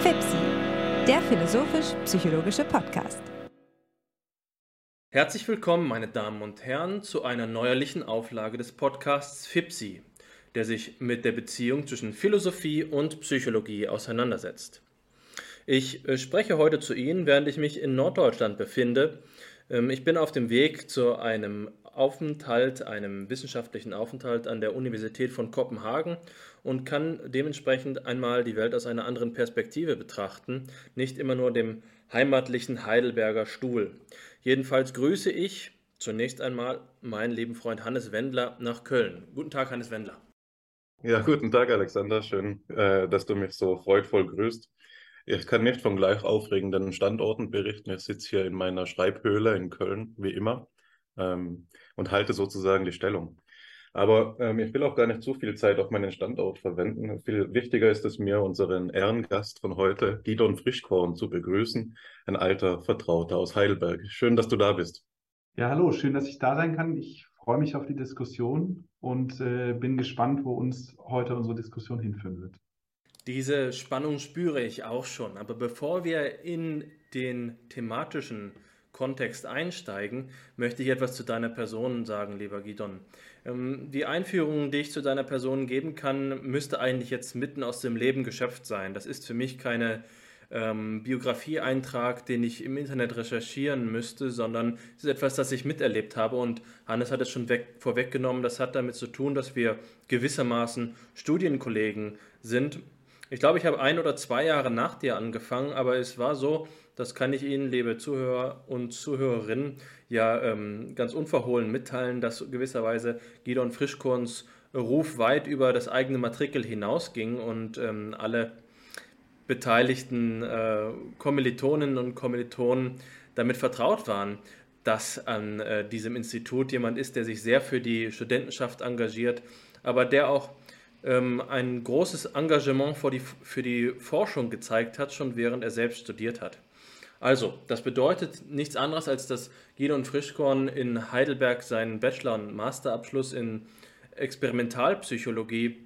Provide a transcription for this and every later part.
FIPSI, der philosophisch-psychologische Podcast. Herzlich willkommen, meine Damen und Herren, zu einer neuerlichen Auflage des Podcasts FIPSI, der sich mit der Beziehung zwischen Philosophie und Psychologie auseinandersetzt. Ich äh, spreche heute zu Ihnen, während ich mich in Norddeutschland befinde. Ähm, ich bin auf dem Weg zu einem Aufenthalt, einem wissenschaftlichen Aufenthalt an der Universität von Kopenhagen und kann dementsprechend einmal die Welt aus einer anderen Perspektive betrachten, nicht immer nur dem heimatlichen Heidelberger Stuhl. Jedenfalls grüße ich zunächst einmal meinen lieben Freund Hannes Wendler nach Köln. Guten Tag, Hannes Wendler. Ja, guten Tag, Alexander. Schön, äh, dass du mich so freudvoll grüßt. Ich kann nicht von gleich aufregenden Standorten berichten. Ich sitze hier in meiner Schreibhöhle in Köln, wie immer ähm, und halte sozusagen die Stellung. Aber ähm, ich will auch gar nicht zu viel Zeit auf meinen Standort verwenden. Viel wichtiger ist es mir, unseren Ehrengast von heute, Gidon Frischkorn, zu begrüßen, ein alter Vertrauter aus Heidelberg. Schön, dass du da bist. Ja, hallo, schön, dass ich da sein kann. Ich freue mich auf die Diskussion und äh, bin gespannt, wo uns heute unsere Diskussion hinführen wird. Diese Spannung spüre ich auch schon. Aber bevor wir in den thematischen Kontext einsteigen, möchte ich etwas zu deiner Person sagen, lieber Gidon. Ähm, die Einführung, die ich zu deiner Person geben kann, müsste eigentlich jetzt mitten aus dem Leben geschöpft sein. Das ist für mich keine ähm, Biografieeintrag, den ich im Internet recherchieren müsste, sondern es ist etwas, das ich miterlebt habe. Und Hannes hat es schon weg, vorweggenommen. Das hat damit zu tun, dass wir gewissermaßen Studienkollegen sind. Ich glaube, ich habe ein oder zwei Jahre nach dir angefangen, aber es war so, das kann ich Ihnen, liebe Zuhörer und Zuhörerinnen, ja ähm, ganz unverhohlen mitteilen, dass gewisserweise Gidon Frischkorns Ruf weit über das eigene Matrikel hinausging und ähm, alle beteiligten äh, Kommilitoninnen und Kommilitonen damit vertraut waren, dass an äh, diesem Institut jemand ist, der sich sehr für die Studentenschaft engagiert, aber der auch ähm, ein großes Engagement für die, für die Forschung gezeigt hat, schon während er selbst studiert hat. Also, das bedeutet nichts anderes, als dass Gidon Frischkorn in Heidelberg seinen Bachelor- und Masterabschluss in Experimentalpsychologie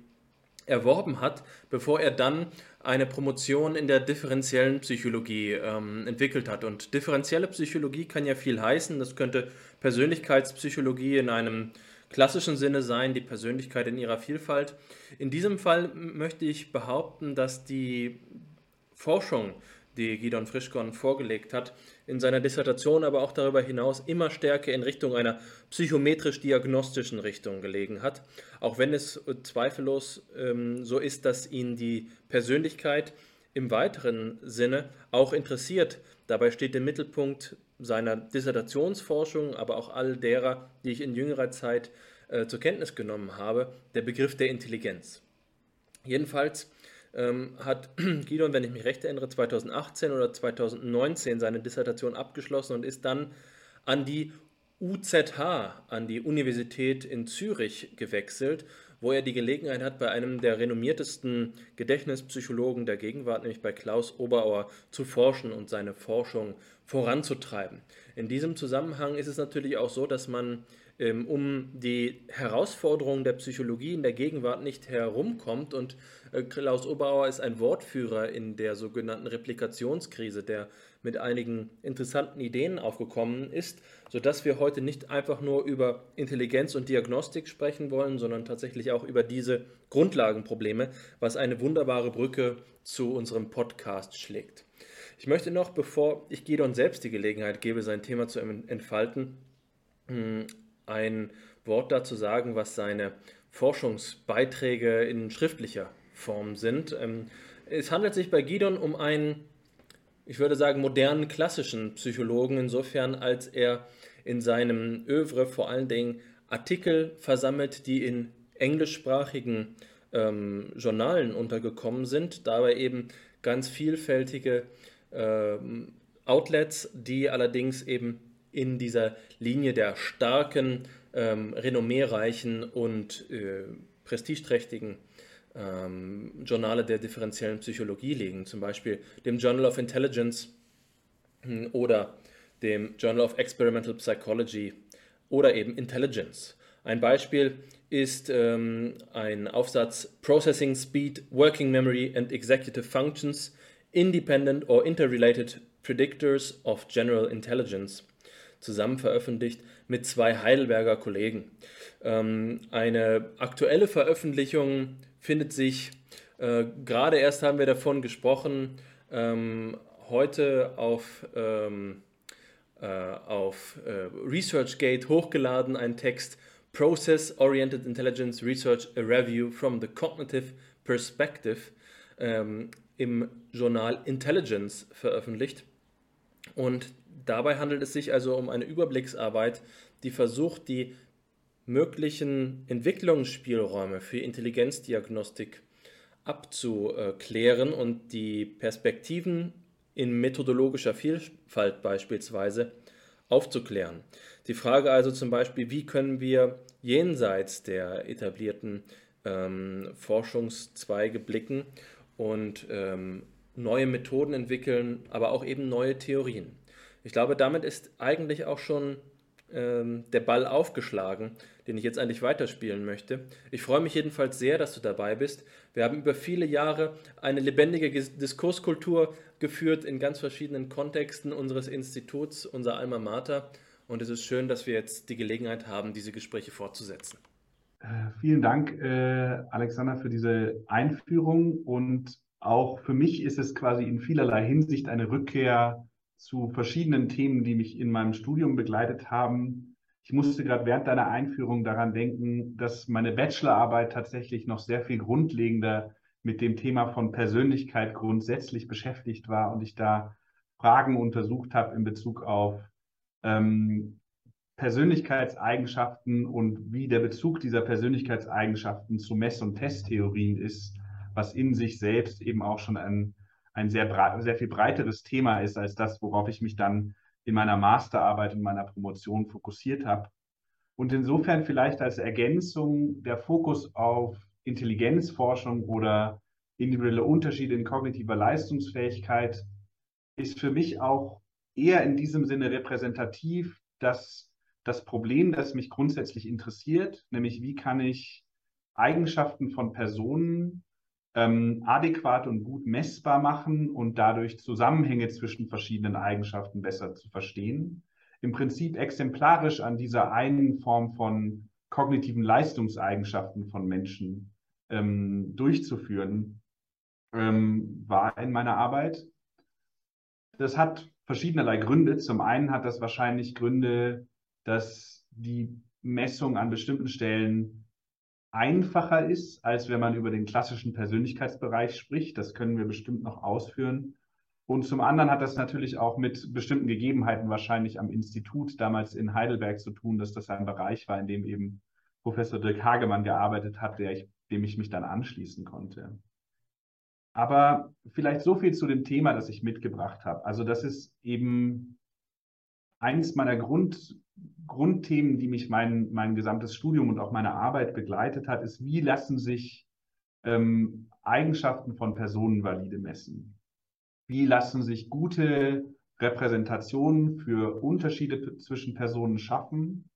erworben hat, bevor er dann eine Promotion in der differenziellen Psychologie ähm, entwickelt hat. Und differenzielle Psychologie kann ja viel heißen. Das könnte Persönlichkeitspsychologie in einem klassischen Sinne sein, die Persönlichkeit in ihrer Vielfalt. In diesem Fall möchte ich behaupten, dass die Forschung die Gidon Frischkorn vorgelegt hat, in seiner Dissertation aber auch darüber hinaus immer stärker in Richtung einer psychometrisch-diagnostischen Richtung gelegen hat, auch wenn es zweifellos ähm, so ist, dass ihn die Persönlichkeit im weiteren Sinne auch interessiert. Dabei steht im Mittelpunkt seiner Dissertationsforschung, aber auch all derer, die ich in jüngerer Zeit äh, zur Kenntnis genommen habe, der Begriff der Intelligenz. Jedenfalls ähm, hat Gidon, wenn ich mich recht erinnere, 2018 oder 2019 seine Dissertation abgeschlossen und ist dann an die UZH, an die Universität in Zürich gewechselt, wo er die Gelegenheit hat, bei einem der renommiertesten Gedächtnispsychologen der Gegenwart, nämlich bei Klaus Oberauer, zu forschen und seine Forschung voranzutreiben. In diesem Zusammenhang ist es natürlich auch so, dass man um die Herausforderungen der Psychologie in der Gegenwart nicht herumkommt. Und äh, Klaus Oberauer ist ein Wortführer in der sogenannten Replikationskrise, der mit einigen interessanten Ideen aufgekommen ist, sodass wir heute nicht einfach nur über Intelligenz und Diagnostik sprechen wollen, sondern tatsächlich auch über diese Grundlagenprobleme, was eine wunderbare Brücke zu unserem Podcast schlägt. Ich möchte noch, bevor ich Gidon selbst die Gelegenheit gebe, sein Thema zu entfalten, hm, ein Wort dazu sagen, was seine Forschungsbeiträge in schriftlicher Form sind. Ähm, es handelt sich bei Gidon um einen, ich würde sagen, modernen klassischen Psychologen, insofern als er in seinem Övre vor allen Dingen Artikel versammelt, die in englischsprachigen ähm, Journalen untergekommen sind, dabei eben ganz vielfältige ähm, Outlets, die allerdings eben in dieser Linie der starken, ähm, renommeereichen und äh, prestigeträchtigen ähm, Journale der differenziellen Psychologie liegen, zum Beispiel dem Journal of Intelligence hm, oder dem Journal of Experimental Psychology oder eben Intelligence. Ein Beispiel ist ähm, ein Aufsatz Processing Speed, Working Memory and Executive Functions, Independent or Interrelated Predictors of General Intelligence, zusammen veröffentlicht mit zwei Heidelberger Kollegen. Ähm, eine aktuelle Veröffentlichung findet sich, äh, gerade erst haben wir davon gesprochen, ähm, heute auf, ähm, äh, auf äh, ResearchGate hochgeladen, ein Text Process Oriented Intelligence Research, a Review from the Cognitive Perspective ähm, im Journal Intelligence veröffentlicht. Und dabei handelt es sich also um eine Überblicksarbeit, die versucht, die möglichen Entwicklungsspielräume für Intelligenzdiagnostik abzuklären und die Perspektiven in methodologischer Vielfalt beispielsweise aufzuklären. Die Frage also zum Beispiel, wie können wir jenseits der etablierten ähm, Forschungszweige blicken und ähm, neue Methoden entwickeln, aber auch eben neue Theorien. Ich glaube, damit ist eigentlich auch schon ähm, der Ball aufgeschlagen, den ich jetzt eigentlich weiterspielen möchte. Ich freue mich jedenfalls sehr, dass du dabei bist. Wir haben über viele Jahre eine lebendige Diskurskultur geführt in ganz verschiedenen Kontexten unseres Instituts, unser Alma Mater. Und es ist schön, dass wir jetzt die Gelegenheit haben, diese Gespräche fortzusetzen. Äh, vielen Dank, äh, Alexander, für diese Einführung. Und auch für mich ist es quasi in vielerlei Hinsicht eine Rückkehr zu verschiedenen Themen, die mich in meinem Studium begleitet haben. Ich musste gerade während deiner Einführung daran denken, dass meine Bachelorarbeit tatsächlich noch sehr viel grundlegender mit dem Thema von Persönlichkeit grundsätzlich beschäftigt war und ich da Fragen untersucht habe in Bezug auf ähm, Persönlichkeitseigenschaften und wie der Bezug dieser Persönlichkeitseigenschaften zu Mess- und Testtheorien ist, was in sich selbst eben auch schon ein ein sehr, sehr viel breiteres Thema ist als das, worauf ich mich dann in meiner Masterarbeit und meiner Promotion fokussiert habe. Und insofern vielleicht als Ergänzung der Fokus auf Intelligenzforschung oder individuelle Unterschiede in kognitiver Leistungsfähigkeit ist für mich auch eher in diesem Sinne repräsentativ, dass das Problem, das mich grundsätzlich interessiert, nämlich wie kann ich Eigenschaften von Personen ähm, adäquat und gut messbar machen und dadurch Zusammenhänge zwischen verschiedenen Eigenschaften besser zu verstehen. Im Prinzip exemplarisch an dieser einen Form von kognitiven Leistungseigenschaften von Menschen ähm, durchzuführen, ähm, war in meiner Arbeit. Das hat verschiedenerlei Gründe. Zum einen hat das wahrscheinlich Gründe, dass die Messung an bestimmten Stellen einfacher ist, als wenn man über den klassischen Persönlichkeitsbereich spricht. Das können wir bestimmt noch ausführen. Und zum anderen hat das natürlich auch mit bestimmten Gegebenheiten wahrscheinlich am Institut damals in Heidelberg zu tun, dass das ein Bereich war, in dem eben Professor Dirk Hagemann gearbeitet hat, der ich, dem ich mich dann anschließen konnte. Aber vielleicht so viel zu dem Thema, das ich mitgebracht habe. Also das ist eben eins meiner Grund, Grundthemen, die mich mein, mein gesamtes Studium und auch meine Arbeit begleitet hat, ist, wie lassen sich ähm, Eigenschaften von Personen valide messen? Wie lassen sich gute Repräsentationen für Unterschiede zwischen Personen schaffen?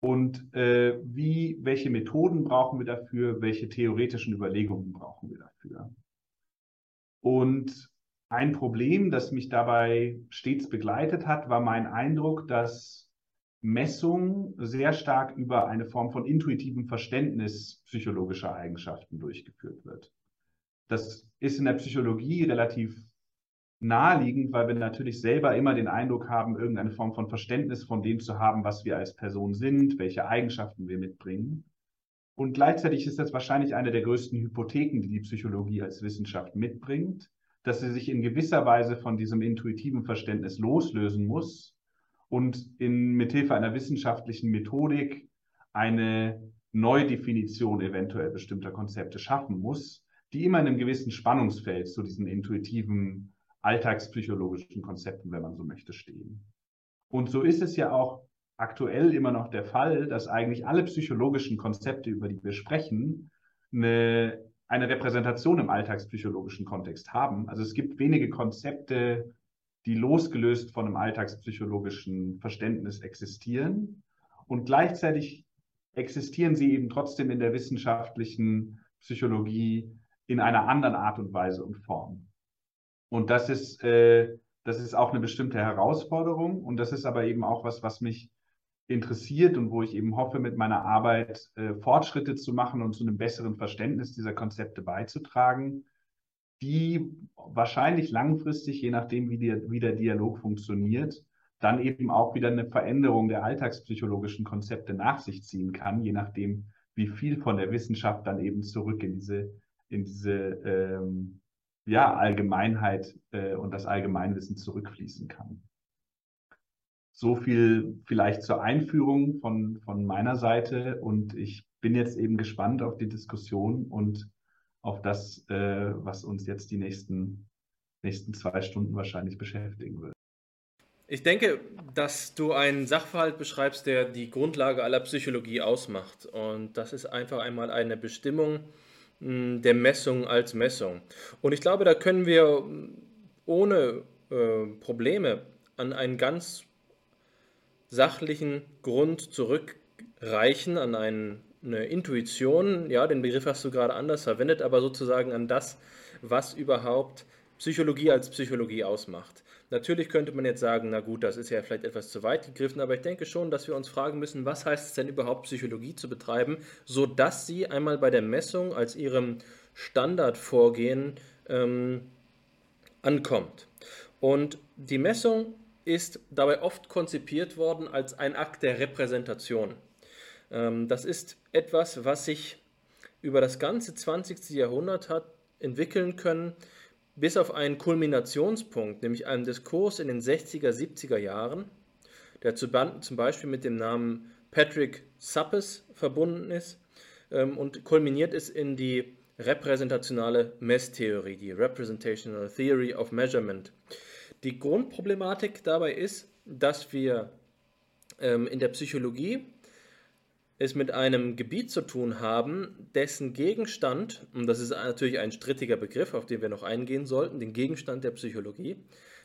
Und äh, wie, welche Methoden brauchen wir dafür? Welche theoretischen Überlegungen brauchen wir dafür? Und ein Problem, das mich dabei stets begleitet hat, war mein Eindruck, dass Messung sehr stark über eine Form von intuitivem Verständnis psychologischer Eigenschaften durchgeführt wird. Das ist in der Psychologie relativ naheliegend, weil wir natürlich selber immer den Eindruck haben, irgendeine Form von Verständnis von dem zu haben, was wir als Person sind, welche Eigenschaften wir mitbringen. Und gleichzeitig ist das wahrscheinlich eine der größten Hypotheken, die die Psychologie als Wissenschaft mitbringt, dass sie sich in gewisser Weise von diesem intuitiven Verständnis loslösen muss und in mithilfe einer wissenschaftlichen Methodik eine Neudefinition eventuell bestimmter Konzepte schaffen muss, die immer in einem gewissen Spannungsfeld zu diesen intuitiven alltagspsychologischen Konzepten, wenn man so möchte, stehen. Und so ist es ja auch aktuell immer noch der Fall, dass eigentlich alle psychologischen Konzepte, über die wir sprechen, eine eine Repräsentation im alltagspsychologischen Kontext haben. Also es gibt wenige Konzepte, die losgelöst von einem alltagspsychologischen Verständnis existieren. Und gleichzeitig existieren sie eben trotzdem in der wissenschaftlichen Psychologie in einer anderen Art und Weise und Form. Und das ist, äh, das ist auch eine bestimmte Herausforderung und das ist aber eben auch was, was mich interessiert und wo ich eben hoffe, mit meiner Arbeit äh, Fortschritte zu machen und zu einem besseren Verständnis dieser Konzepte beizutragen, die wahrscheinlich langfristig, je nachdem, wie, die, wie der Dialog funktioniert, dann eben auch wieder eine Veränderung der alltagspsychologischen Konzepte nach sich ziehen kann, je nachdem, wie viel von der Wissenschaft dann eben zurück in diese, in diese ähm, ja, Allgemeinheit äh, und das Allgemeinwissen zurückfließen kann. So viel vielleicht zur Einführung von, von meiner Seite und ich bin jetzt eben gespannt auf die Diskussion und auf das, äh, was uns jetzt die nächsten, nächsten zwei Stunden wahrscheinlich beschäftigen wird. Ich denke, dass du einen Sachverhalt beschreibst, der die Grundlage aller Psychologie ausmacht. Und das ist einfach einmal eine Bestimmung hm, der Messung als Messung. Und ich glaube, da können wir ohne äh, Probleme an einen ganz sachlichen Grund zurückreichen, an einen, eine Intuition, ja, den Begriff hast du gerade anders verwendet, aber sozusagen an das, was überhaupt Psychologie als Psychologie ausmacht. Natürlich könnte man jetzt sagen, na gut, das ist ja vielleicht etwas zu weit gegriffen, aber ich denke schon, dass wir uns fragen müssen, was heißt es denn überhaupt, Psychologie zu betreiben, sodass sie einmal bei der Messung als ihrem Standardvorgehen ähm, ankommt. Und die Messung ist dabei oft konzipiert worden als ein Akt der Repräsentation. Ähm, das ist etwas, was sich über das ganze 20. Jahrhundert hat entwickeln können, bis auf einen Kulminationspunkt, nämlich einen Diskurs in den 60er, 70er Jahren, der zum Beispiel mit dem Namen Patrick Suppes verbunden ist ähm, und kulminiert ist in die repräsentationale Messtheorie, die Representational Theory of Measurement. Die Grundproblematik dabei ist, dass wir ähm, in der Psychologie es mit einem Gebiet zu tun haben, dessen Gegenstand, und das ist natürlich ein strittiger Begriff, auf den wir noch eingehen sollten, den Gegenstand der Psychologie,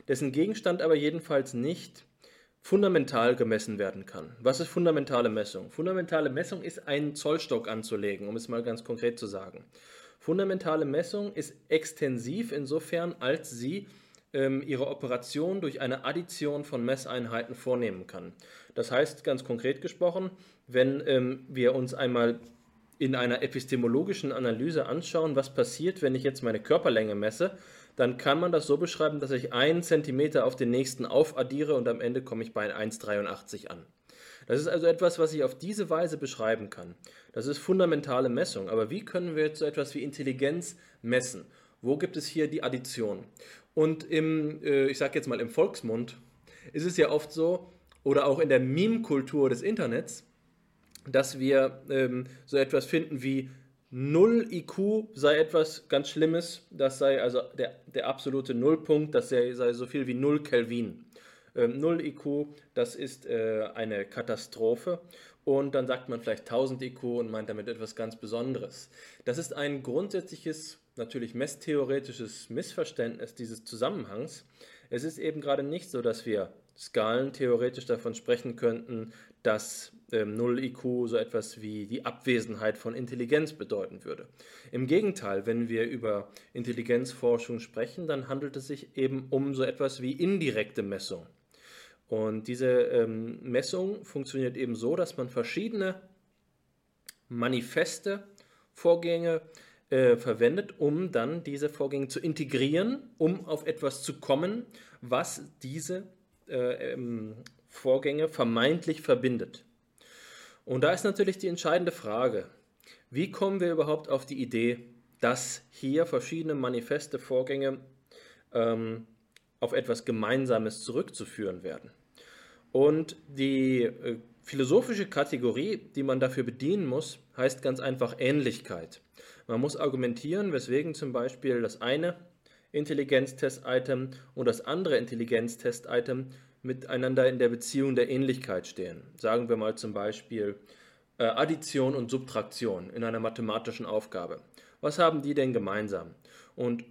dessen Gegenstand aber jedenfalls nicht fundamental gemessen werden kann. Was ist fundamentale Messung? Fundamentale Messung ist einen Zollstock anzulegen, um es mal ganz konkret zu sagen. Fundamentale Messung ist extensiv insofern, als sie ähm, ihre Operation durch eine Addition von Messeinheiten vornehmen kann. Das heißt, ganz konkret gesprochen, wenn ähm, wir uns einmal in einer epistemologischen Analyse anschauen, was passiert, wenn ich jetzt meine Körperlänge messe, dann kann man das so beschreiben, dass ich einen Zentimeter auf den nächsten aufaddiere und am Ende komme ich bei 1,83 an. Das ist also etwas, was ich auf diese Weise beschreiben kann. Das ist fundamentale Messung. Aber wie können wir jetzt so etwas wie Intelligenz messen? Wo gibt es hier die Addition? Und im, äh, ich sage jetzt mal im Volksmund, ist es ja oft so, oder auch in der Meme-Kultur des Internets, dass wir ähm, so etwas finden wie 0 IQ sei etwas ganz Schlimmes, das sei also der, der absolute Nullpunkt, das sei, sei so viel wie 0 Kelvin. Ähm, 0 IQ, das ist äh, eine Katastrophe und dann sagt man vielleicht 1000 IQ und meint damit etwas ganz Besonderes. Das ist ein grundsätzliches natürlich messtheoretisches Missverständnis dieses Zusammenhangs. Es ist eben gerade nicht so, dass wir Skalen theoretisch davon sprechen könnten, dass ähm, 0 IQ so etwas wie die Abwesenheit von Intelligenz bedeuten würde. Im Gegenteil, wenn wir über Intelligenzforschung sprechen, dann handelt es sich eben um so etwas wie indirekte Messung. Und diese ähm, Messung funktioniert eben so, dass man verschiedene manifeste Vorgänge äh, verwendet, um dann diese Vorgänge zu integrieren, um auf etwas zu kommen, was diese äh, ähm, Vorgänge vermeintlich verbindet. Und da ist natürlich die entscheidende Frage, wie kommen wir überhaupt auf die Idee, dass hier verschiedene manifeste Vorgänge ähm, auf etwas Gemeinsames zurückzuführen werden. Und die äh, philosophische Kategorie, die man dafür bedienen muss, heißt ganz einfach Ähnlichkeit. Man muss argumentieren, weswegen zum Beispiel das eine Intelligenztest-Item und das andere Intelligenztest-Item miteinander in der Beziehung der Ähnlichkeit stehen. Sagen wir mal zum Beispiel äh, Addition und Subtraktion in einer mathematischen Aufgabe. Was haben die denn gemeinsam? Und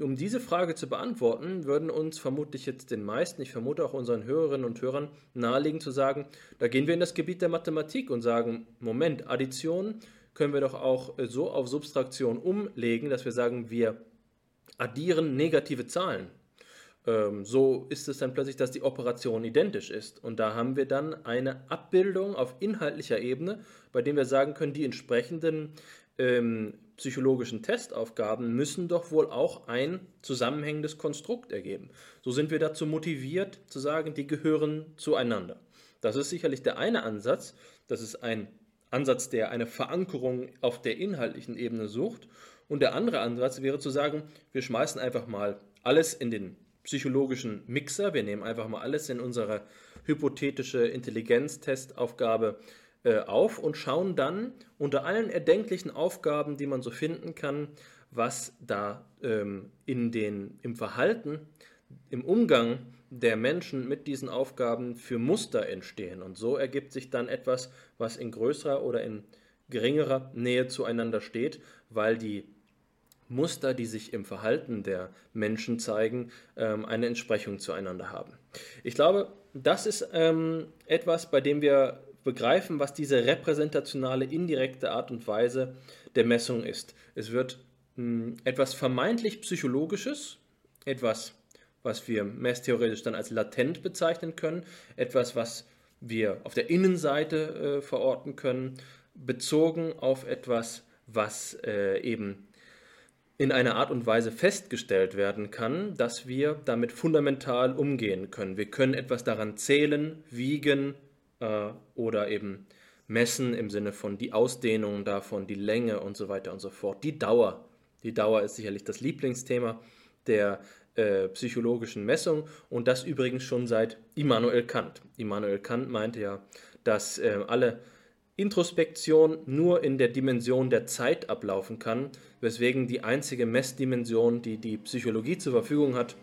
um diese Frage zu beantworten, würden uns vermutlich jetzt den meisten, ich vermute auch unseren Hörerinnen und Hörern, nahelegen zu sagen, da gehen wir in das Gebiet der Mathematik und sagen, Moment, Addition können wir doch auch äh, so auf Subtraktion umlegen, dass wir sagen, wir addieren negative Zahlen. Ähm, so ist es dann plötzlich, dass die Operation identisch ist. Und da haben wir dann eine Abbildung auf inhaltlicher Ebene, bei dem wir sagen können, die entsprechenden ähm, psychologischen Testaufgaben müssen doch wohl auch ein zusammenhängendes Konstrukt ergeben. So sind wir dazu motiviert zu sagen, die gehören zueinander. Das ist sicherlich der eine Ansatz. Das ist ein Ansatz, der eine Verankerung auf der inhaltlichen Ebene sucht. Und der andere Ansatz wäre zu sagen, wir schmeißen einfach mal alles in den psychologischen Mixer. Wir nehmen einfach mal alles in unsere hypothetische Intelligenztestaufgabe äh, auf und schauen dann unter allen erdenklichen Aufgaben, die man so finden kann, was da ähm, in den, im Verhalten, im Umgang der Menschen mit diesen Aufgaben für Muster entstehen. Und so ergibt sich dann etwas, was in größerer oder in geringerer Nähe zueinander steht, weil die Muster, die sich im Verhalten der Menschen zeigen, ähm, eine Entsprechung zueinander haben. Ich glaube, das ist ähm, etwas, bei dem wir begreifen, was diese repräsentationale, indirekte Art und Weise der Messung ist. Es wird hm, etwas vermeintlich Psychologisches, etwas, was wir messtheoretisch dann als latent bezeichnen können, etwas, was wir auf der Innenseite äh, verorten können, bezogen auf etwas, was äh, eben in einer Art und Weise festgestellt werden kann, dass wir damit fundamental umgehen können. Wir können etwas daran zählen, wiegen äh, oder eben messen im Sinne von die Ausdehnung davon, die Länge und so weiter und so fort. Die Dauer. Die Dauer ist sicherlich das Lieblingsthema der äh, psychologischen Messung und das übrigens schon seit Immanuel Kant. Immanuel Kant meinte ja, dass äh, alle Introspektion nur in der Dimension der Zeit ablaufen kann, weswegen die einzige Messdimension, die die Psychologie zur Verfügung hat,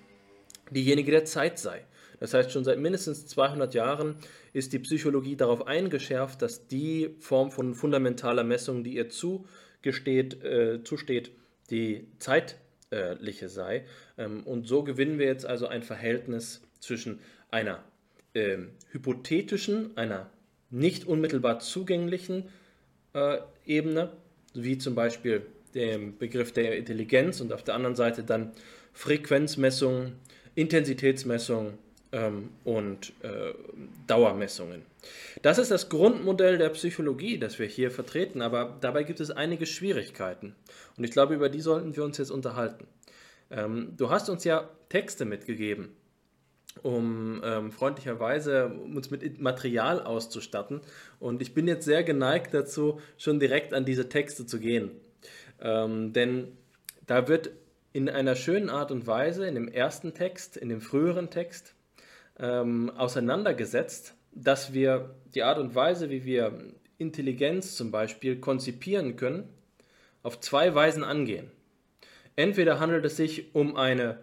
diejenige der Zeit sei. Das heißt, schon seit mindestens 200 Jahren ist die Psychologie darauf eingeschärft, dass die Form von fundamentaler Messung, die ihr zugesteht, äh, zusteht, die zeitliche sei. Ähm, und so gewinnen wir jetzt also ein Verhältnis zwischen einer äh, hypothetischen, einer nicht unmittelbar zugänglichen äh, Ebene, wie zum Beispiel dem Begriff der Intelligenz und auf der anderen Seite dann Frequenzmessungen, Intensitätsmessungen ähm, und äh, Dauermessungen. Das ist das Grundmodell der Psychologie, das wir hier vertreten, aber dabei gibt es einige Schwierigkeiten und ich glaube, über die sollten wir uns jetzt unterhalten. Ähm, du hast uns ja Texte mitgegeben um ähm, freundlicherweise uns mit Material auszustatten. Und ich bin jetzt sehr geneigt dazu, schon direkt an diese Texte zu gehen. Ähm, denn da wird in einer schönen Art und Weise in dem ersten Text, in dem früheren Text, ähm, auseinandergesetzt, dass wir die Art und Weise, wie wir Intelligenz zum Beispiel konzipieren können, auf zwei Weisen angehen. Entweder handelt es sich um eine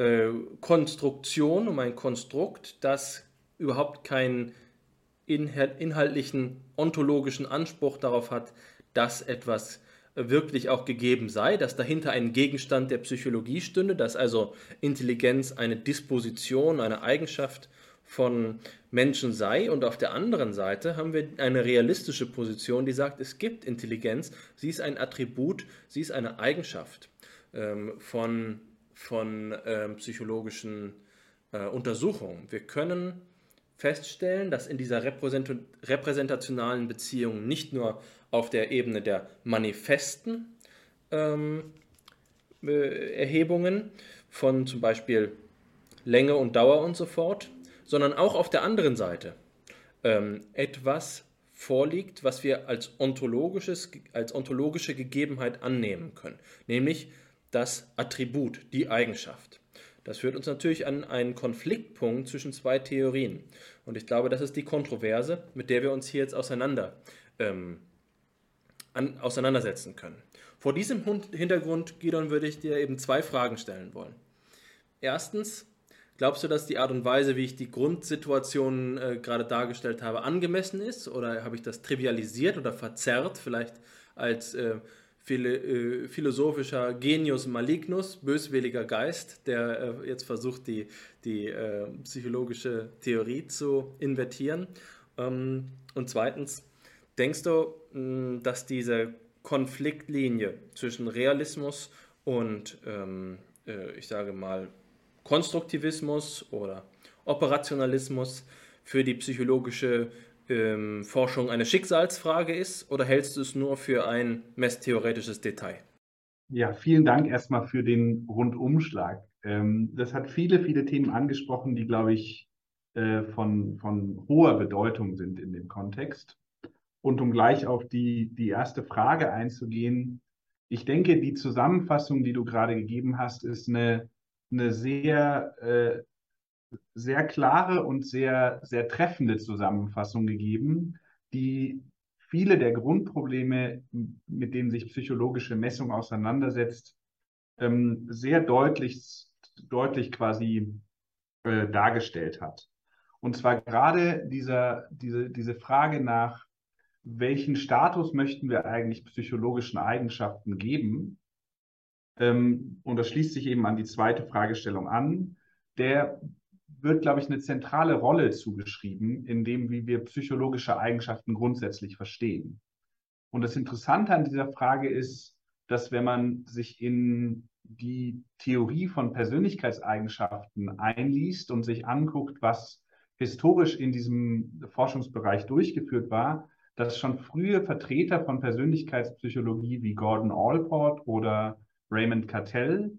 äh, Konstruktion, um ein Konstrukt, das überhaupt keinen inhaltlichen ontologischen Anspruch darauf hat, dass etwas wirklich auch gegeben sei, dass dahinter ein Gegenstand der Psychologie stünde, dass also Intelligenz eine Disposition, eine Eigenschaft von Menschen sei. Und auf der anderen Seite haben wir eine realistische Position, die sagt, es gibt Intelligenz, sie ist ein Attribut, sie ist eine Eigenschaft ähm, von von ähm, psychologischen äh, Untersuchungen. Wir können feststellen, dass in dieser repräsent repräsentationalen Beziehung nicht nur auf der Ebene der manifesten ähm, äh, Erhebungen von zum Beispiel Länge und Dauer und so fort, sondern auch auf der anderen Seite ähm, etwas vorliegt, was wir als, ontologisches, als ontologische Gegebenheit annehmen können, nämlich das Attribut, die Eigenschaft. Das führt uns natürlich an einen Konfliktpunkt zwischen zwei Theorien. Und ich glaube, das ist die Kontroverse, mit der wir uns hier jetzt auseinander, ähm, an, auseinandersetzen können. Vor diesem Hintergrund, Gidon, würde ich dir eben zwei Fragen stellen wollen. Erstens, glaubst du, dass die Art und Weise, wie ich die Grundsituation äh, gerade dargestellt habe, angemessen ist? Oder habe ich das trivialisiert oder verzerrt, vielleicht als äh, philosophischer Genius malignus, böswilliger Geist, der äh, jetzt versucht, die, die äh, psychologische Theorie zu invertieren. Ähm, und zweitens, denkst du, mh, dass diese Konfliktlinie zwischen Realismus und, ähm, äh, ich sage mal, Konstruktivismus oder Operationalismus für die psychologische ähm, Forschung eine Schicksalsfrage ist oder hältst du es nur für ein messtheoretisches Detail? Ja, vielen Dank erstmal für den Rundumschlag. Ähm, das hat viele, viele Themen angesprochen, die, glaube ich, äh, von, von hoher Bedeutung sind in dem Kontext. Und um gleich auf die, die erste Frage einzugehen, ich denke, die Zusammenfassung, die du gerade gegeben hast, ist eine, eine sehr äh, sehr klare und sehr, sehr treffende Zusammenfassung gegeben, die viele der Grundprobleme, mit denen sich psychologische Messung auseinandersetzt, ähm, sehr deutlich, deutlich quasi äh, dargestellt hat. Und zwar gerade dieser, diese, diese Frage nach, welchen Status möchten wir eigentlich psychologischen Eigenschaften geben? Ähm, und das schließt sich eben an die zweite Fragestellung an. Der wird, glaube ich, eine zentrale Rolle zugeschrieben, in dem, wie wir psychologische Eigenschaften grundsätzlich verstehen. Und das Interessante an dieser Frage ist, dass wenn man sich in die Theorie von Persönlichkeitseigenschaften einliest und sich anguckt, was historisch in diesem Forschungsbereich durchgeführt war, dass schon frühe Vertreter von Persönlichkeitspsychologie wie Gordon Allport oder Raymond Cattell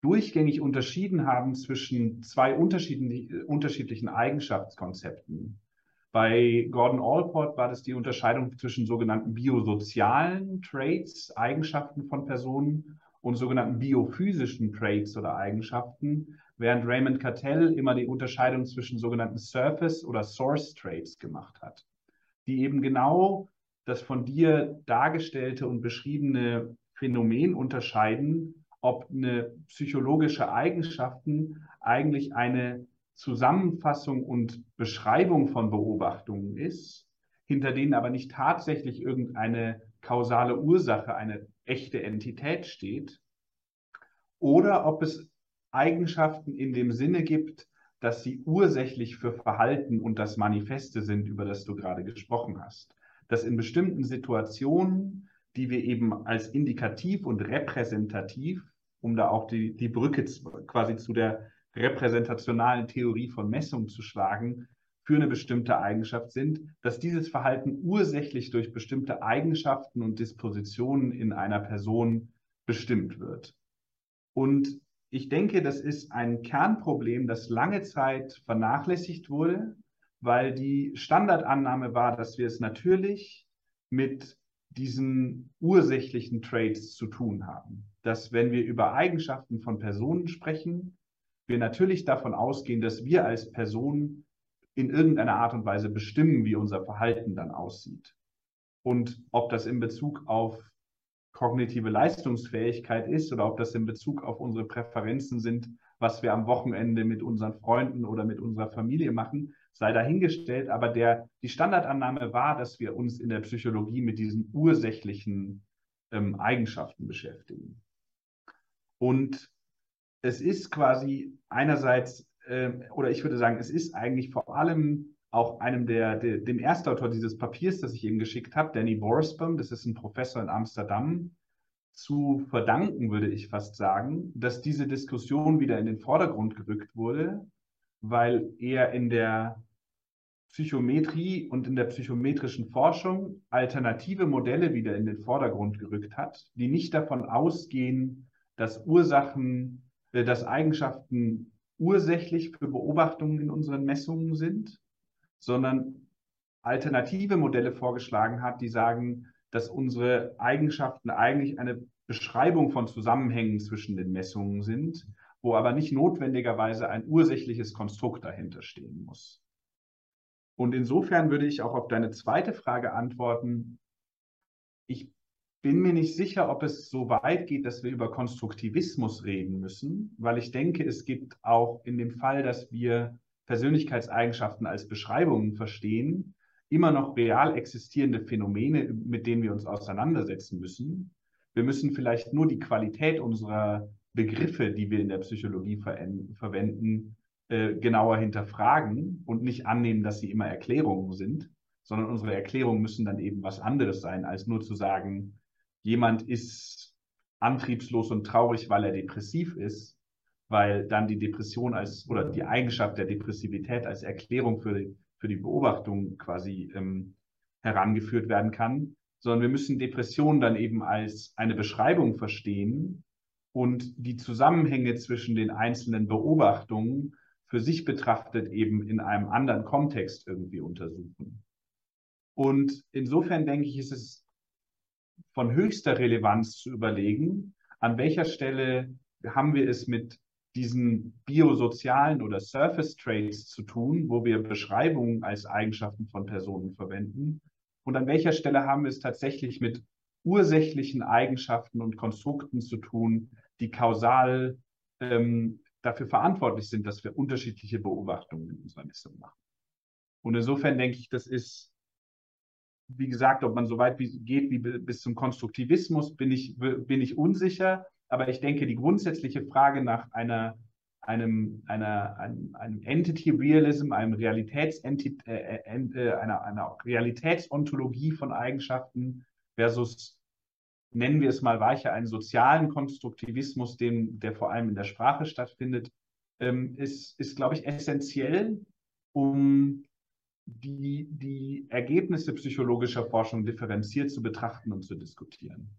durchgängig unterschieden haben zwischen zwei unterschiedlichen Eigenschaftskonzepten. Bei Gordon Allport war das die Unterscheidung zwischen sogenannten biosozialen Traits, Eigenschaften von Personen, und sogenannten biophysischen Traits oder Eigenschaften, während Raymond Cattell immer die Unterscheidung zwischen sogenannten Surface oder Source Traits gemacht hat, die eben genau das von dir dargestellte und beschriebene Phänomen unterscheiden, ob eine psychologische Eigenschaften eigentlich eine Zusammenfassung und Beschreibung von Beobachtungen ist, hinter denen aber nicht tatsächlich irgendeine kausale Ursache, eine echte Entität steht, oder ob es Eigenschaften in dem Sinne gibt, dass sie ursächlich für Verhalten und das Manifeste sind, über das du gerade gesprochen hast. Dass in bestimmten Situationen die wir eben als indikativ und repräsentativ, um da auch die, die Brücke quasi zu der repräsentationalen Theorie von Messung zu schlagen, für eine bestimmte Eigenschaft sind, dass dieses Verhalten ursächlich durch bestimmte Eigenschaften und Dispositionen in einer Person bestimmt wird. Und ich denke, das ist ein Kernproblem, das lange Zeit vernachlässigt wurde, weil die Standardannahme war, dass wir es natürlich mit diesen ursächlichen Traits zu tun haben. Dass wenn wir über Eigenschaften von Personen sprechen, wir natürlich davon ausgehen, dass wir als Personen in irgendeiner Art und Weise bestimmen, wie unser Verhalten dann aussieht. Und ob das in Bezug auf kognitive Leistungsfähigkeit ist oder ob das in Bezug auf unsere Präferenzen sind, was wir am Wochenende mit unseren Freunden oder mit unserer Familie machen, sei dahingestellt. Aber der, die Standardannahme war, dass wir uns in der Psychologie mit diesen ursächlichen ähm, Eigenschaften beschäftigen. Und es ist quasi einerseits, äh, oder ich würde sagen, es ist eigentlich vor allem auch einem der, der, dem Erstautor dieses Papiers, das ich eben geschickt habe, Danny Borsbaum, das ist ein Professor in Amsterdam, zu verdanken, würde ich fast sagen, dass diese Diskussion wieder in den Vordergrund gerückt wurde, weil er in der Psychometrie und in der psychometrischen Forschung alternative Modelle wieder in den Vordergrund gerückt hat, die nicht davon ausgehen, dass Ursachen, äh, dass Eigenschaften ursächlich für Beobachtungen in unseren Messungen sind, sondern alternative Modelle vorgeschlagen hat, die sagen, dass unsere Eigenschaften eigentlich eine Beschreibung von Zusammenhängen zwischen den Messungen sind, wo aber nicht notwendigerweise ein ursächliches Konstrukt dahinter stehen muss. Und insofern würde ich auch auf deine zweite Frage antworten. Ich bin mir nicht sicher, ob es so weit geht, dass wir über Konstruktivismus reden müssen, weil ich denke, es gibt auch in dem Fall, dass wir Persönlichkeitseigenschaften als Beschreibungen verstehen, immer noch real existierende Phänomene, mit denen wir uns auseinandersetzen müssen. Wir müssen vielleicht nur die Qualität unserer Begriffe, die wir in der Psychologie ver verwenden, äh, genauer hinterfragen und nicht annehmen, dass sie immer Erklärungen sind, sondern unsere Erklärungen müssen dann eben was anderes sein, als nur zu sagen, jemand ist antriebslos und traurig, weil er depressiv ist, weil dann die Depression als oder die Eigenschaft der Depressivität als Erklärung für die, für die Beobachtung quasi ähm, herangeführt werden kann, sondern wir müssen Depression dann eben als eine Beschreibung verstehen und die Zusammenhänge zwischen den einzelnen Beobachtungen für sich betrachtet eben in einem anderen Kontext irgendwie untersuchen. Und insofern denke ich, ist es von höchster Relevanz zu überlegen, an welcher Stelle haben wir es mit diesen biosozialen oder Surface Traits zu tun, wo wir Beschreibungen als Eigenschaften von Personen verwenden. Und an welcher Stelle haben wir es tatsächlich mit ursächlichen Eigenschaften und Konstrukten zu tun, die kausal ähm, dafür verantwortlich sind, dass wir unterschiedliche Beobachtungen in unserer Messung machen. Und insofern denke ich, das ist, wie gesagt, ob man so weit wie geht wie bis zum Konstruktivismus, bin ich, bin ich unsicher. Aber ich denke, die grundsätzliche Frage nach einer, einem, einer, einem, einem Entity Realism, einem Realitäts äh, äh, äh, einer, einer Realitätsontologie von Eigenschaften versus nennen wir es mal weicher, einen sozialen Konstruktivismus, den, der vor allem in der Sprache stattfindet, ähm, ist, ist, glaube ich, essentiell, um die, die Ergebnisse psychologischer Forschung differenziert zu betrachten und zu diskutieren.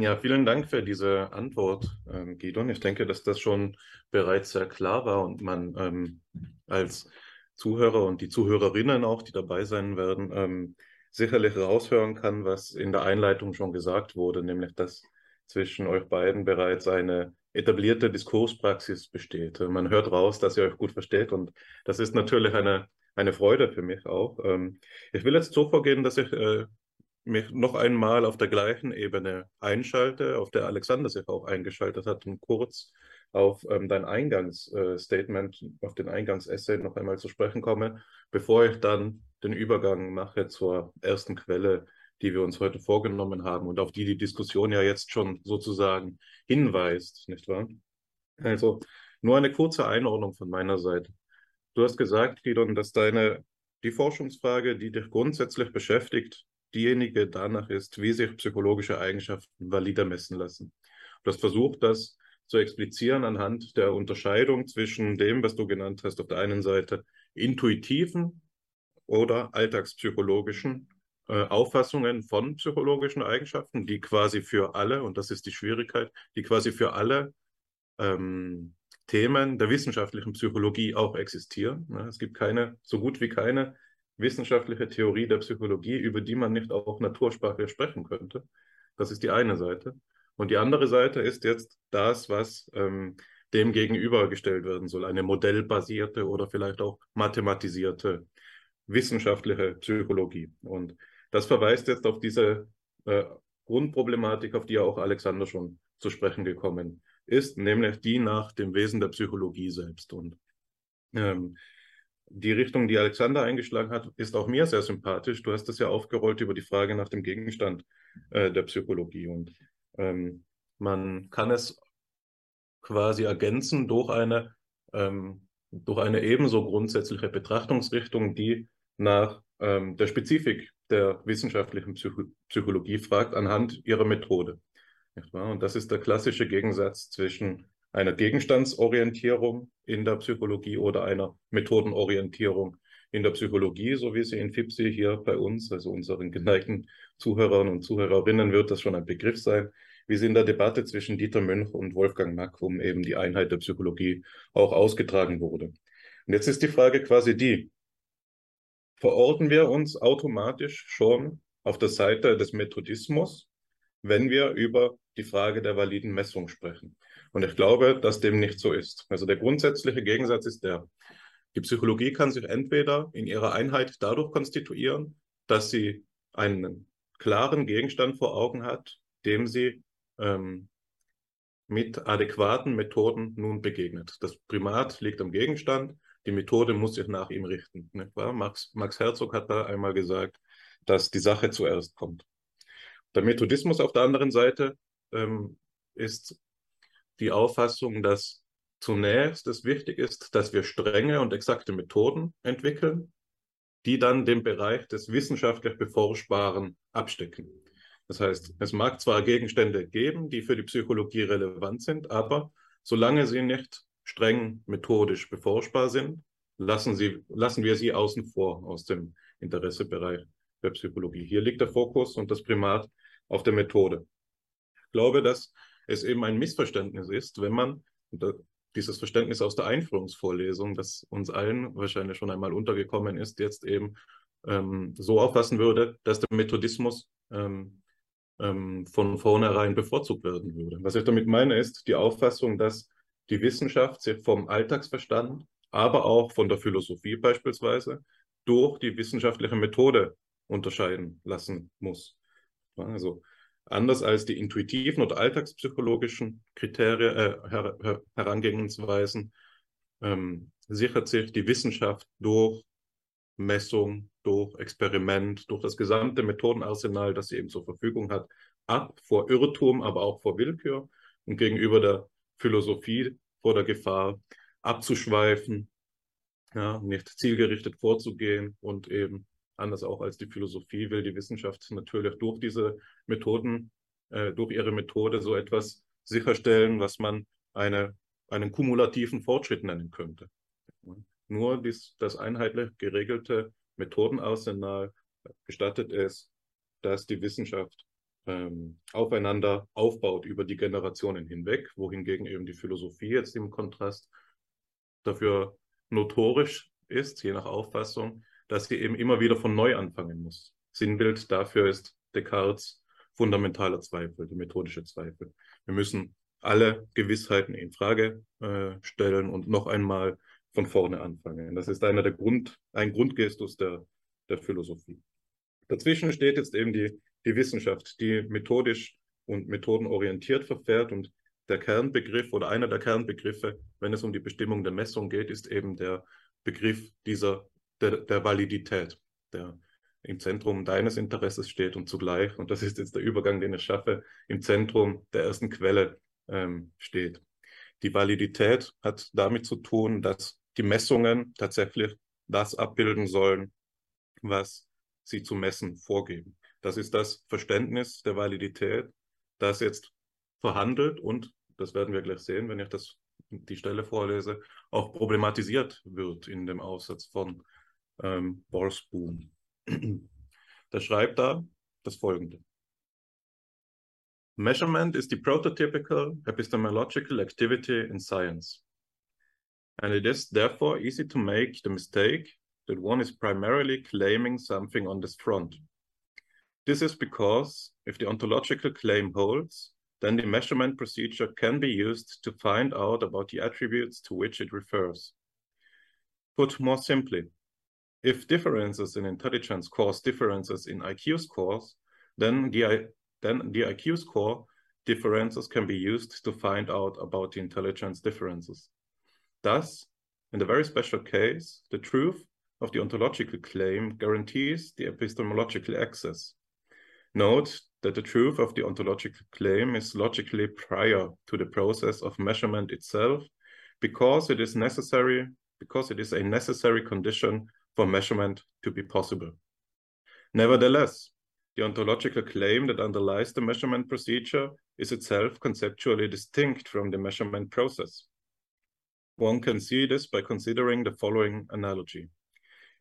Ja, vielen Dank für diese Antwort, ähm, Gidon. Ich denke, dass das schon bereits sehr klar war und man ähm, als Zuhörer und die Zuhörerinnen auch, die dabei sein werden, ähm, sicherlich raushören kann, was in der Einleitung schon gesagt wurde, nämlich dass zwischen euch beiden bereits eine etablierte Diskurspraxis besteht. Man hört raus, dass ihr euch gut versteht und das ist natürlich eine, eine Freude für mich auch. Ähm, ich will jetzt so vorgehen, dass ich äh, mich noch einmal auf der gleichen Ebene einschalte, auf der Alexander sich auch eingeschaltet hat, um kurz auf ähm, dein Eingangsstatement, äh, auf den Eingangsessay noch einmal zu sprechen komme, bevor ich dann den Übergang mache zur ersten Quelle, die wir uns heute vorgenommen haben und auf die die Diskussion ja jetzt schon sozusagen hinweist, nicht wahr? Also nur eine kurze Einordnung von meiner Seite. Du hast gesagt, Gidon, dass deine die Forschungsfrage, die dich grundsätzlich beschäftigt, diejenige danach ist, wie sich psychologische Eigenschaften valider messen lassen. Du hast versucht, das zu explizieren anhand der Unterscheidung zwischen dem, was du genannt hast, auf der einen Seite intuitiven oder alltagspsychologischen äh, Auffassungen von psychologischen Eigenschaften, die quasi für alle, und das ist die Schwierigkeit, die quasi für alle ähm, Themen der wissenschaftlichen Psychologie auch existieren. Ja, es gibt keine, so gut wie keine wissenschaftliche Theorie der Psychologie, über die man nicht auch Natursprache sprechen könnte. Das ist die eine Seite. Und die andere Seite ist jetzt das, was ähm, dem gegenübergestellt werden soll, eine modellbasierte oder vielleicht auch mathematisierte wissenschaftliche Psychologie. Und das verweist jetzt auf diese äh, Grundproblematik, auf die ja auch Alexander schon zu sprechen gekommen ist, nämlich die nach dem Wesen der Psychologie selbst. Und ähm, die Richtung, die Alexander eingeschlagen hat, ist auch mir sehr sympathisch. Du hast das ja aufgerollt über die Frage nach dem Gegenstand äh, der Psychologie. Und ähm, man kann es quasi ergänzen durch eine, ähm, durch eine ebenso grundsätzliche Betrachtungsrichtung, die nach ähm, der Spezifik der wissenschaftlichen Psycho Psychologie fragt, anhand ihrer Methode. Und das ist der klassische Gegensatz zwischen einer Gegenstandsorientierung in der Psychologie oder einer Methodenorientierung in der Psychologie, so wie sie in FIPSI hier bei uns, also unseren geneigten Zuhörern und Zuhörerinnen, wird das schon ein Begriff sein, wie sie in der Debatte zwischen Dieter Münch und Wolfgang Mack um eben die Einheit der Psychologie auch ausgetragen wurde. Und jetzt ist die Frage quasi die, verorten wir uns automatisch schon auf der Seite des Methodismus, wenn wir über die Frage der validen Messung sprechen. Und ich glaube, dass dem nicht so ist. Also der grundsätzliche Gegensatz ist der, die Psychologie kann sich entweder in ihrer Einheit dadurch konstituieren, dass sie einen klaren Gegenstand vor Augen hat, dem sie ähm, mit adäquaten Methoden nun begegnet. Das Primat liegt am Gegenstand die Methode muss sich nach ihm richten. Max, Max Herzog hat da einmal gesagt, dass die Sache zuerst kommt. Der Methodismus auf der anderen Seite ähm, ist die Auffassung, dass zunächst es wichtig ist, dass wir strenge und exakte Methoden entwickeln, die dann den Bereich des wissenschaftlich Beforschbaren abstecken. Das heißt, es mag zwar Gegenstände geben, die für die Psychologie relevant sind, aber solange sie nicht streng methodisch beforschbar sind, lassen, sie, lassen wir sie außen vor aus dem Interessebereich der Psychologie. Hier liegt der Fokus und das Primat auf der Methode. Ich glaube, dass es eben ein Missverständnis ist, wenn man, dieses Verständnis aus der Einführungsvorlesung, das uns allen wahrscheinlich schon einmal untergekommen ist, jetzt eben ähm, so auffassen würde, dass der Methodismus ähm, ähm, von vornherein bevorzugt werden würde. Was ich damit meine, ist die Auffassung, dass die Wissenschaft sich vom Alltagsverstand, aber auch von der Philosophie beispielsweise, durch die wissenschaftliche Methode unterscheiden lassen muss. Also anders als die intuitiven oder alltagspsychologischen Kriterien, äh, Her Her Herangehensweisen, ähm, sichert sich die Wissenschaft durch Messung, durch Experiment, durch das gesamte Methodenarsenal, das sie eben zur Verfügung hat, ab vor Irrtum, aber auch vor Willkür und gegenüber der Philosophie vor der Gefahr abzuschweifen, ja, nicht zielgerichtet vorzugehen und eben anders auch als die Philosophie will die Wissenschaft natürlich durch diese Methoden, äh, durch ihre Methode so etwas sicherstellen, was man eine, einen kumulativen Fortschritt nennen könnte. Nur dies, das einheitlich geregelte Methodenarsenal gestattet es, dass die Wissenschaft ähm, aufeinander aufbaut über die Generationen hinweg, wohingegen eben die Philosophie jetzt im Kontrast dafür notorisch ist, je nach Auffassung, dass sie eben immer wieder von neu anfangen muss. Sinnbild dafür ist Descartes fundamentaler Zweifel, der methodische Zweifel. Wir müssen alle Gewissheiten in Frage äh, stellen und noch einmal von vorne anfangen. Das ist einer der Grund, ein Grundgestus der, der Philosophie. Dazwischen steht jetzt eben die, die Wissenschaft, die methodisch und methodenorientiert verfährt und der Kernbegriff oder einer der Kernbegriffe, wenn es um die Bestimmung der Messung geht, ist eben der Begriff dieser der, der Validität, der im Zentrum deines Interesses steht und zugleich, und das ist jetzt der Übergang, den ich schaffe, im Zentrum der ersten Quelle ähm, steht. Die Validität hat damit zu tun, dass die Messungen tatsächlich das abbilden sollen, was sie zu messen vorgeben. Das ist das Verständnis der Validität, das jetzt verhandelt und, das werden wir gleich sehen, wenn ich das, die Stelle vorlese, auch problematisiert wird in dem Aussatz von ähm, Borsboom. Der schreibt da das folgende. Measurement is the prototypical epistemological activity in science. And it is therefore easy to make the mistake that one is primarily claiming something on this front. This is because if the ontological claim holds, then the measurement procedure can be used to find out about the attributes to which it refers. Put more simply, if differences in intelligence cause differences in IQ scores, then the, then the IQ score differences can be used to find out about the intelligence differences. Thus, in the very special case, the truth of the ontological claim guarantees the epistemological access. Note that the truth of the ontological claim is logically prior to the process of measurement itself because it is necessary because it is a necessary condition for measurement to be possible. Nevertheless, the ontological claim that underlies the measurement procedure is itself conceptually distinct from the measurement process. One can see this by considering the following analogy.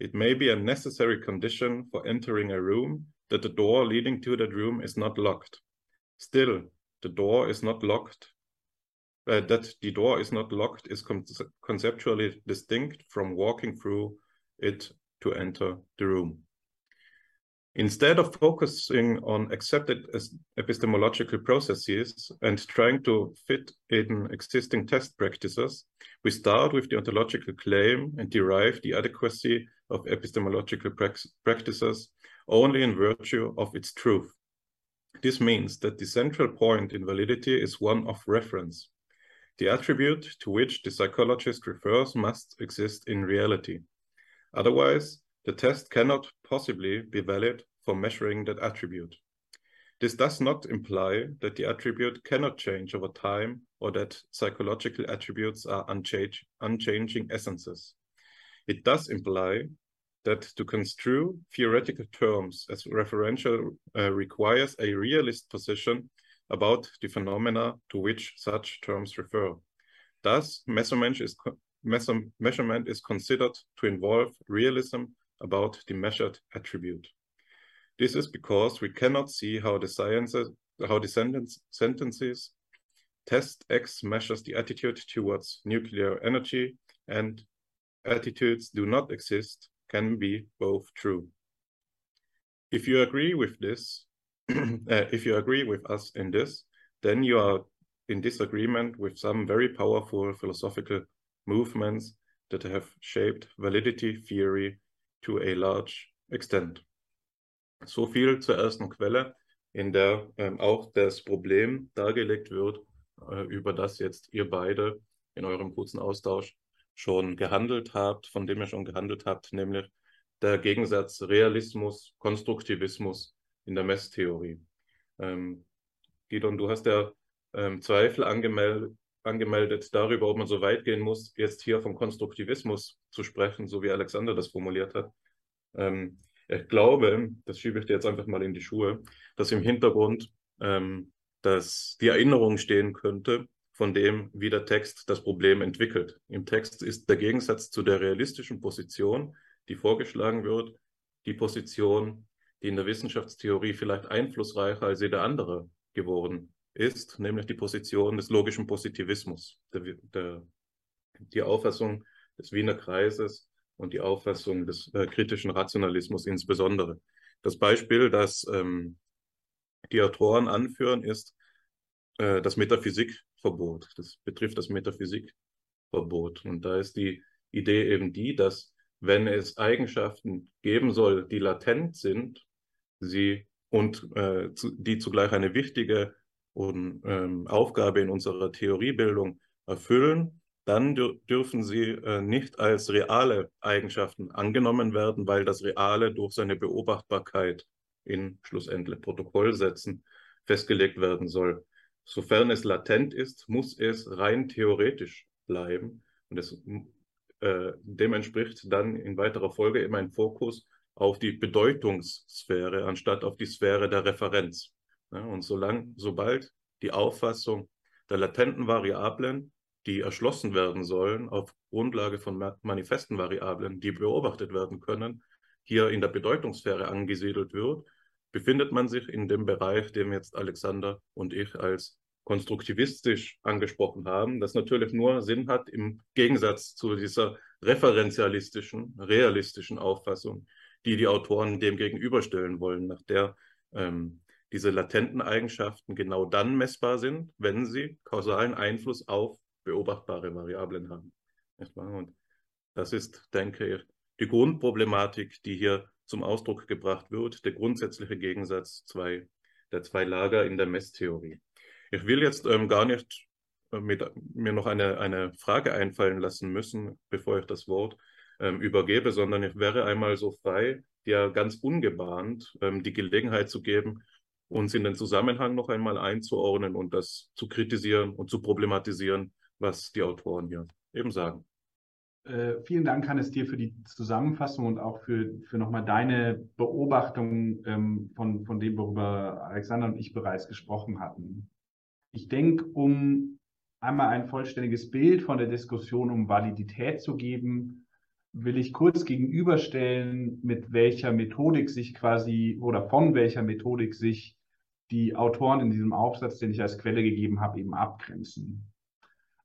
It may be a necessary condition for entering a room that the door leading to that room is not locked. Still, the door is not locked. Uh, that the door is not locked is con conceptually distinct from walking through it to enter the room. Instead of focusing on accepted epistemological processes and trying to fit in existing test practices, we start with the ontological claim and derive the adequacy of epistemological practices only in virtue of its truth. This means that the central point in validity is one of reference. The attribute to which the psychologist refers must exist in reality. Otherwise, the test cannot possibly be valid for measuring that attribute. This does not imply that the attribute cannot change over time or that psychological attributes are unchanging essences. It does imply that to construe theoretical terms as referential uh, requires a realist position about the phenomena to which such terms refer. Thus, measurement is, measurement is considered to involve realism about the measured attribute. This is because we cannot see how the sciences, how the sentence, sentences test X measures the attitude towards nuclear energy and attitudes do not exist can be both true. If you agree with this, uh, if you agree with us in this, then you are in disagreement with some very powerful philosophical movements that have shaped validity theory to a large extent. So viel zur ersten Quelle, in der ähm, auch das Problem dargelegt wird, äh, über das jetzt ihr beide in eurem kurzen Austausch schon gehandelt habt, von dem ihr schon gehandelt habt, nämlich der Gegensatz Realismus, Konstruktivismus in der Messtheorie. Ähm, Gidon, du hast ja ähm, Zweifel angemeldet, angemeldet darüber, ob man so weit gehen muss, jetzt hier vom Konstruktivismus zu sprechen, so wie Alexander das formuliert hat. Ähm, ich glaube, das schiebe ich dir jetzt einfach mal in die Schuhe, dass im Hintergrund ähm, dass die Erinnerung stehen könnte, von dem, wie der Text das Problem entwickelt. Im Text ist der Gegensatz zu der realistischen Position, die vorgeschlagen wird, die Position, die in der Wissenschaftstheorie vielleicht einflussreicher als jede andere geworden ist, nämlich die Position des logischen Positivismus, der, der, die Auffassung des Wiener Kreises und die Auffassung des äh, kritischen Rationalismus insbesondere. Das Beispiel, das ähm, die Autoren anführen, ist äh, das Metaphysikverbot. Das betrifft das Metaphysikverbot. Und da ist die Idee eben die, dass wenn es Eigenschaften geben soll, die latent sind, sie und äh, zu, die zugleich eine wichtige und, ähm, Aufgabe in unserer Theoriebildung erfüllen, dann dür dürfen sie äh, nicht als reale Eigenschaften angenommen werden, weil das Reale durch seine Beobachtbarkeit in schlussendlich Protokollsätzen festgelegt werden soll. Sofern es latent ist, muss es rein theoretisch bleiben. Und es, äh, dem entspricht dann in weiterer Folge immer ein Fokus auf die Bedeutungssphäre anstatt auf die Sphäre der Referenz. Ja, und solange, sobald die Auffassung der latenten Variablen, die erschlossen werden sollen auf Grundlage von manifesten Variablen, die beobachtet werden können, hier in der Bedeutungssphäre angesiedelt wird, befindet man sich in dem Bereich, den jetzt Alexander und ich als konstruktivistisch angesprochen haben, das natürlich nur Sinn hat im Gegensatz zu dieser referenzialistischen, realistischen Auffassung, die die Autoren dem gegenüberstellen wollen, nach der ähm, diese latenten Eigenschaften genau dann messbar sind, wenn sie kausalen Einfluss auf beobachtbare Variablen haben. Und das ist, denke ich, die Grundproblematik, die hier zum Ausdruck gebracht wird, der grundsätzliche Gegensatz zwei, der zwei Lager in der Messtheorie. Ich will jetzt ähm, gar nicht äh, mit, mir noch eine, eine Frage einfallen lassen müssen, bevor ich das Wort ähm, übergebe, sondern ich wäre einmal so frei, dir ganz ungebahnt ähm, die Gelegenheit zu geben, uns in den Zusammenhang noch einmal einzuordnen und das zu kritisieren und zu problematisieren, was die Autoren hier eben sagen. Äh, vielen Dank, Hannes, dir für die Zusammenfassung und auch für, für nochmal deine Beobachtung ähm, von, von dem, worüber Alexander und ich bereits gesprochen hatten. Ich denke, um einmal ein vollständiges Bild von der Diskussion um Validität zu geben, will ich kurz gegenüberstellen, mit welcher Methodik sich quasi oder von welcher Methodik sich die Autoren in diesem Aufsatz, den ich als Quelle gegeben habe, eben abgrenzen.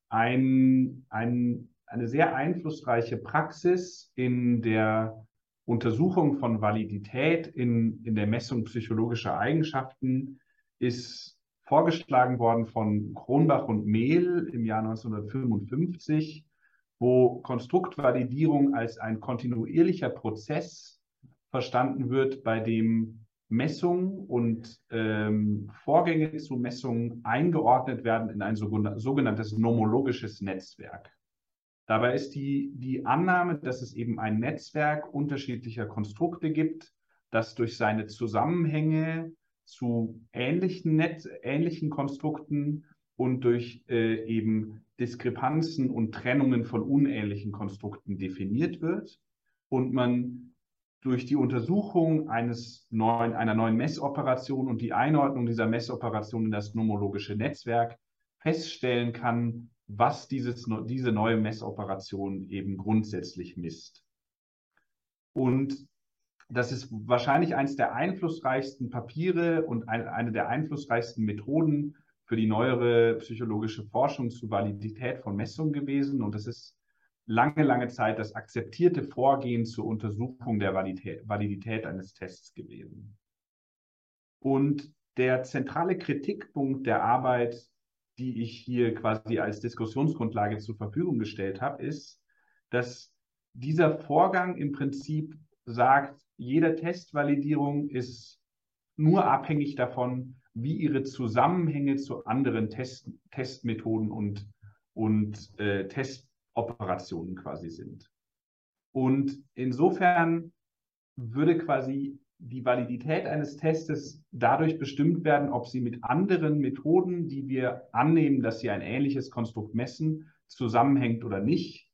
Ein, ein eine sehr einflussreiche Praxis in der Untersuchung von Validität in, in der Messung psychologischer Eigenschaften ist vorgeschlagen worden von Kronbach und Mehl im Jahr 1955, wo Konstruktvalidierung als ein kontinuierlicher Prozess verstanden wird, bei dem Messungen und ähm, Vorgänge zu Messungen eingeordnet werden in ein sogenanntes nomologisches Netzwerk. Dabei ist die, die Annahme, dass es eben ein Netzwerk unterschiedlicher Konstrukte gibt, das durch seine Zusammenhänge zu ähnlichen, Netz, ähnlichen Konstrukten und durch äh, eben Diskrepanzen und Trennungen von unähnlichen Konstrukten definiert wird und man durch die Untersuchung eines neuen, einer neuen Messoperation und die Einordnung dieser Messoperation in das nomologische Netzwerk feststellen kann, was dieses, diese neue Messoperation eben grundsätzlich misst. Und das ist wahrscheinlich eines der einflussreichsten Papiere und eine der einflussreichsten Methoden für die neuere psychologische Forschung zur Validität von Messungen gewesen. Und das ist lange, lange Zeit das akzeptierte Vorgehen zur Untersuchung der Validität, Validität eines Tests gewesen. Und der zentrale Kritikpunkt der Arbeit, die ich hier quasi als Diskussionsgrundlage zur Verfügung gestellt habe, ist, dass dieser Vorgang im Prinzip sagt, jede Testvalidierung ist nur abhängig davon, wie ihre Zusammenhänge zu anderen Test, Testmethoden und, und äh, Testoperationen quasi sind. Und insofern würde quasi die Validität eines Testes dadurch bestimmt werden, ob sie mit anderen Methoden, die wir annehmen, dass sie ein ähnliches Konstrukt messen, zusammenhängt oder nicht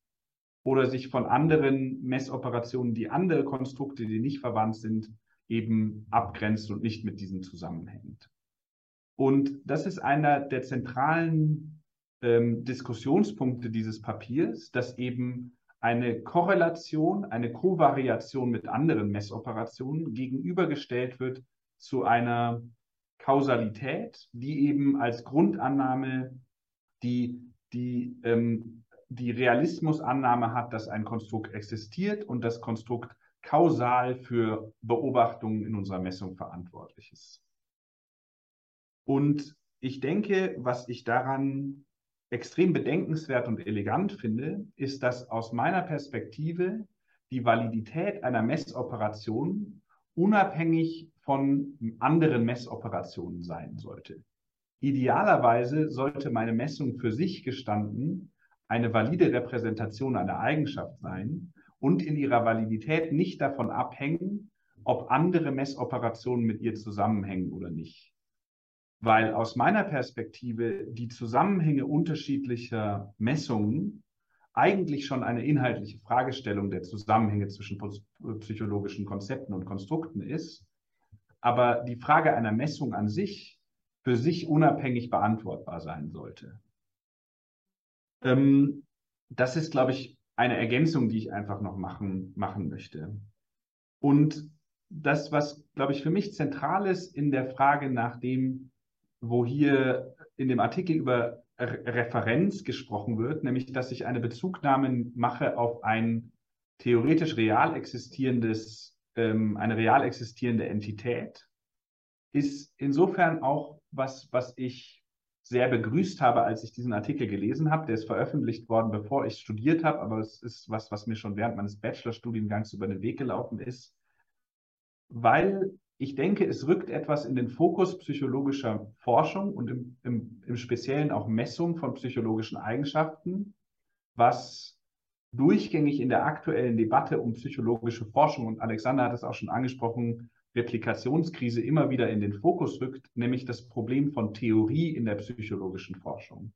oder sich von anderen Messoperationen, die andere Konstrukte, die nicht verwandt sind, eben abgrenzt und nicht mit diesen zusammenhängt. Und das ist einer der zentralen ähm, Diskussionspunkte dieses Papiers, dass eben eine Korrelation, eine Kovariation mit anderen Messoperationen gegenübergestellt wird zu einer Kausalität, die eben als Grundannahme die, die ähm, die Realismusannahme hat, dass ein Konstrukt existiert und das Konstrukt kausal für Beobachtungen in unserer Messung verantwortlich ist. Und ich denke, was ich daran extrem bedenkenswert und elegant finde, ist, dass aus meiner Perspektive die Validität einer Messoperation unabhängig von anderen Messoperationen sein sollte. Idealerweise sollte meine Messung für sich gestanden eine valide Repräsentation einer Eigenschaft sein und in ihrer Validität nicht davon abhängen, ob andere Messoperationen mit ihr zusammenhängen oder nicht. Weil aus meiner Perspektive die Zusammenhänge unterschiedlicher Messungen eigentlich schon eine inhaltliche Fragestellung der Zusammenhänge zwischen psychologischen Konzepten und Konstrukten ist, aber die Frage einer Messung an sich für sich unabhängig beantwortbar sein sollte. Ähm, das ist, glaube ich, eine Ergänzung, die ich einfach noch machen, machen möchte. Und das, was, glaube ich, für mich zentral ist in der Frage nach dem, wo hier in dem Artikel über Referenz gesprochen wird, nämlich dass ich eine Bezugnahme mache auf ein theoretisch real existierendes, ähm, eine real existierende Entität, ist insofern auch was, was ich sehr begrüßt habe, als ich diesen Artikel gelesen habe. Der ist veröffentlicht worden, bevor ich studiert habe, aber es ist was, was mir schon während meines Bachelorstudiengangs über den Weg gelaufen ist, weil ich denke, es rückt etwas in den Fokus psychologischer Forschung und im, im, im Speziellen auch Messung von psychologischen Eigenschaften, was durchgängig in der aktuellen Debatte um psychologische Forschung, und Alexander hat es auch schon angesprochen, Replikationskrise immer wieder in den Fokus rückt, nämlich das Problem von Theorie in der psychologischen Forschung.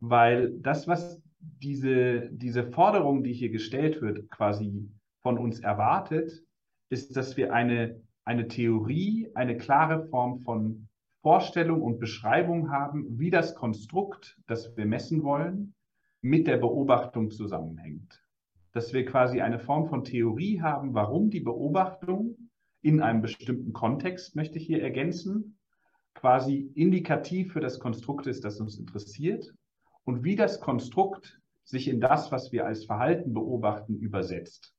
Weil das, was diese, diese Forderung, die hier gestellt wird, quasi von uns erwartet, ist, dass wir eine, eine Theorie, eine klare Form von Vorstellung und Beschreibung haben, wie das Konstrukt, das wir messen wollen, mit der Beobachtung zusammenhängt. Dass wir quasi eine Form von Theorie haben, warum die Beobachtung in einem bestimmten Kontext, möchte ich hier ergänzen, quasi indikativ für das Konstrukt ist, das uns interessiert und wie das Konstrukt sich in das, was wir als Verhalten beobachten, übersetzt.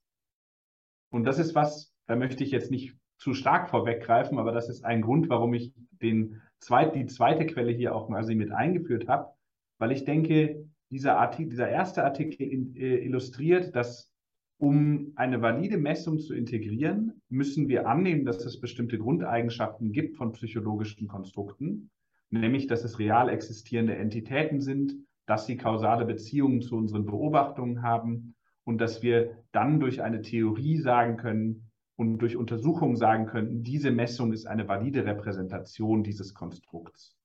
Und das ist was, da möchte ich jetzt nicht zu stark vorweggreifen, aber das ist ein Grund, warum ich den zweit, die zweite Quelle hier auch quasi mit eingeführt habe, weil ich denke, dieser, Artikel, dieser erste Artikel in, äh, illustriert, dass um eine valide Messung zu integrieren, müssen wir annehmen, dass es bestimmte Grundeigenschaften gibt von psychologischen Konstrukten, nämlich dass es real existierende Entitäten sind, dass sie kausale Beziehungen zu unseren Beobachtungen haben und dass wir dann durch eine Theorie sagen können, und durch Untersuchungen sagen könnten, diese Messung ist eine valide Repräsentation dieses Konstrukts.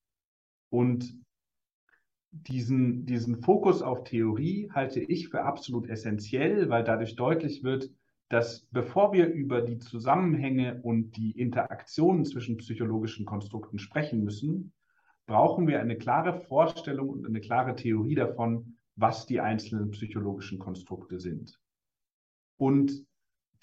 Und diesen, diesen Fokus auf Theorie halte ich für absolut essentiell, weil dadurch deutlich wird, dass bevor wir über die Zusammenhänge und die Interaktionen zwischen psychologischen Konstrukten sprechen müssen, brauchen wir eine klare Vorstellung und eine klare Theorie davon, was die einzelnen psychologischen Konstrukte sind. Und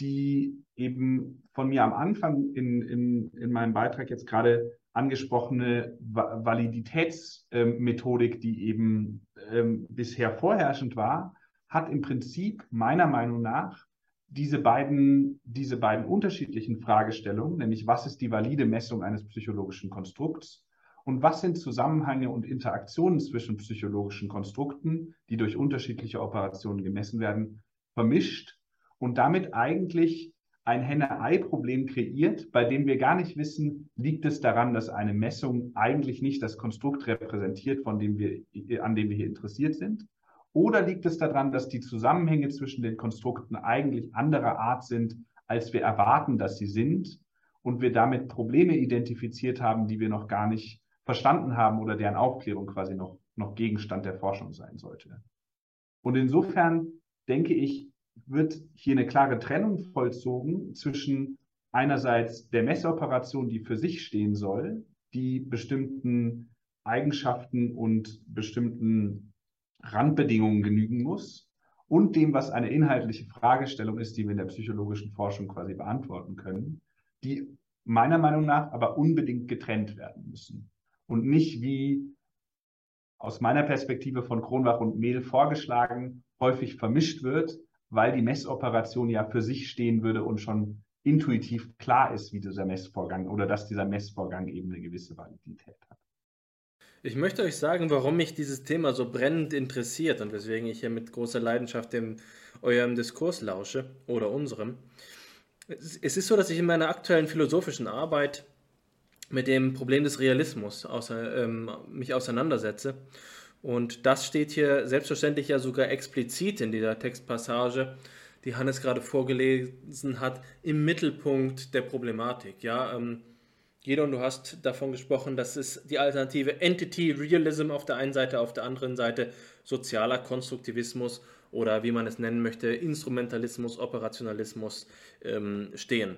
die eben von mir am Anfang in, in, in meinem Beitrag jetzt gerade angesprochene Validitätsmethodik, die eben ähm, bisher vorherrschend war, hat im Prinzip meiner Meinung nach diese beiden, diese beiden unterschiedlichen Fragestellungen, nämlich was ist die valide Messung eines psychologischen Konstrukts und was sind Zusammenhänge und Interaktionen zwischen psychologischen Konstrukten, die durch unterschiedliche Operationen gemessen werden, vermischt und damit eigentlich ein Henne-Ei-Problem kreiert, bei dem wir gar nicht wissen, liegt es daran, dass eine Messung eigentlich nicht das Konstrukt repräsentiert, von dem wir, an dem wir hier interessiert sind, oder liegt es daran, dass die Zusammenhänge zwischen den Konstrukten eigentlich anderer Art sind, als wir erwarten, dass sie sind und wir damit Probleme identifiziert haben, die wir noch gar nicht verstanden haben oder deren Aufklärung quasi noch, noch Gegenstand der Forschung sein sollte. Und insofern denke ich, wird hier eine klare Trennung vollzogen zwischen einerseits der Messoperation, die für sich stehen soll, die bestimmten Eigenschaften und bestimmten Randbedingungen genügen muss und dem, was eine inhaltliche Fragestellung ist, die wir in der psychologischen Forschung quasi beantworten können, die meiner Meinung nach aber unbedingt getrennt werden müssen und nicht wie aus meiner Perspektive von Kronbach und Mehl vorgeschlagen häufig vermischt wird, weil die Messoperation ja für sich stehen würde und schon intuitiv klar ist, wie dieser Messvorgang oder dass dieser Messvorgang eben eine gewisse Validität hat. Ich möchte euch sagen, warum mich dieses Thema so brennend interessiert und weswegen ich hier mit großer Leidenschaft dem, eurem Diskurs lausche oder unserem. Es ist so, dass ich in meiner aktuellen philosophischen Arbeit mit dem Problem des Realismus außer, ähm, mich auseinandersetze. Und das steht hier selbstverständlich ja sogar explizit in dieser Textpassage, die Hannes gerade vorgelesen hat, im Mittelpunkt der Problematik. Ja, ähm, Gideon, du hast davon gesprochen, dass es die Alternative Entity Realism auf der einen Seite, auf der anderen Seite sozialer Konstruktivismus oder wie man es nennen möchte, Instrumentalismus, Operationalismus ähm, stehen.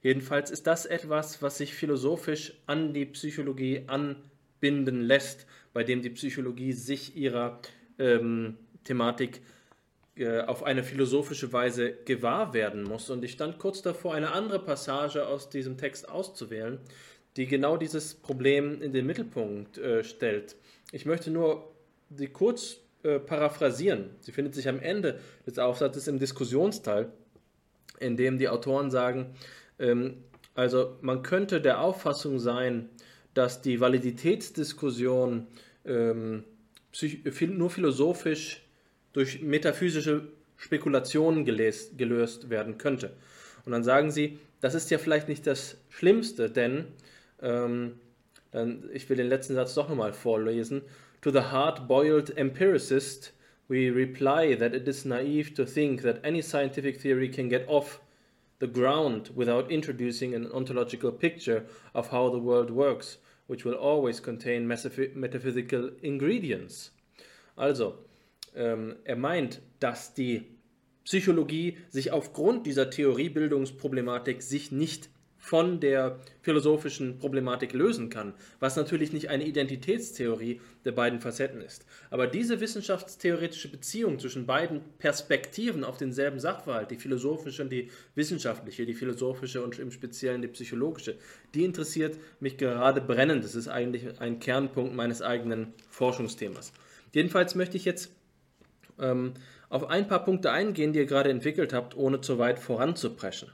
Jedenfalls ist das etwas, was sich philosophisch an die Psychologie anbinden lässt, bei dem die Psychologie sich ihrer ähm, Thematik äh, auf eine philosophische Weise gewahr werden muss. Und ich stand kurz davor, eine andere Passage aus diesem Text auszuwählen, die genau dieses Problem in den Mittelpunkt äh, stellt. Ich möchte nur sie kurz äh, paraphrasieren. Sie findet sich am Ende des Aufsatzes im Diskussionsteil, in dem die Autoren sagen, ähm, also man könnte der Auffassung sein, dass die Validitätsdiskussion ähm, nur philosophisch durch metaphysische Spekulationen gelöst, gelöst werden könnte. Und dann sagen sie, das ist ja vielleicht nicht das Schlimmste, denn, ähm, dann, ich will den letzten Satz doch nochmal vorlesen, to the hard-boiled empiricist we reply that it is naive to think that any scientific theory can get off the ground without introducing an ontological picture of how the world works, which will always contain metaphysical ingredients. Also, ähm, er meint, dass die Psychologie sich aufgrund dieser Theoriebildungsproblematik sich nicht von der philosophischen Problematik lösen kann, was natürlich nicht eine Identitätstheorie der beiden Facetten ist. Aber diese wissenschaftstheoretische Beziehung zwischen beiden Perspektiven auf denselben Sachverhalt, die philosophische und die wissenschaftliche, die philosophische und im Speziellen die psychologische, die interessiert mich gerade brennend. Das ist eigentlich ein Kernpunkt meines eigenen Forschungsthemas. Jedenfalls möchte ich jetzt ähm, auf ein paar Punkte eingehen, die ihr gerade entwickelt habt, ohne zu weit voranzupreschen.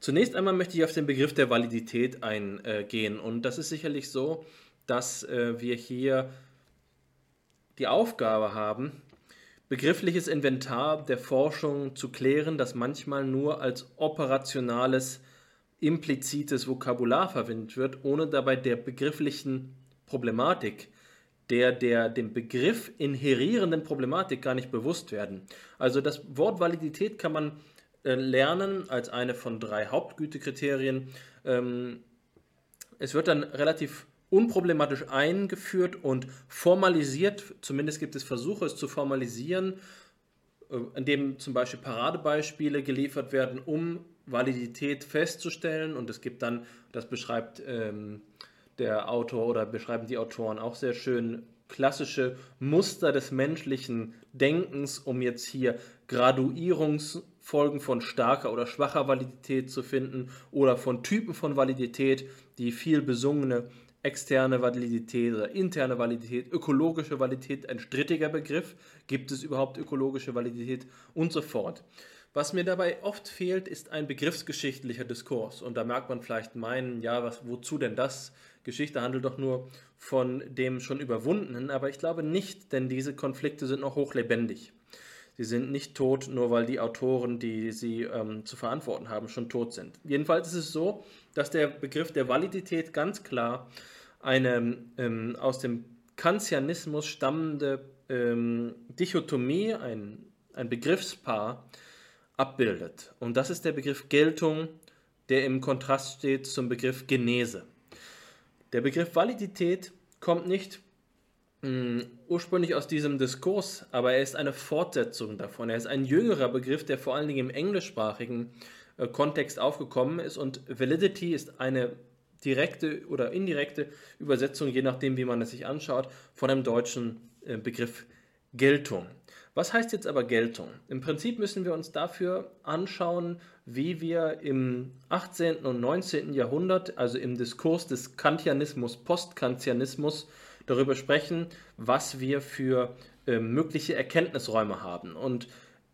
Zunächst einmal möchte ich auf den Begriff der Validität eingehen. Und das ist sicherlich so, dass äh, wir hier die Aufgabe haben, begriffliches Inventar der Forschung zu klären, das manchmal nur als operationales, implizites Vokabular verwendet wird, ohne dabei der begrifflichen Problematik der der dem Begriff inherierenden Problematik gar nicht bewusst werden. Also das Wort Validität kann man lernen als eine von drei Hauptgütekriterien. Ähm, es wird dann relativ unproblematisch eingeführt und formalisiert, zumindest gibt es Versuche, es zu formalisieren, äh, indem zum Beispiel Paradebeispiele geliefert werden, um Validität festzustellen. Und es gibt dann, das beschreibt ähm, der Autor oder beschreiben die Autoren auch sehr schön, klassische Muster des menschlichen Denkens, um jetzt hier Graduierungsfolgen von starker oder schwacher Validität zu finden oder von Typen von Validität, die viel besungene externe Validität oder interne Validität, ökologische Validität, ein strittiger Begriff. Gibt es überhaupt ökologische Validität und so fort. Was mir dabei oft fehlt, ist ein begriffsgeschichtlicher Diskurs. Und da merkt man vielleicht meinen, ja, was, wozu denn das? Geschichte handelt doch nur von dem schon Überwundenen. Aber ich glaube nicht, denn diese Konflikte sind noch hochlebendig. Sie sind nicht tot, nur weil die Autoren, die sie ähm, zu verantworten haben, schon tot sind. Jedenfalls ist es so, dass der Begriff der Validität ganz klar eine ähm, aus dem Kantianismus stammende ähm, Dichotomie, ein, ein Begriffspaar abbildet. Und das ist der Begriff Geltung, der im Kontrast steht zum Begriff Genese. Der Begriff Validität kommt nicht hm, ursprünglich aus diesem Diskurs, aber er ist eine Fortsetzung davon. Er ist ein jüngerer Begriff, der vor allen Dingen im englischsprachigen äh, Kontext aufgekommen ist und Validity ist eine direkte oder indirekte Übersetzung, je nachdem, wie man es sich anschaut, von dem deutschen äh, Begriff Geltung. Was heißt jetzt aber Geltung? Im Prinzip müssen wir uns dafür anschauen, wie wir im 18. und 19. Jahrhundert, also im Diskurs des Kantianismus, Postkantianismus, darüber sprechen, was wir für äh, mögliche Erkenntnisräume haben. Und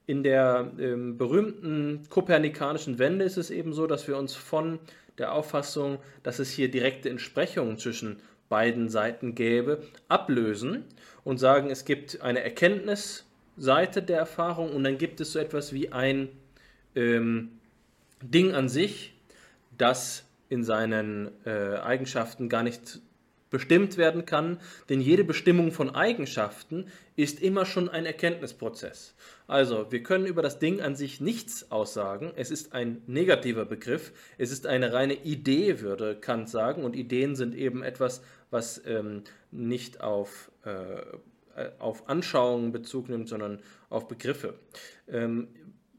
in der äh, berühmten kopernikanischen Wende ist es eben so, dass wir uns von der Auffassung, dass es hier direkte Entsprechungen zwischen beiden Seiten gäbe, ablösen und sagen, es gibt eine Erkenntnisseite der Erfahrung und dann gibt es so etwas wie ein ähm, Ding an sich, das in seinen äh, Eigenschaften gar nicht bestimmt werden kann, denn jede Bestimmung von Eigenschaften ist immer schon ein Erkenntnisprozess. Also, wir können über das Ding an sich nichts aussagen. Es ist ein negativer Begriff. Es ist eine reine Idee, würde Kant sagen. Und Ideen sind eben etwas, was ähm, nicht auf, äh, auf Anschauungen Bezug nimmt, sondern auf Begriffe. Ähm,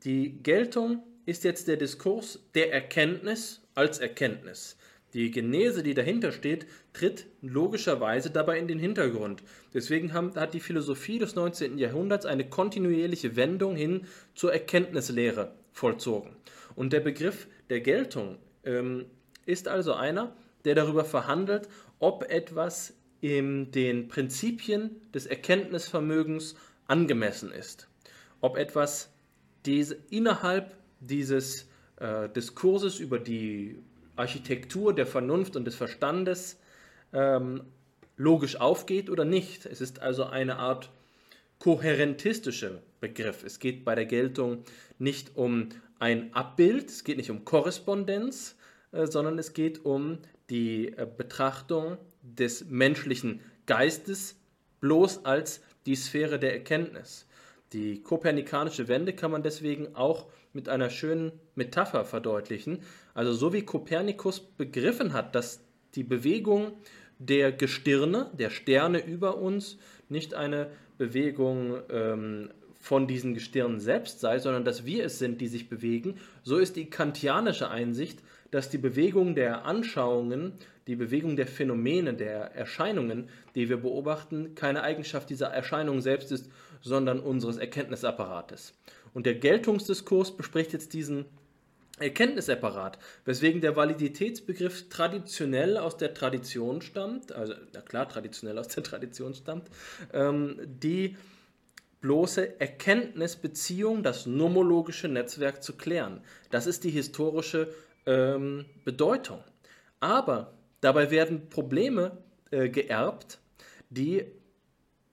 die Geltung ist jetzt der Diskurs der Erkenntnis als Erkenntnis. Die Genese, die dahinter steht, tritt logischerweise dabei in den Hintergrund. Deswegen hat die Philosophie des 19. Jahrhunderts eine kontinuierliche Wendung hin zur Erkenntnislehre vollzogen. Und der Begriff der Geltung ähm, ist also einer, der darüber verhandelt, ob etwas in den Prinzipien des Erkenntnisvermögens angemessen ist. Ob etwas diese, innerhalb dieses äh, Diskurses über die Architektur der Vernunft und des Verstandes ähm, logisch aufgeht oder nicht. Es ist also eine Art kohärentistischer Begriff. Es geht bei der Geltung nicht um ein Abbild, es geht nicht um Korrespondenz, äh, sondern es geht um die äh, Betrachtung des menschlichen Geistes bloß als die Sphäre der Erkenntnis. Die kopernikanische Wende kann man deswegen auch mit einer schönen Metapher verdeutlichen. Also so wie Kopernikus begriffen hat, dass die Bewegung der Gestirne, der Sterne über uns, nicht eine Bewegung ähm, von diesen Gestirnen selbst sei, sondern dass wir es sind, die sich bewegen, so ist die kantianische Einsicht, dass die Bewegung der Anschauungen, die Bewegung der Phänomene, der Erscheinungen, die wir beobachten, keine Eigenschaft dieser Erscheinung selbst ist, sondern unseres Erkenntnisapparates. Und der Geltungsdiskurs bespricht jetzt diesen Erkenntnisapparat, weswegen der Validitätsbegriff traditionell aus der Tradition stammt, also na klar, traditionell aus der Tradition stammt, ähm, die bloße Erkenntnisbeziehung, das nomologische Netzwerk zu klären. Das ist die historische ähm, Bedeutung. Aber dabei werden Probleme äh, geerbt, die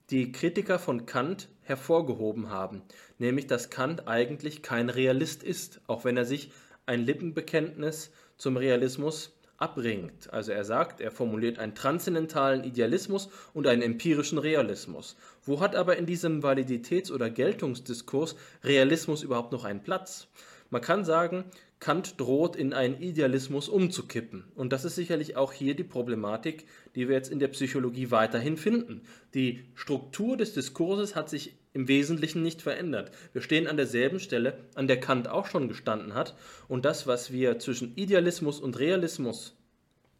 die Kritiker von Kant hervorgehoben haben, nämlich dass Kant eigentlich kein Realist ist, auch wenn er sich ein Lippenbekenntnis zum Realismus abringt. Also er sagt, er formuliert einen transzendentalen Idealismus und einen empirischen Realismus. Wo hat aber in diesem Validitäts- oder Geltungsdiskurs Realismus überhaupt noch einen Platz? Man kann sagen, Kant droht in einen Idealismus umzukippen. Und das ist sicherlich auch hier die Problematik, die wir jetzt in der Psychologie weiterhin finden. Die Struktur des Diskurses hat sich im Wesentlichen nicht verändert. Wir stehen an derselben Stelle, an der Kant auch schon gestanden hat. Und das, was wir zwischen Idealismus und Realismus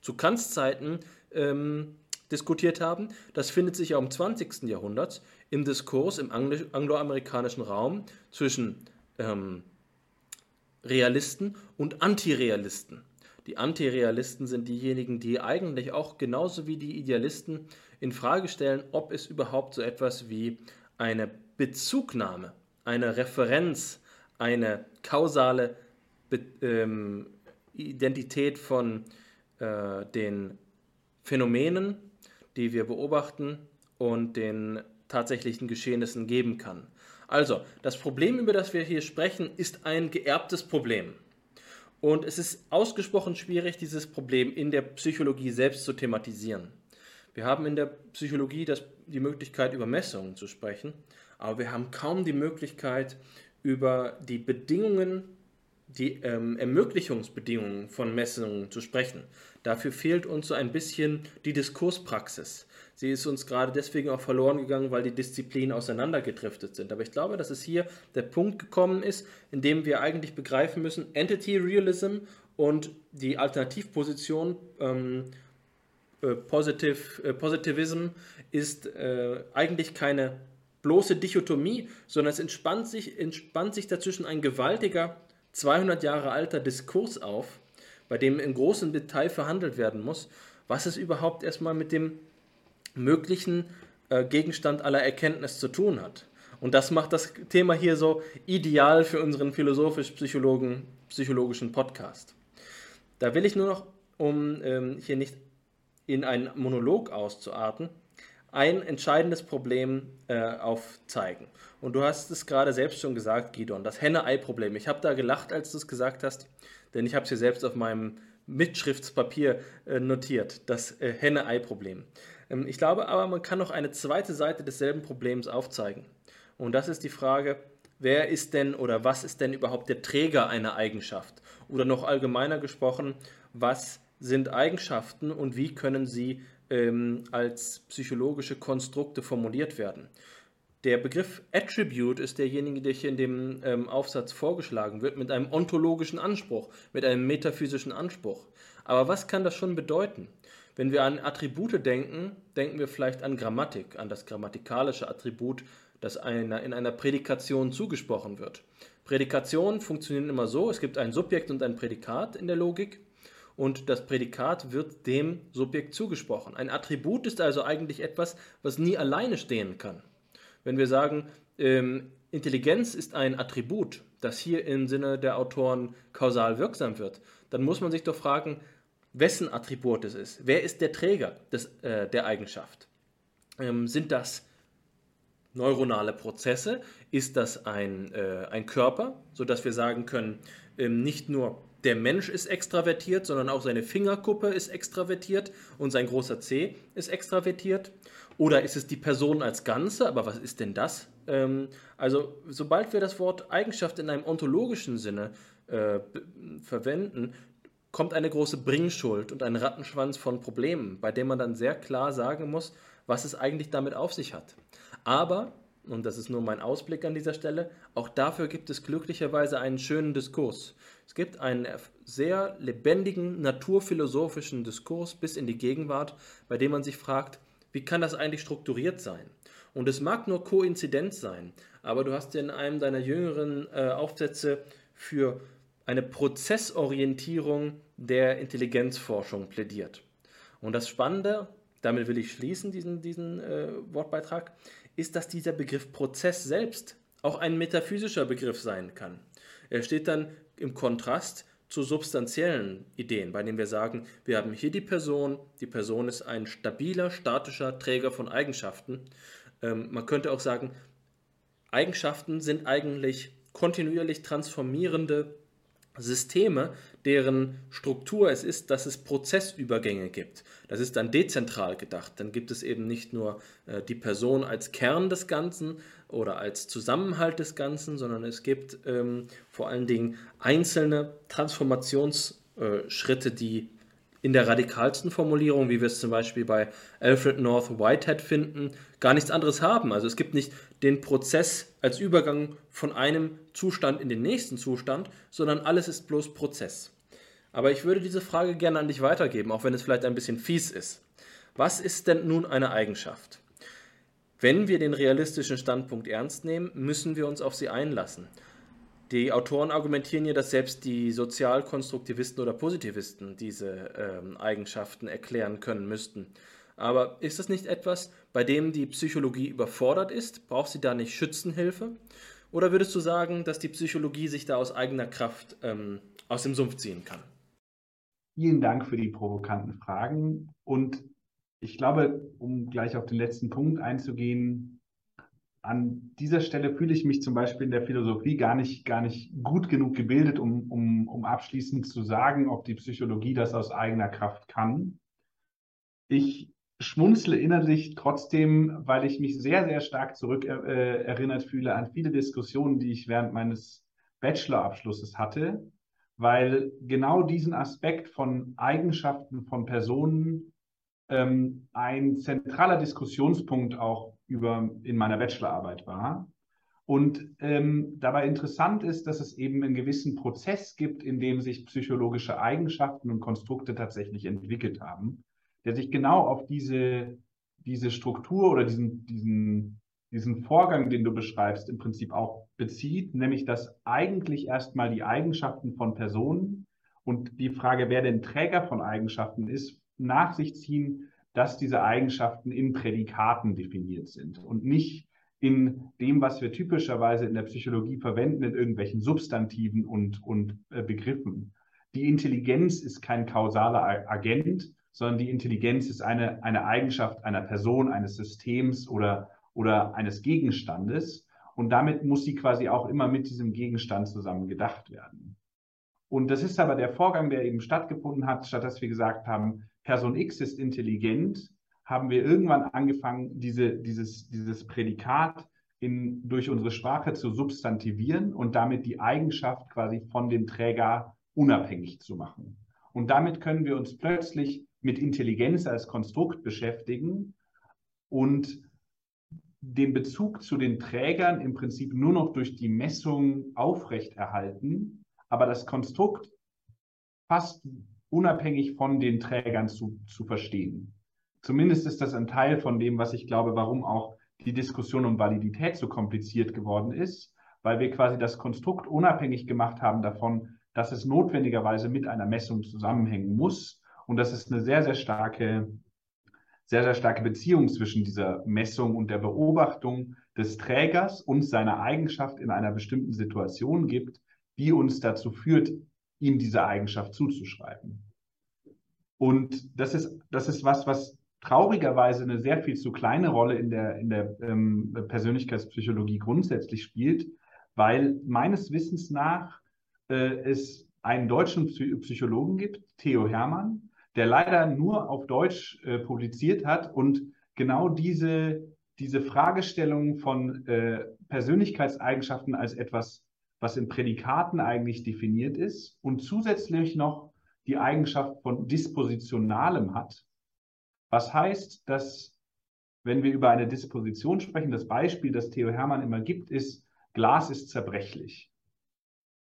zu Kants Zeiten ähm, diskutiert haben, das findet sich ja im 20. Jahrhundert im Diskurs im angloamerikanischen Raum zwischen ähm, Realisten und Antirealisten. Die Antirealisten sind diejenigen, die eigentlich auch genauso wie die Idealisten in Frage stellen, ob es überhaupt so etwas wie eine Bezugnahme, eine Referenz, eine kausale Be ähm, Identität von äh, den Phänomenen, die wir beobachten und den tatsächlichen Geschehnissen geben kann. Also, das Problem, über das wir hier sprechen, ist ein geerbtes Problem. Und es ist ausgesprochen schwierig, dieses Problem in der Psychologie selbst zu thematisieren. Wir haben in der Psychologie das, die Möglichkeit, über Messungen zu sprechen, aber wir haben kaum die Möglichkeit, über die Bedingungen, die ähm, Ermöglichungsbedingungen von Messungen zu sprechen. Dafür fehlt uns so ein bisschen die Diskurspraxis. Sie ist uns gerade deswegen auch verloren gegangen, weil die Disziplinen auseinandergedriftet sind. Aber ich glaube, dass es hier der Punkt gekommen ist, in dem wir eigentlich begreifen müssen, Entity Realism und die Alternativposition ähm, äh, Positive, äh, Positivism ist äh, eigentlich keine bloße Dichotomie, sondern es entspannt sich, entspannt sich dazwischen ein gewaltiger 200 Jahre alter Diskurs auf, bei dem in großem Detail verhandelt werden muss, was es überhaupt erstmal mit dem möglichen äh, Gegenstand aller Erkenntnis zu tun hat. Und das macht das Thema hier so ideal für unseren philosophisch-psychologischen Podcast. Da will ich nur noch, um ähm, hier nicht in einen Monolog auszuarten, ein entscheidendes Problem äh, aufzeigen. Und du hast es gerade selbst schon gesagt, Gidon, das Henne-Ei-Problem. Ich habe da gelacht, als du es gesagt hast, denn ich habe es hier selbst auf meinem Mitschriftspapier äh, notiert, das äh, Henne-Ei-Problem. Ähm, ich glaube aber, man kann noch eine zweite Seite desselben Problems aufzeigen. Und das ist die Frage, wer ist denn oder was ist denn überhaupt der Träger einer Eigenschaft? Oder noch allgemeiner gesprochen, was sind Eigenschaften und wie können sie ähm, als psychologische Konstrukte formuliert werden? Der Begriff Attribute ist derjenige, der hier in dem ähm, Aufsatz vorgeschlagen wird, mit einem ontologischen Anspruch, mit einem metaphysischen Anspruch. Aber was kann das schon bedeuten? Wenn wir an Attribute denken, denken wir vielleicht an Grammatik, an das grammatikalische Attribut, das einer in einer Prädikation zugesprochen wird. Prädikationen funktionieren immer so, es gibt ein Subjekt und ein Prädikat in der Logik und das Prädikat wird dem Subjekt zugesprochen. Ein Attribut ist also eigentlich etwas, was nie alleine stehen kann. Wenn wir sagen, ähm, Intelligenz ist ein Attribut, das hier im Sinne der Autoren kausal wirksam wird, dann muss man sich doch fragen, wessen Attribut es ist. Wer ist der Träger des, äh, der Eigenschaft? Ähm, sind das neuronale Prozesse? Ist das ein, äh, ein Körper, sodass wir sagen können, ähm, nicht nur der Mensch ist extravertiert, sondern auch seine Fingerkuppe ist extravertiert und sein großer C ist extravertiert? Oder ist es die Person als Ganze? Aber was ist denn das? Ähm, also, sobald wir das Wort Eigenschaft in einem ontologischen Sinne äh, verwenden, kommt eine große Bringschuld und ein Rattenschwanz von Problemen, bei dem man dann sehr klar sagen muss, was es eigentlich damit auf sich hat. Aber, und das ist nur mein Ausblick an dieser Stelle, auch dafür gibt es glücklicherweise einen schönen Diskurs. Es gibt einen sehr lebendigen naturphilosophischen Diskurs bis in die Gegenwart, bei dem man sich fragt, wie kann das eigentlich strukturiert sein? Und es mag nur Koinzidenz sein, aber du hast in einem deiner jüngeren äh, Aufsätze für eine Prozessorientierung der Intelligenzforschung plädiert. Und das Spannende, damit will ich schließen, diesen, diesen äh, Wortbeitrag, ist, dass dieser Begriff Prozess selbst auch ein metaphysischer Begriff sein kann. Er steht dann im Kontrast zu substanziellen Ideen, bei denen wir sagen, wir haben hier die Person, die Person ist ein stabiler, statischer Träger von Eigenschaften. Ähm, man könnte auch sagen, Eigenschaften sind eigentlich kontinuierlich transformierende Systeme, deren Struktur es ist, dass es Prozessübergänge gibt. Das ist dann dezentral gedacht. Dann gibt es eben nicht nur äh, die Person als Kern des Ganzen oder als Zusammenhalt des Ganzen, sondern es gibt ähm, vor allen Dingen einzelne Transformationsschritte, die in der radikalsten Formulierung, wie wir es zum Beispiel bei Alfred North Whitehead finden, gar nichts anderes haben. Also es gibt nicht den Prozess als Übergang von einem Zustand in den nächsten Zustand, sondern alles ist bloß Prozess. Aber ich würde diese Frage gerne an dich weitergeben, auch wenn es vielleicht ein bisschen fies ist. Was ist denn nun eine Eigenschaft? Wenn wir den realistischen Standpunkt ernst nehmen, müssen wir uns auf sie einlassen. Die Autoren argumentieren ja, dass selbst die Sozialkonstruktivisten oder Positivisten diese ähm, Eigenschaften erklären können müssten. Aber ist das nicht etwas, bei dem die Psychologie überfordert ist? Braucht sie da nicht Schützenhilfe? Oder würdest du sagen, dass die Psychologie sich da aus eigener Kraft ähm, aus dem Sumpf ziehen kann? Vielen Dank für die provokanten Fragen. Und ich glaube, um gleich auf den letzten Punkt einzugehen, an dieser Stelle fühle ich mich zum Beispiel in der Philosophie gar nicht, gar nicht gut genug gebildet, um, um, um abschließend zu sagen, ob die Psychologie das aus eigener Kraft kann. Ich schmunzle innerlich trotzdem, weil ich mich sehr, sehr stark zurückerinnert äh, fühle an viele Diskussionen, die ich während meines Bachelorabschlusses hatte, weil genau diesen Aspekt von Eigenschaften von Personen ähm, ein zentraler Diskussionspunkt auch über, in meiner Bachelorarbeit war. Und ähm, dabei interessant ist, dass es eben einen gewissen Prozess gibt, in dem sich psychologische Eigenschaften und Konstrukte tatsächlich entwickelt haben, der sich genau auf diese, diese Struktur oder diesen, diesen, diesen Vorgang, den du beschreibst, im Prinzip auch bezieht, nämlich dass eigentlich erstmal die Eigenschaften von Personen und die Frage, wer denn Träger von Eigenschaften ist, nach sich ziehen, dass diese Eigenschaften in Prädikaten definiert sind und nicht in dem, was wir typischerweise in der Psychologie verwenden, in irgendwelchen Substantiven und, und äh, Begriffen. Die Intelligenz ist kein kausaler Agent, sondern die Intelligenz ist eine, eine Eigenschaft einer Person, eines Systems oder, oder eines Gegenstandes. Und damit muss sie quasi auch immer mit diesem Gegenstand zusammen gedacht werden. Und das ist aber der Vorgang, der eben stattgefunden hat, statt dass wir gesagt haben, Person X ist intelligent, haben wir irgendwann angefangen, diese, dieses, dieses Prädikat in, durch unsere Sprache zu substantivieren und damit die Eigenschaft quasi von dem Träger unabhängig zu machen. Und damit können wir uns plötzlich mit Intelligenz als Konstrukt beschäftigen und den Bezug zu den Trägern im Prinzip nur noch durch die Messung aufrechterhalten, aber das Konstrukt fast unabhängig von den Trägern zu, zu verstehen. Zumindest ist das ein Teil von dem, was ich glaube, warum auch die Diskussion um Validität so kompliziert geworden ist, weil wir quasi das Konstrukt unabhängig gemacht haben davon, dass es notwendigerweise mit einer Messung zusammenhängen muss und dass es eine sehr, sehr starke, sehr, sehr starke Beziehung zwischen dieser Messung und der Beobachtung des Trägers und seiner Eigenschaft in einer bestimmten Situation gibt, die uns dazu führt, ihm diese Eigenschaft zuzuschreiben. Und das ist, das ist was, was traurigerweise eine sehr viel zu kleine Rolle in der, in der ähm, Persönlichkeitspsychologie grundsätzlich spielt, weil meines Wissens nach äh, es einen deutschen Psychologen gibt, Theo Hermann, der leider nur auf Deutsch äh, publiziert hat und genau diese, diese Fragestellung von äh, Persönlichkeitseigenschaften als etwas was in Prädikaten eigentlich definiert ist und zusätzlich noch die Eigenschaft von Dispositionalem hat. Was heißt, dass wenn wir über eine Disposition sprechen, das Beispiel, das Theo Hermann immer gibt, ist, Glas ist zerbrechlich.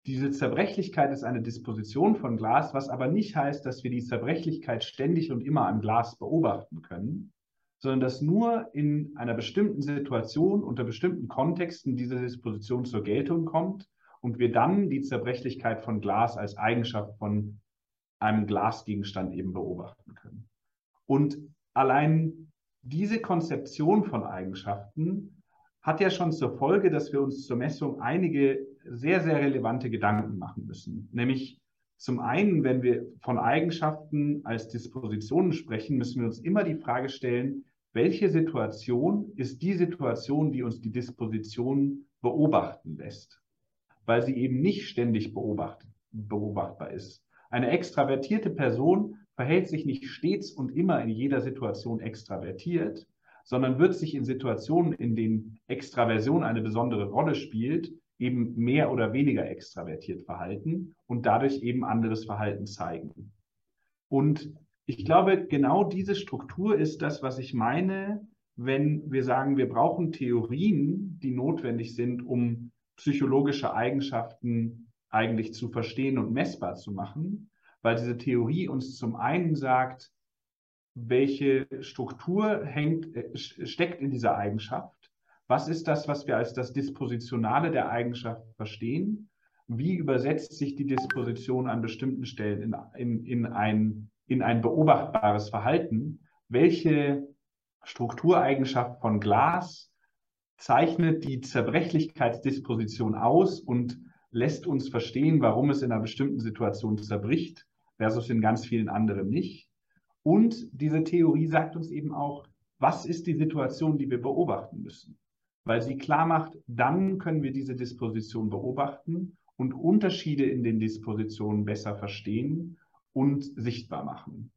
Diese Zerbrechlichkeit ist eine Disposition von Glas, was aber nicht heißt, dass wir die Zerbrechlichkeit ständig und immer am Glas beobachten können, sondern dass nur in einer bestimmten Situation, unter bestimmten Kontexten diese Disposition zur Geltung kommt und wir dann die Zerbrechlichkeit von Glas als Eigenschaft von einem Glasgegenstand eben beobachten können. Und allein diese Konzeption von Eigenschaften hat ja schon zur Folge, dass wir uns zur Messung einige sehr, sehr relevante Gedanken machen müssen. Nämlich zum einen, wenn wir von Eigenschaften als Dispositionen sprechen, müssen wir uns immer die Frage stellen, welche Situation ist die Situation, die uns die Disposition beobachten lässt? weil sie eben nicht ständig beobacht, beobachtbar ist. Eine extravertierte Person verhält sich nicht stets und immer in jeder Situation extravertiert, sondern wird sich in Situationen, in denen Extraversion eine besondere Rolle spielt, eben mehr oder weniger extravertiert verhalten und dadurch eben anderes Verhalten zeigen. Und ich glaube, genau diese Struktur ist das, was ich meine, wenn wir sagen, wir brauchen Theorien, die notwendig sind, um psychologische Eigenschaften eigentlich zu verstehen und messbar zu machen, weil diese Theorie uns zum einen sagt, welche Struktur hängt, äh, steckt in dieser Eigenschaft, was ist das, was wir als das Dispositionale der Eigenschaft verstehen, wie übersetzt sich die Disposition an bestimmten Stellen in, in, in, ein, in ein beobachtbares Verhalten, welche Struktureigenschaft von Glas zeichnet die Zerbrechlichkeitsdisposition aus und lässt uns verstehen, warum es in einer bestimmten Situation zerbricht, versus in ganz vielen anderen nicht. Und diese Theorie sagt uns eben auch, was ist die Situation, die wir beobachten müssen. Weil sie klar macht, dann können wir diese Disposition beobachten und Unterschiede in den Dispositionen besser verstehen und sichtbar machen.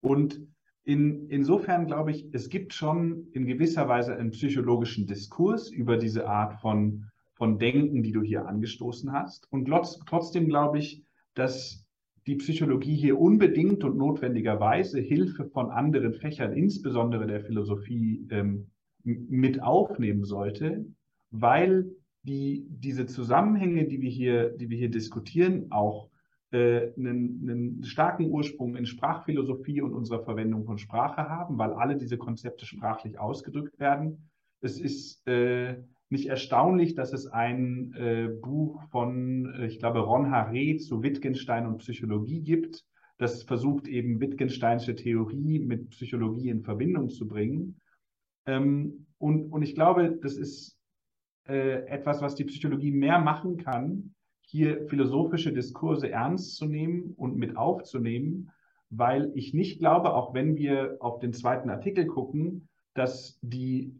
Und in, insofern glaube ich, es gibt schon in gewisser Weise einen psychologischen Diskurs über diese Art von, von Denken, die du hier angestoßen hast. Und trotzdem glaube ich, dass die Psychologie hier unbedingt und notwendigerweise Hilfe von anderen Fächern, insbesondere der Philosophie, ähm, mit aufnehmen sollte, weil die, diese Zusammenhänge, die wir hier, die wir hier diskutieren, auch äh, einen, einen starken Ursprung in Sprachphilosophie und unserer Verwendung von Sprache haben, weil alle diese Konzepte sprachlich ausgedrückt werden. Es ist äh, nicht erstaunlich, dass es ein äh, Buch von, äh, ich glaube, Ron Haré zu Wittgenstein und Psychologie gibt, das versucht eben Wittgensteinsche Theorie mit Psychologie in Verbindung zu bringen. Ähm, und, und ich glaube, das ist äh, etwas, was die Psychologie mehr machen kann, hier philosophische Diskurse ernst zu nehmen und mit aufzunehmen, weil ich nicht glaube, auch wenn wir auf den zweiten Artikel gucken, dass die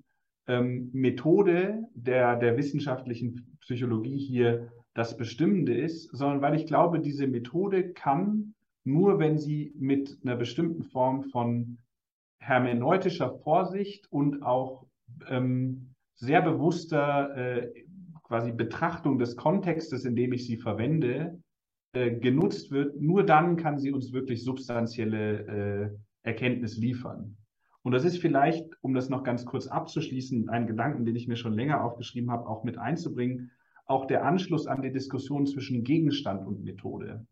ähm, Methode der, der wissenschaftlichen Psychologie hier das Bestimmende ist, sondern weil ich glaube, diese Methode kann nur, wenn sie mit einer bestimmten Form von hermeneutischer Vorsicht und auch ähm, sehr bewusster äh, quasi Betrachtung des Kontextes, in dem ich sie verwende, äh, genutzt wird, nur dann kann sie uns wirklich substanzielle äh, Erkenntnis liefern. Und das ist vielleicht, um das noch ganz kurz abzuschließen, ein Gedanken, den ich mir schon länger aufgeschrieben habe, auch mit einzubringen, auch der Anschluss an die Diskussion zwischen Gegenstand und Methode.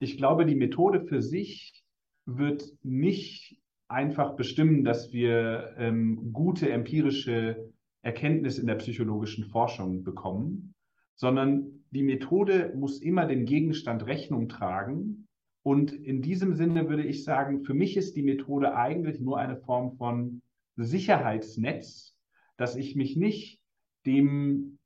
Ich glaube, die Methode für sich wird nicht einfach bestimmen, dass wir ähm, gute empirische Erkenntnis in der psychologischen Forschung bekommen, sondern die Methode muss immer dem Gegenstand Rechnung tragen. Und in diesem Sinne würde ich sagen, für mich ist die Methode eigentlich nur eine Form von Sicherheitsnetz, dass ich mich nicht dem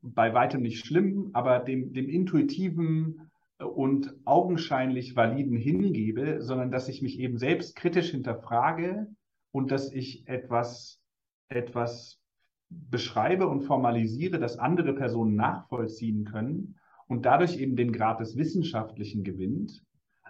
bei weitem nicht schlimm, aber dem, dem intuitiven und augenscheinlich validen hingebe, sondern dass ich mich eben selbst kritisch hinterfrage und dass ich etwas etwas beschreibe und formalisiere, das andere Personen nachvollziehen können und dadurch eben den Grad des Wissenschaftlichen gewinnt.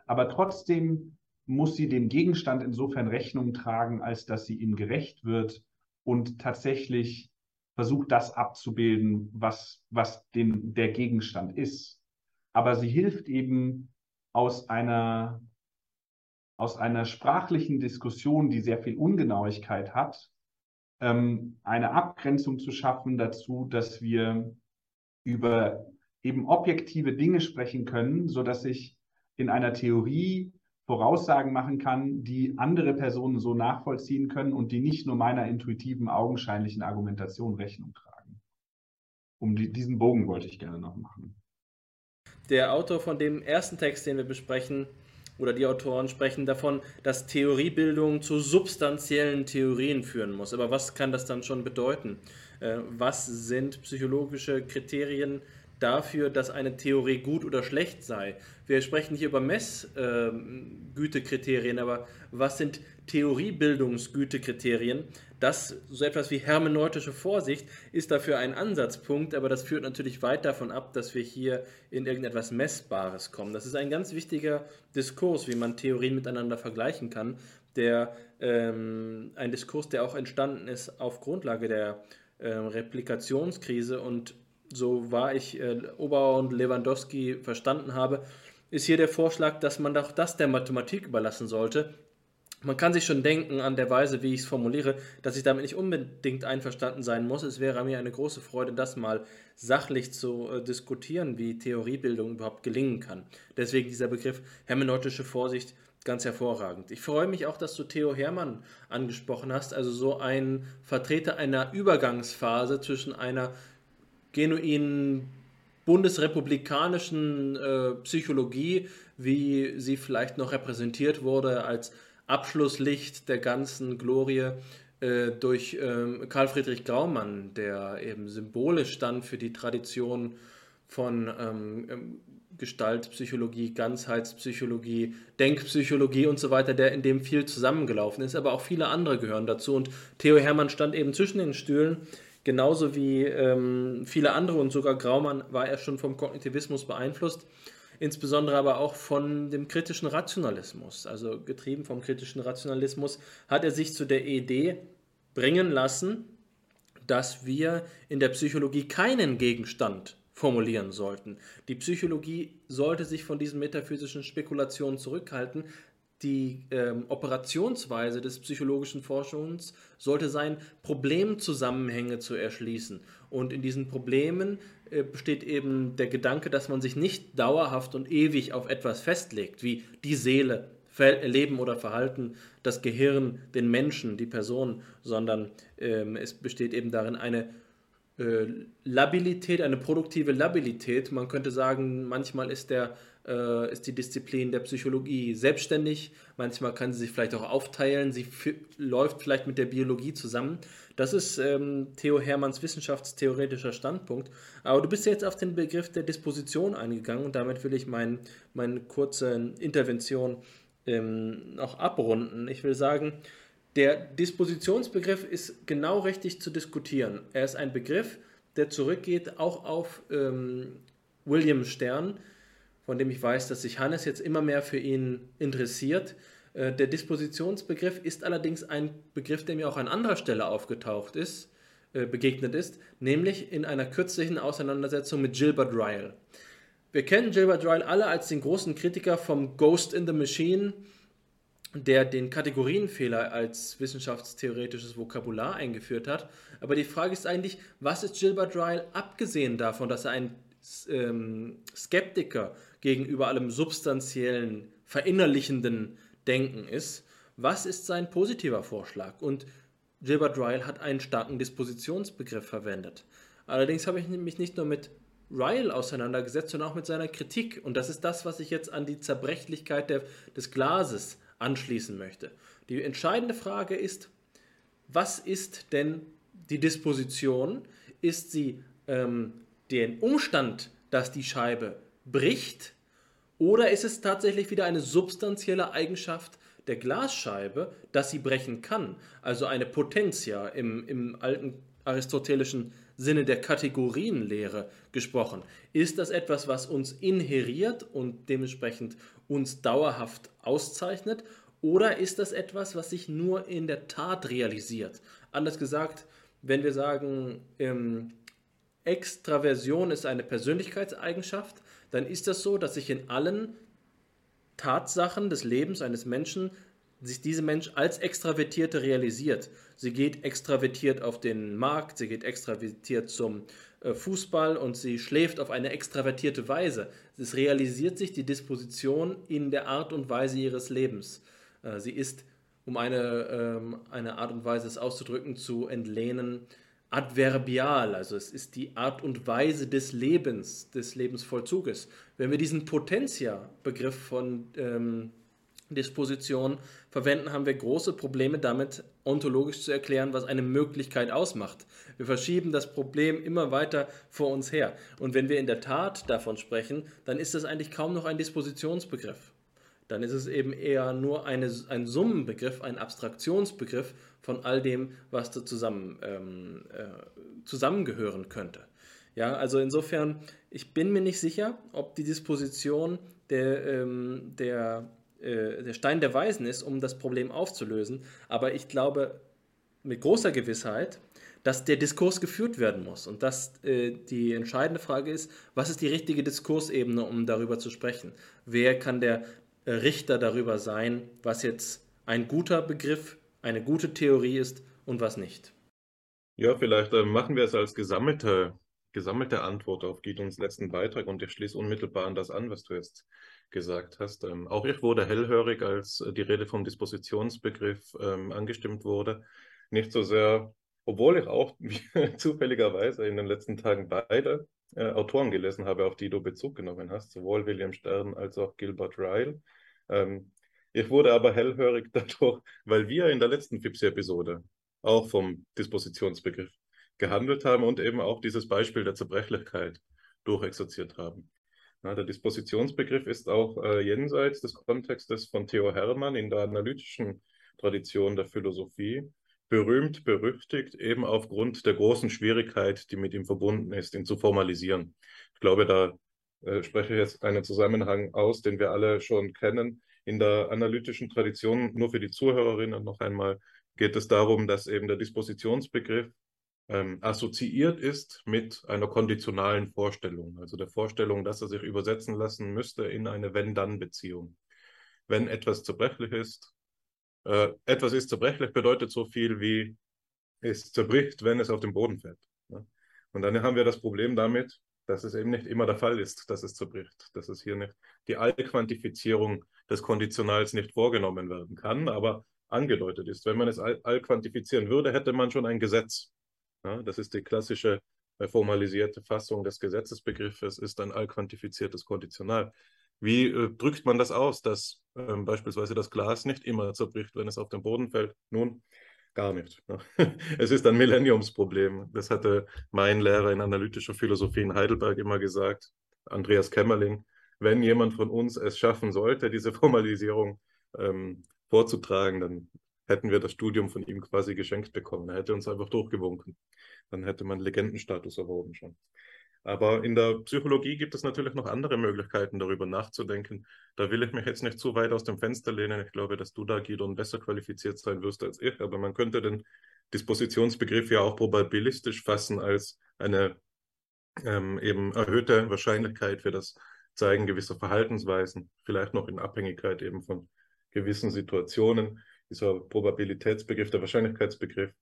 Aber trotzdem muss sie dem Gegenstand insofern Rechnung tragen, als dass sie ihm gerecht wird und tatsächlich versucht, das abzubilden, was, was den, der Gegenstand ist. Aber sie hilft eben aus einer, aus einer sprachlichen Diskussion, die sehr viel Ungenauigkeit hat, ähm, eine Abgrenzung zu schaffen dazu, dass wir über eben objektive Dinge sprechen können, so dass ich in einer Theorie Voraussagen machen kann, die andere Personen so nachvollziehen können und die nicht nur meiner intuitiven, augenscheinlichen Argumentation Rechnung tragen. Um die, diesen Bogen wollte ich gerne noch machen. Der Autor von dem ersten Text, den wir besprechen, oder die Autoren sprechen davon, dass Theoriebildung zu substanziellen Theorien führen muss. Aber was kann das dann schon bedeuten? Äh, was sind psychologische Kriterien dafür, dass eine Theorie gut oder schlecht sei? Wir sprechen hier über Messgütekriterien, aber was sind Theoriebildungsgütekriterien. Das, so etwas wie hermeneutische Vorsicht, ist dafür ein Ansatzpunkt, aber das führt natürlich weit davon ab, dass wir hier in irgendetwas Messbares kommen. Das ist ein ganz wichtiger Diskurs, wie man Theorien miteinander vergleichen kann, der ähm, ein Diskurs, der auch entstanden ist auf Grundlage der äh, Replikationskrise und so war ich äh, Oberauer und Lewandowski verstanden habe, ist hier der Vorschlag, dass man auch das der Mathematik überlassen sollte. Man kann sich schon denken an der Weise, wie ich es formuliere, dass ich damit nicht unbedingt einverstanden sein muss. Es wäre mir eine große Freude, das mal sachlich zu äh, diskutieren, wie Theoriebildung überhaupt gelingen kann. Deswegen dieser Begriff hermeneutische Vorsicht ganz hervorragend. Ich freue mich auch, dass du Theo Hermann angesprochen hast, also so ein Vertreter einer Übergangsphase zwischen einer genuinen bundesrepublikanischen äh, Psychologie, wie sie vielleicht noch repräsentiert wurde als Abschlusslicht der ganzen Glorie äh, durch äh, Karl Friedrich Graumann, der eben symbolisch stand für die Tradition von ähm, ähm, Gestaltpsychologie, Ganzheitspsychologie, Denkpsychologie und so weiter, der in dem viel zusammengelaufen ist, aber auch viele andere gehören dazu. Und Theo Hermann stand eben zwischen den Stühlen Genauso wie ähm, viele andere und sogar Graumann war er schon vom Kognitivismus beeinflusst, insbesondere aber auch von dem kritischen Rationalismus. Also getrieben vom kritischen Rationalismus hat er sich zu der Idee bringen lassen, dass wir in der Psychologie keinen Gegenstand formulieren sollten. Die Psychologie sollte sich von diesen metaphysischen Spekulationen zurückhalten, die ähm, Operationsweise des psychologischen Forschungs sollte sein, Problemzusammenhänge zu erschließen. Und in diesen Problemen äh, besteht eben der Gedanke, dass man sich nicht dauerhaft und ewig auf etwas festlegt, wie die Seele, Leben oder Verhalten, das Gehirn, den Menschen, die Person, sondern ähm, es besteht eben darin eine äh, Labilität, eine produktive Labilität. Man könnte sagen, manchmal ist der äh, ist die Disziplin der Psychologie selbstständig. Manchmal kann sie sich vielleicht auch aufteilen. Sie läuft vielleicht mit der Biologie zusammen. Das ist ähm, Theo Hermanns wissenschaftstheoretischer Standpunkt. Aber du bist jetzt auf den Begriff der Disposition eingegangen und damit will ich mein, meine kurze Intervention ähm, noch abrunden. Ich will sagen, der Dispositionsbegriff ist genau richtig zu diskutieren. Er ist ein Begriff, der zurückgeht auch auf ähm, William Stern, von dem ich weiß, dass sich Hannes jetzt immer mehr für ihn interessiert. Äh, der Dispositionsbegriff ist allerdings ein Begriff, der mir auch an anderer Stelle aufgetaucht ist, äh, begegnet ist, nämlich in einer kürzlichen Auseinandersetzung mit Gilbert Ryle. Wir kennen Gilbert Ryle alle als den großen Kritiker vom Ghost in the Machine, der den Kategorienfehler als wissenschaftstheoretisches Vokabular eingeführt hat. Aber die Frage ist eigentlich, was ist Gilbert Ryle, abgesehen davon, dass er ein ähm, Skeptiker gegenüber allem substanziellen, verinnerlichenden Denken ist. Was ist sein positiver Vorschlag? Und Gilbert Ryle hat einen starken Dispositionsbegriff verwendet. Allerdings habe ich mich nicht nur mit Ryle auseinandergesetzt, sondern auch mit seiner Kritik. Und das ist das, was ich jetzt an die Zerbrechlichkeit der, des Glases anschließen möchte. Die entscheidende Frage ist, was ist denn die Disposition? Ist sie ähm, den Umstand, dass die Scheibe bricht? Oder ist es tatsächlich wieder eine substanzielle Eigenschaft der Glasscheibe, dass sie brechen kann? Also eine Potentia im, im alten aristotelischen Sinne der Kategorienlehre gesprochen. Ist das etwas, was uns inheriert und dementsprechend uns dauerhaft auszeichnet? Oder ist das etwas, was sich nur in der Tat realisiert? Anders gesagt, wenn wir sagen, ähm, Extraversion ist eine Persönlichkeitseigenschaft, dann ist das so, dass sich in allen Tatsachen des Lebens eines Menschen sich diese Mensch als Extravertierte realisiert. Sie geht extravertiert auf den Markt, sie geht extravertiert zum äh, Fußball und sie schläft auf eine extravertierte Weise. Es realisiert sich die Disposition in der Art und Weise ihres Lebens. Äh, sie ist, um eine, ähm, eine Art und Weise es auszudrücken, zu entlehnen, adverbial, also es ist die Art und Weise des Lebens, des Lebensvollzuges. Wenn wir diesen Potentia-Begriff von ähm, Disposition verwenden, haben wir große Probleme damit, ontologisch zu erklären, was eine Möglichkeit ausmacht. Wir verschieben das Problem immer weiter vor uns her. Und wenn wir in der Tat davon sprechen, dann ist das eigentlich kaum noch ein Dispositionsbegriff dann ist es eben eher nur eine, ein Summenbegriff, ein Abstraktionsbegriff von all dem, was da zusammen, ähm, äh, zusammengehören könnte. Ja, also insofern, ich bin mir nicht sicher, ob die Disposition der, ähm, der, äh, der Stein der Weisen ist, um das Problem aufzulösen, aber ich glaube mit großer Gewissheit, dass der Diskurs geführt werden muss und dass äh, die entscheidende Frage ist, was ist die richtige Diskursebene, um darüber zu sprechen? Wer kann der Richter darüber sein, was jetzt ein guter Begriff, eine gute Theorie ist und was nicht? Ja, vielleicht äh, machen wir es als gesammelte, gesammelte Antwort auf Gideons letzten Beitrag und ich schließe unmittelbar an das an, was du jetzt gesagt hast. Ähm, auch ich wurde hellhörig, als äh, die Rede vom Dispositionsbegriff ähm, angestimmt wurde. Nicht so sehr obwohl ich auch zufälligerweise in den letzten Tagen beide äh, Autoren gelesen habe, auf die du Bezug genommen hast, sowohl William Stern als auch Gilbert Ryle. Ähm, ich wurde aber hellhörig dadurch, weil wir in der letzten FIPS-Episode auch vom Dispositionsbegriff gehandelt haben und eben auch dieses Beispiel der Zerbrechlichkeit durchexerziert haben. Na, der Dispositionsbegriff ist auch äh, jenseits des Kontextes von Theo Hermann in der analytischen Tradition der Philosophie berühmt, berüchtigt, eben aufgrund der großen Schwierigkeit, die mit ihm verbunden ist, ihn zu formalisieren. Ich glaube, da äh, spreche ich jetzt einen Zusammenhang aus, den wir alle schon kennen. In der analytischen Tradition, nur für die Zuhörerinnen noch einmal, geht es darum, dass eben der Dispositionsbegriff ähm, assoziiert ist mit einer konditionalen Vorstellung, also der Vorstellung, dass er sich übersetzen lassen müsste in eine Wenn-Dann-Beziehung. Wenn etwas zerbrechlich ist, äh, etwas ist zerbrechlich bedeutet so viel wie es zerbricht, wenn es auf den Boden fällt. Ne? Und dann haben wir das Problem damit, dass es eben nicht immer der Fall ist, dass es zerbricht, dass es hier nicht die Allquantifizierung des Konditionals nicht vorgenommen werden kann, aber angedeutet ist. Wenn man es all, all quantifizieren würde, hätte man schon ein Gesetz. Ja, das ist die klassische äh, formalisierte Fassung des Gesetzesbegriffes, ist ein allquantifiziertes Konditional. Wie äh, drückt man das aus, dass ähm, beispielsweise das Glas nicht immer zerbricht, wenn es auf den Boden fällt? Nun, gar nicht. Ne? Es ist ein Millenniumsproblem. Das hatte mein Lehrer in analytischer Philosophie in Heidelberg immer gesagt, Andreas Kämmerling. Wenn jemand von uns es schaffen sollte, diese Formalisierung ähm, vorzutragen, dann hätten wir das Studium von ihm quasi geschenkt bekommen. Er hätte uns einfach durchgewunken. Dann hätte man Legendenstatus erworben schon. Aber in der Psychologie gibt es natürlich noch andere Möglichkeiten, darüber nachzudenken. Da will ich mich jetzt nicht zu weit aus dem Fenster lehnen. Ich glaube, dass du da, Gidon, besser qualifiziert sein wirst als ich. Aber man könnte den Dispositionsbegriff ja auch probabilistisch fassen als eine ähm, eben erhöhte Wahrscheinlichkeit für das Zeigen gewisser Verhaltensweisen, vielleicht noch in Abhängigkeit eben von gewissen Situationen. Dieser Probabilitätsbegriff, der Wahrscheinlichkeitsbegriff,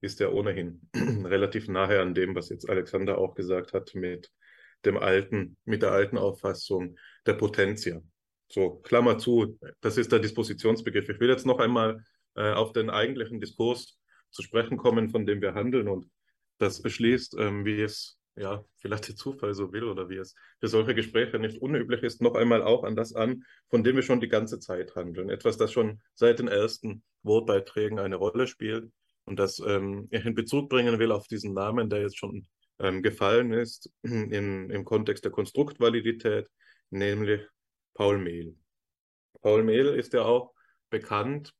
ist ja ohnehin relativ nahe an dem, was jetzt Alexander auch gesagt hat, mit dem alten, mit der alten Auffassung der Potentia. So, Klammer zu, das ist der Dispositionsbegriff. Ich will jetzt noch einmal äh, auf den eigentlichen Diskurs zu sprechen kommen, von dem wir handeln und das beschließt, ähm, wie es ja vielleicht der Zufall so will oder wie es für solche Gespräche nicht unüblich ist, noch einmal auch an das an, von dem wir schon die ganze Zeit handeln. Etwas, das schon seit den ersten Wortbeiträgen eine Rolle spielt, und das ähm, in Bezug bringen will auf diesen Namen, der jetzt schon ähm, gefallen ist, in, im Kontext der Konstruktvalidität, nämlich Paul Mehl. Paul Mehl ist ja auch bekannt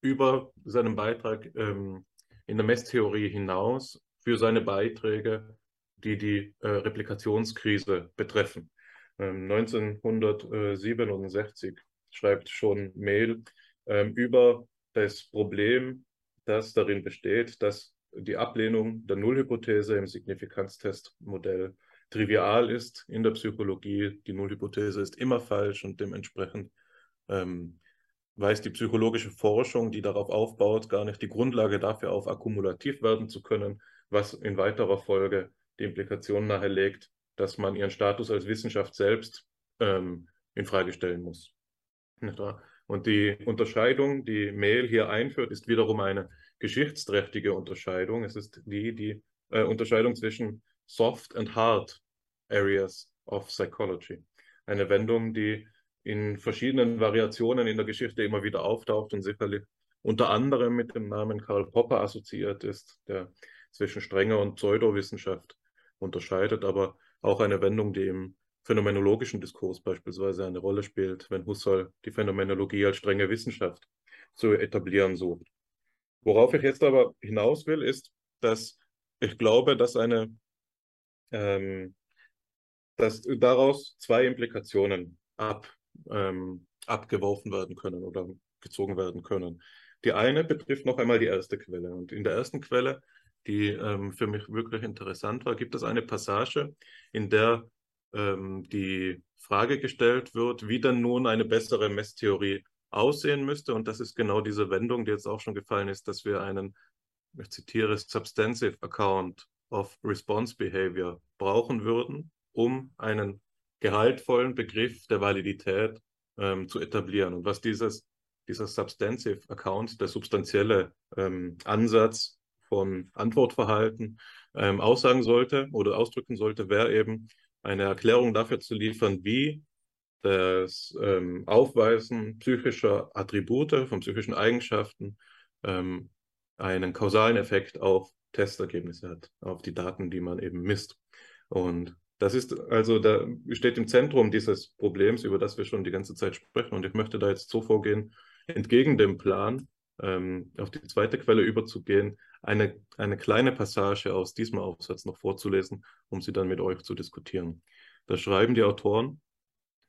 über seinen Beitrag ähm, in der Messtheorie hinaus für seine Beiträge, die die äh, Replikationskrise betreffen. 1967 ähm, schreibt schon Mehl ähm, über das Problem das darin besteht, dass die Ablehnung der Nullhypothese im Signifikanztestmodell trivial ist in der Psychologie. Die Nullhypothese ist immer falsch und dementsprechend ähm, weist die psychologische Forschung, die darauf aufbaut, gar nicht die Grundlage dafür auf, akkumulativ werden zu können, was in weiterer Folge die Implikation nahelegt, dass man ihren Status als Wissenschaft selbst ähm, in Frage stellen muss. Und die Unterscheidung, die Mail hier einführt, ist wiederum eine geschichtsträchtige Unterscheidung. Es ist die, die äh, Unterscheidung zwischen Soft and Hard Areas of Psychology. Eine Wendung, die in verschiedenen Variationen in der Geschichte immer wieder auftaucht und sicherlich unter anderem mit dem Namen Karl Popper assoziiert ist, der zwischen strenger und Pseudowissenschaft unterscheidet, aber auch eine Wendung, die im phänomenologischen Diskurs beispielsweise eine Rolle spielt, wenn Husserl die Phänomenologie als strenge Wissenschaft zu etablieren sucht. Worauf ich jetzt aber hinaus will, ist, dass ich glaube, dass eine ähm, dass daraus zwei Implikationen ab, ähm, abgeworfen werden können oder gezogen werden können. Die eine betrifft noch einmal die erste Quelle. Und in der ersten Quelle, die ähm, für mich wirklich interessant war, gibt es eine Passage, in der ähm, die Frage gestellt wird, wie denn nun eine bessere Messtheorie aussehen müsste. Und das ist genau diese Wendung, die jetzt auch schon gefallen ist, dass wir einen, ich zitiere, Substantive Account of Response Behavior brauchen würden, um einen gehaltvollen Begriff der Validität ähm, zu etablieren. Und was dieses, dieser Substantive Account, der substanzielle ähm, Ansatz von Antwortverhalten ähm, aussagen sollte oder ausdrücken sollte, wäre eben eine Erklärung dafür zu liefern, wie das ähm, Aufweisen psychischer Attribute, von psychischen Eigenschaften, ähm, einen kausalen Effekt auf Testergebnisse hat, auf die Daten, die man eben misst. Und das ist also, da steht im Zentrum dieses Problems, über das wir schon die ganze Zeit sprechen. Und ich möchte da jetzt so vorgehen, entgegen dem Plan, ähm, auf die zweite Quelle überzugehen, eine, eine kleine Passage aus diesem Aufsatz noch vorzulesen, um sie dann mit euch zu diskutieren. Da schreiben die Autoren,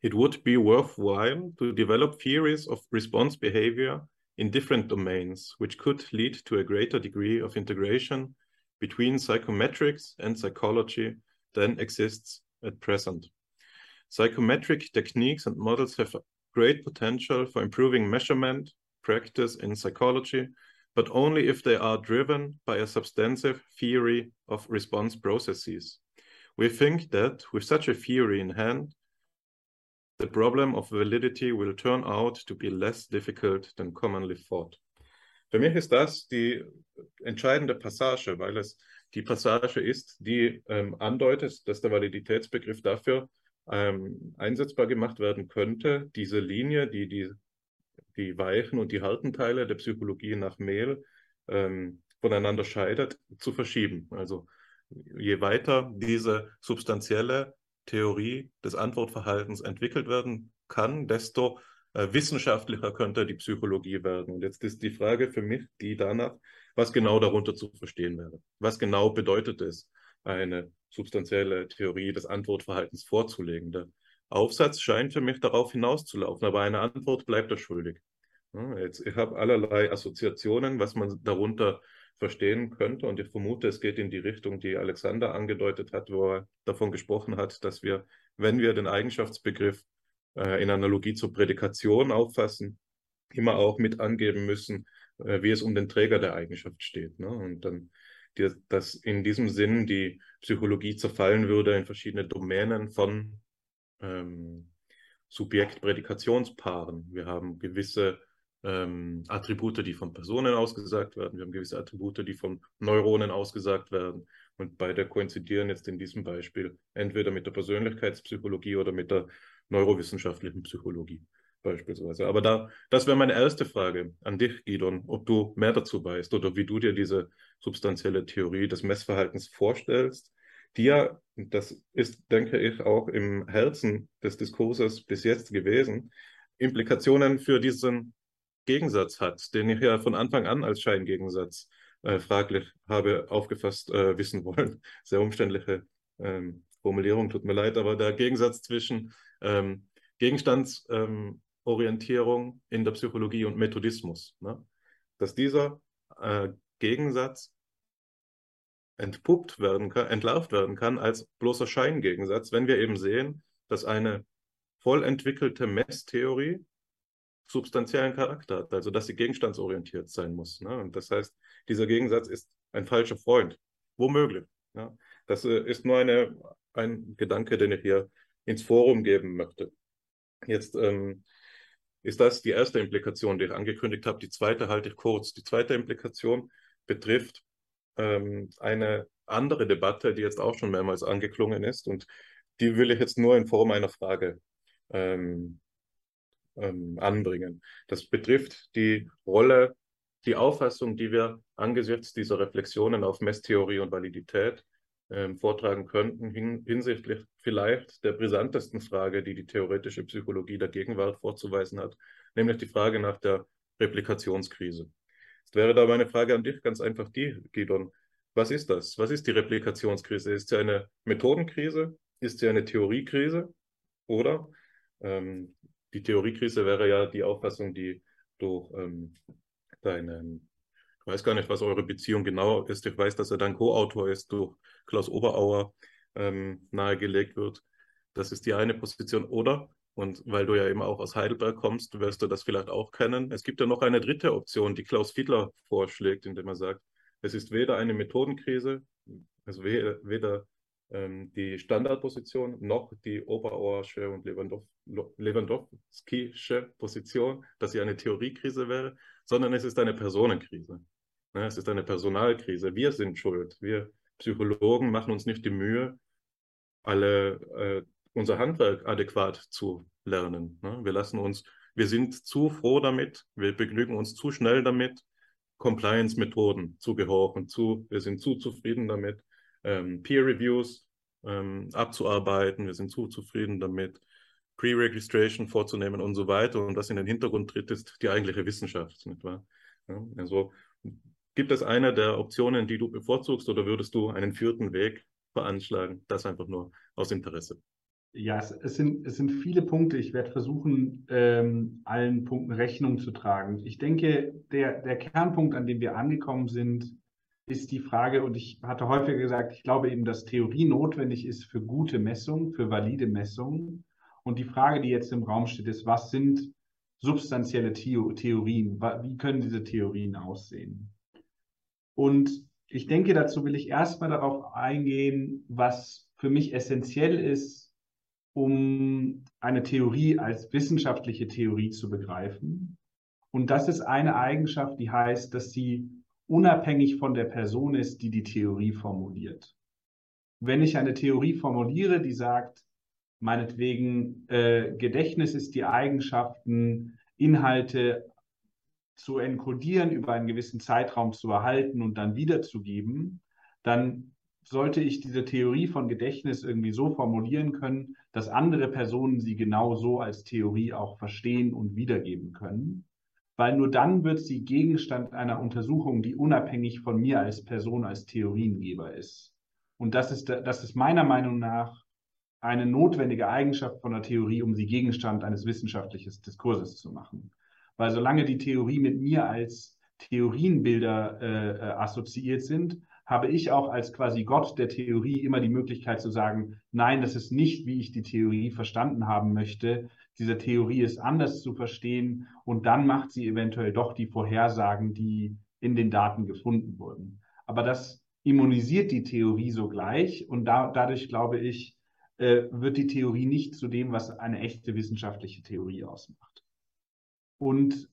It would be worthwhile to develop theories of response behavior in different domains, which could lead to a greater degree of integration between psychometrics and psychology than exists at present. Psychometric techniques and models have great potential for improving measurement practice in psychology, but only if they are driven by a substantive theory of response processes. We think that with such a theory in hand, the problem of validity will turn out to be less difficult than commonly thought. Für mich ist das die entscheidende Passage, weil es die Passage ist, die ähm, andeutet, dass der Validitätsbegriff dafür ähm, einsetzbar gemacht werden könnte, diese Linie, die die, die weichen und die harten Teile der Psychologie nach Mehl ähm, voneinander scheidet, zu verschieben. Also je weiter diese substanzielle Theorie des Antwortverhaltens entwickelt werden kann, desto äh, wissenschaftlicher könnte die Psychologie werden. Und jetzt ist die Frage für mich, die danach, was genau darunter zu verstehen wäre. Was genau bedeutet es, eine substanzielle Theorie des Antwortverhaltens vorzulegen? Aufsatz scheint für mich darauf hinauszulaufen, aber eine Antwort bleibt er schuldig. jetzt, ich habe allerlei Assoziationen, was man darunter verstehen könnte. Und ich vermute, es geht in die Richtung, die Alexander angedeutet hat, wo er davon gesprochen hat, dass wir, wenn wir den Eigenschaftsbegriff äh, in Analogie zur Prädikation auffassen, immer auch mit angeben müssen, äh, wie es um den Träger der Eigenschaft steht. Ne? Und dann, die, dass in diesem Sinn die Psychologie zerfallen würde in verschiedene Domänen von ähm, Subjekt-Prädikationspaaren. Wir haben gewisse ähm, Attribute, die von Personen ausgesagt werden. Wir haben gewisse Attribute, die von Neuronen ausgesagt werden. Und beide koinzidieren jetzt in diesem Beispiel entweder mit der Persönlichkeitspsychologie oder mit der neurowissenschaftlichen Psychologie beispielsweise. Aber da, das wäre meine erste Frage an dich, Gidon, ob du mehr dazu weißt oder wie du dir diese substanzielle Theorie des Messverhaltens vorstellst, die ja, das ist, denke ich, auch im Herzen des Diskurses bis jetzt gewesen, Implikationen für diesen Gegensatz hat, den ich ja von Anfang an als Scheingegensatz äh, fraglich habe aufgefasst äh, wissen wollen. Sehr umständliche ähm, Formulierung, tut mir leid, aber der Gegensatz zwischen ähm, Gegenstandsorientierung ähm, in der Psychologie und Methodismus, ne? dass dieser äh, Gegensatz entpuppt werden kann, entlarvt werden kann als bloßer Scheingegensatz, wenn wir eben sehen, dass eine voll entwickelte Messtheorie substanziellen Charakter hat, also dass sie gegenstandsorientiert sein muss. Ne? Und das heißt, dieser Gegensatz ist ein falscher Freund, womöglich. Ja? Das äh, ist nur eine, ein Gedanke, den ich hier ins Forum geben möchte. Jetzt ähm, ist das die erste Implikation, die ich angekündigt habe. Die zweite halte ich kurz. Die zweite Implikation betrifft ähm, eine andere Debatte, die jetzt auch schon mehrmals angeklungen ist und die will ich jetzt nur in Form einer Frage ähm, ähm, anbringen. Das betrifft die Rolle, die Auffassung, die wir angesichts dieser Reflexionen auf Messtheorie und Validität ähm, vortragen könnten hin, hinsichtlich vielleicht der brisantesten Frage, die die theoretische Psychologie der Gegenwart vorzuweisen hat, nämlich die Frage nach der Replikationskrise. Wäre da meine Frage an dich ganz einfach die, Gidon. Was ist das? Was ist die Replikationskrise? Ist sie eine Methodenkrise? Ist sie eine Theoriekrise? Oder ähm, die Theoriekrise wäre ja die Auffassung, die durch ähm, deinen ich weiß gar nicht, was eure Beziehung genau ist. Ich weiß, dass er dann Co-Autor ist, durch Klaus Oberauer ähm, nahegelegt wird. Das ist die eine Position. Oder, und weil du ja eben auch aus Heidelberg kommst, wirst du das vielleicht auch kennen. Es gibt ja noch eine dritte Option, die Klaus Fiedler vorschlägt, indem er sagt, es ist weder eine Methodenkrise, also weder ähm, die Standardposition noch die Oberauersche und Lewandowski Lewandowskische Position, dass sie eine Theoriekrise wäre, sondern es ist eine Personenkrise. Ne, es ist eine Personalkrise. Wir sind schuld. Wir Psychologen machen uns nicht die Mühe, alle äh, unser Handwerk adäquat zu lernen. Ne? Wir lassen uns, wir sind zu froh damit, wir begnügen uns zu schnell damit, Compliance-Methoden zu gehorchen, zu, wir sind zu zufrieden damit, ähm, Peer-Reviews ähm, abzuarbeiten, wir sind zu zufrieden damit, Pre-Registration vorzunehmen und so weiter. Und was in den Hintergrund tritt, ist die eigentliche Wissenschaft, nicht wahr? Ja, also gibt es eine der Optionen, die du bevorzugst, oder würdest du einen vierten Weg veranschlagen? Das einfach nur aus Interesse. Ja, es, es, sind, es sind viele Punkte. Ich werde versuchen, ähm, allen Punkten Rechnung zu tragen. Ich denke, der, der Kernpunkt, an dem wir angekommen sind, ist die Frage, und ich hatte häufiger gesagt, ich glaube eben, dass Theorie notwendig ist für gute Messungen, für valide Messungen. Und die Frage, die jetzt im Raum steht, ist, was sind substanzielle Theorien? Wie können diese Theorien aussehen? Und ich denke, dazu will ich erstmal darauf eingehen, was für mich essentiell ist, um eine Theorie als wissenschaftliche Theorie zu begreifen. Und das ist eine Eigenschaft, die heißt, dass sie unabhängig von der Person ist, die die Theorie formuliert. Wenn ich eine Theorie formuliere, die sagt, meinetwegen äh, Gedächtnis ist die Eigenschaften, Inhalte zu enkodieren, über einen gewissen Zeitraum zu erhalten und dann wiederzugeben, dann sollte ich diese Theorie von Gedächtnis irgendwie so formulieren können, dass andere Personen sie genau so als Theorie auch verstehen und wiedergeben können. Weil nur dann wird sie Gegenstand einer Untersuchung, die unabhängig von mir als Person, als Theoriengeber ist. Und das ist, das ist meiner Meinung nach eine notwendige Eigenschaft von der Theorie, um sie Gegenstand eines wissenschaftlichen Diskurses zu machen. Weil solange die Theorie mit mir als Theorienbilder äh, äh, assoziiert sind, habe ich auch als quasi Gott der Theorie immer die Möglichkeit zu sagen, nein, das ist nicht, wie ich die Theorie verstanden haben möchte. Diese Theorie ist anders zu verstehen und dann macht sie eventuell doch die Vorhersagen, die in den Daten gefunden wurden. Aber das immunisiert die Theorie sogleich und da, dadurch glaube ich, äh, wird die Theorie nicht zu dem, was eine echte wissenschaftliche Theorie ausmacht. Und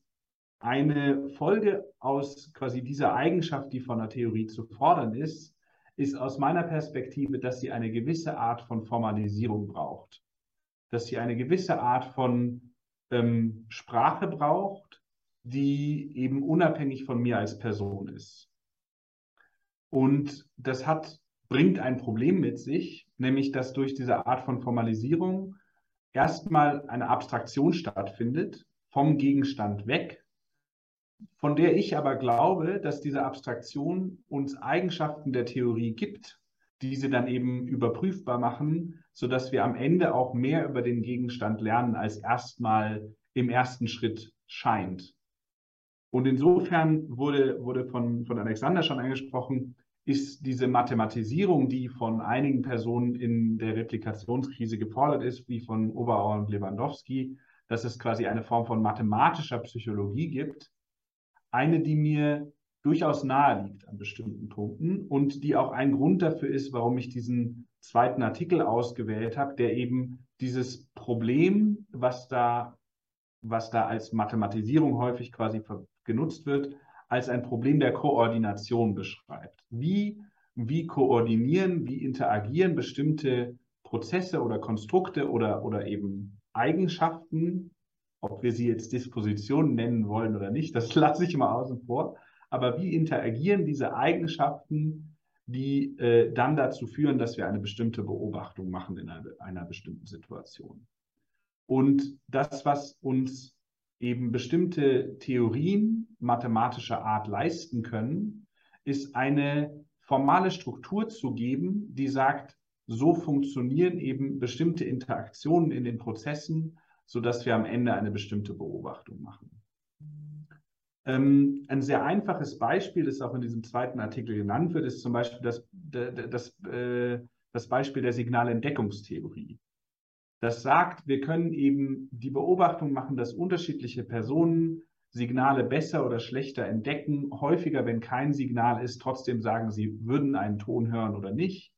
eine Folge aus quasi dieser Eigenschaft, die von der Theorie zu fordern ist, ist aus meiner Perspektive, dass sie eine gewisse Art von Formalisierung braucht. Dass sie eine gewisse Art von ähm, Sprache braucht, die eben unabhängig von mir als Person ist. Und das hat bringt ein Problem mit sich, nämlich dass durch diese Art von Formalisierung erstmal eine Abstraktion stattfindet vom Gegenstand weg, von der ich aber glaube, dass diese Abstraktion uns Eigenschaften der Theorie gibt, die sie dann eben überprüfbar machen, sodass wir am Ende auch mehr über den Gegenstand lernen, als erstmal im ersten Schritt scheint. Und insofern wurde, wurde von, von Alexander schon angesprochen, ist diese Mathematisierung, die von einigen Personen in der Replikationskrise gefordert ist, wie von Oberauer und Lewandowski, dass es quasi eine Form von mathematischer Psychologie gibt, eine, die mir durchaus nahe liegt an bestimmten Punkten und die auch ein Grund dafür ist, warum ich diesen zweiten Artikel ausgewählt habe, der eben dieses Problem, was da, was da als Mathematisierung häufig quasi genutzt wird, als ein Problem der Koordination beschreibt. Wie, wie koordinieren, wie interagieren bestimmte Prozesse oder Konstrukte oder, oder eben Eigenschaften, ob wir sie jetzt Dispositionen nennen wollen oder nicht, das lasse ich mal außen vor. Aber wie interagieren diese Eigenschaften die äh, dann dazu führen, dass wir eine bestimmte Beobachtung machen in einer, einer bestimmten Situation. Und das, was uns eben bestimmte Theorien mathematischer Art leisten können, ist eine formale Struktur zu geben, die sagt, so funktionieren eben bestimmte Interaktionen in den Prozessen, sodass wir am Ende eine bestimmte Beobachtung machen. Ähm, ein sehr einfaches Beispiel, das auch in diesem zweiten Artikel genannt wird, ist zum Beispiel das, das, äh, das Beispiel der Signalentdeckungstheorie. Das sagt, wir können eben die Beobachtung machen, dass unterschiedliche Personen Signale besser oder schlechter entdecken. Häufiger, wenn kein Signal ist, trotzdem sagen, sie würden einen Ton hören oder nicht.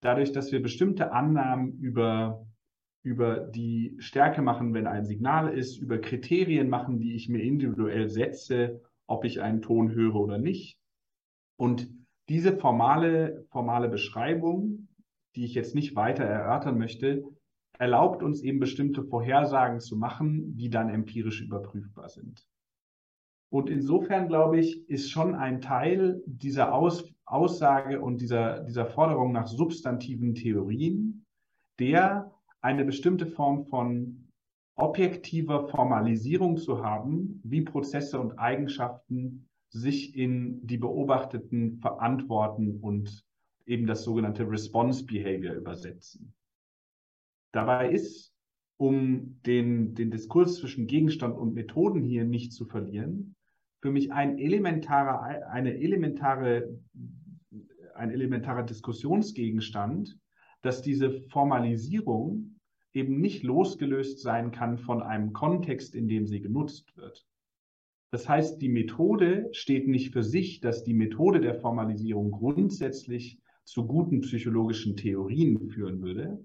Dadurch, dass wir bestimmte Annahmen über über die Stärke machen, wenn ein Signal ist, über Kriterien machen, die ich mir individuell setze, ob ich einen Ton höre oder nicht. Und diese formale, formale Beschreibung, die ich jetzt nicht weiter erörtern möchte, erlaubt uns eben bestimmte Vorhersagen zu machen, die dann empirisch überprüfbar sind. Und insofern, glaube ich, ist schon ein Teil dieser Aus Aussage und dieser, dieser Forderung nach substantiven Theorien, der eine bestimmte Form von objektiver Formalisierung zu haben, wie Prozesse und Eigenschaften sich in die Beobachteten verantworten und eben das sogenannte Response Behavior übersetzen. Dabei ist, um den, den Diskurs zwischen Gegenstand und Methoden hier nicht zu verlieren, für mich ein elementarer, eine elementare, ein elementarer Diskussionsgegenstand, dass diese Formalisierung eben nicht losgelöst sein kann von einem Kontext, in dem sie genutzt wird. Das heißt, die Methode steht nicht für sich, dass die Methode der Formalisierung grundsätzlich zu guten psychologischen Theorien führen würde,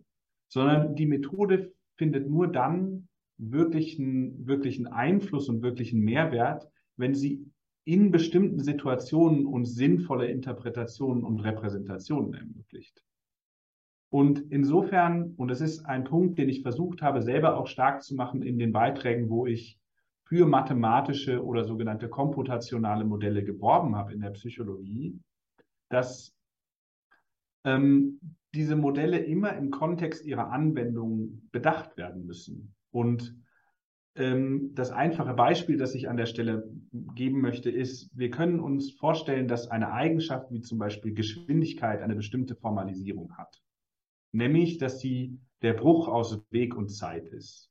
sondern die Methode findet nur dann wirklichen, wirklichen Einfluss und wirklichen Mehrwert, wenn sie in bestimmten Situationen uns sinnvolle Interpretationen und Repräsentationen ermöglicht. Und insofern, und das ist ein Punkt, den ich versucht habe, selber auch stark zu machen in den Beiträgen, wo ich für mathematische oder sogenannte komputationale Modelle geworben habe in der Psychologie, dass ähm, diese Modelle immer im Kontext ihrer Anwendung bedacht werden müssen. Und ähm, das einfache Beispiel, das ich an der Stelle geben möchte, ist, wir können uns vorstellen, dass eine Eigenschaft wie zum Beispiel Geschwindigkeit eine bestimmte Formalisierung hat nämlich dass sie der Bruch aus Weg und Zeit ist.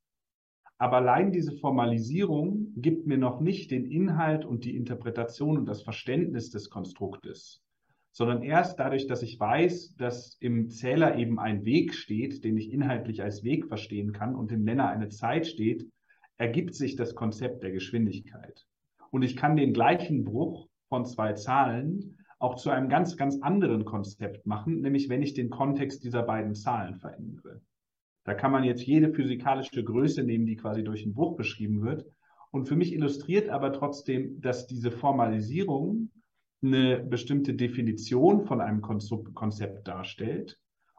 Aber allein diese Formalisierung gibt mir noch nicht den Inhalt und die Interpretation und das Verständnis des Konstruktes, sondern erst dadurch, dass ich weiß, dass im Zähler eben ein Weg steht, den ich inhaltlich als Weg verstehen kann und im Nenner eine Zeit steht, ergibt sich das Konzept der Geschwindigkeit. Und ich kann den gleichen Bruch von zwei Zahlen auch zu einem ganz, ganz anderen Konzept machen, nämlich wenn ich den Kontext dieser beiden Zahlen verändere. Da kann man jetzt jede physikalische Größe nehmen, die quasi durch einen Bruch beschrieben wird. Und für mich illustriert aber trotzdem, dass diese Formalisierung eine bestimmte Definition von einem Konzept darstellt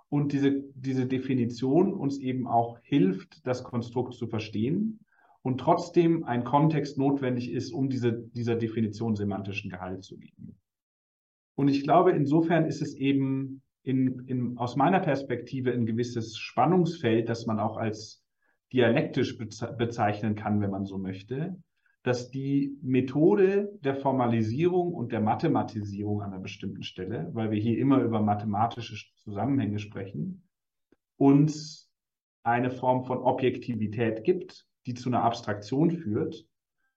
und diese, diese Definition uns eben auch hilft, das Konstrukt zu verstehen und trotzdem ein Kontext notwendig ist, um diese, dieser Definition semantischen Gehalt zu geben. Und ich glaube, insofern ist es eben in, in, aus meiner Perspektive ein gewisses Spannungsfeld, das man auch als dialektisch bezeichnen kann, wenn man so möchte, dass die Methode der Formalisierung und der Mathematisierung an einer bestimmten Stelle, weil wir hier immer über mathematische Zusammenhänge sprechen, uns eine Form von Objektivität gibt, die zu einer Abstraktion führt.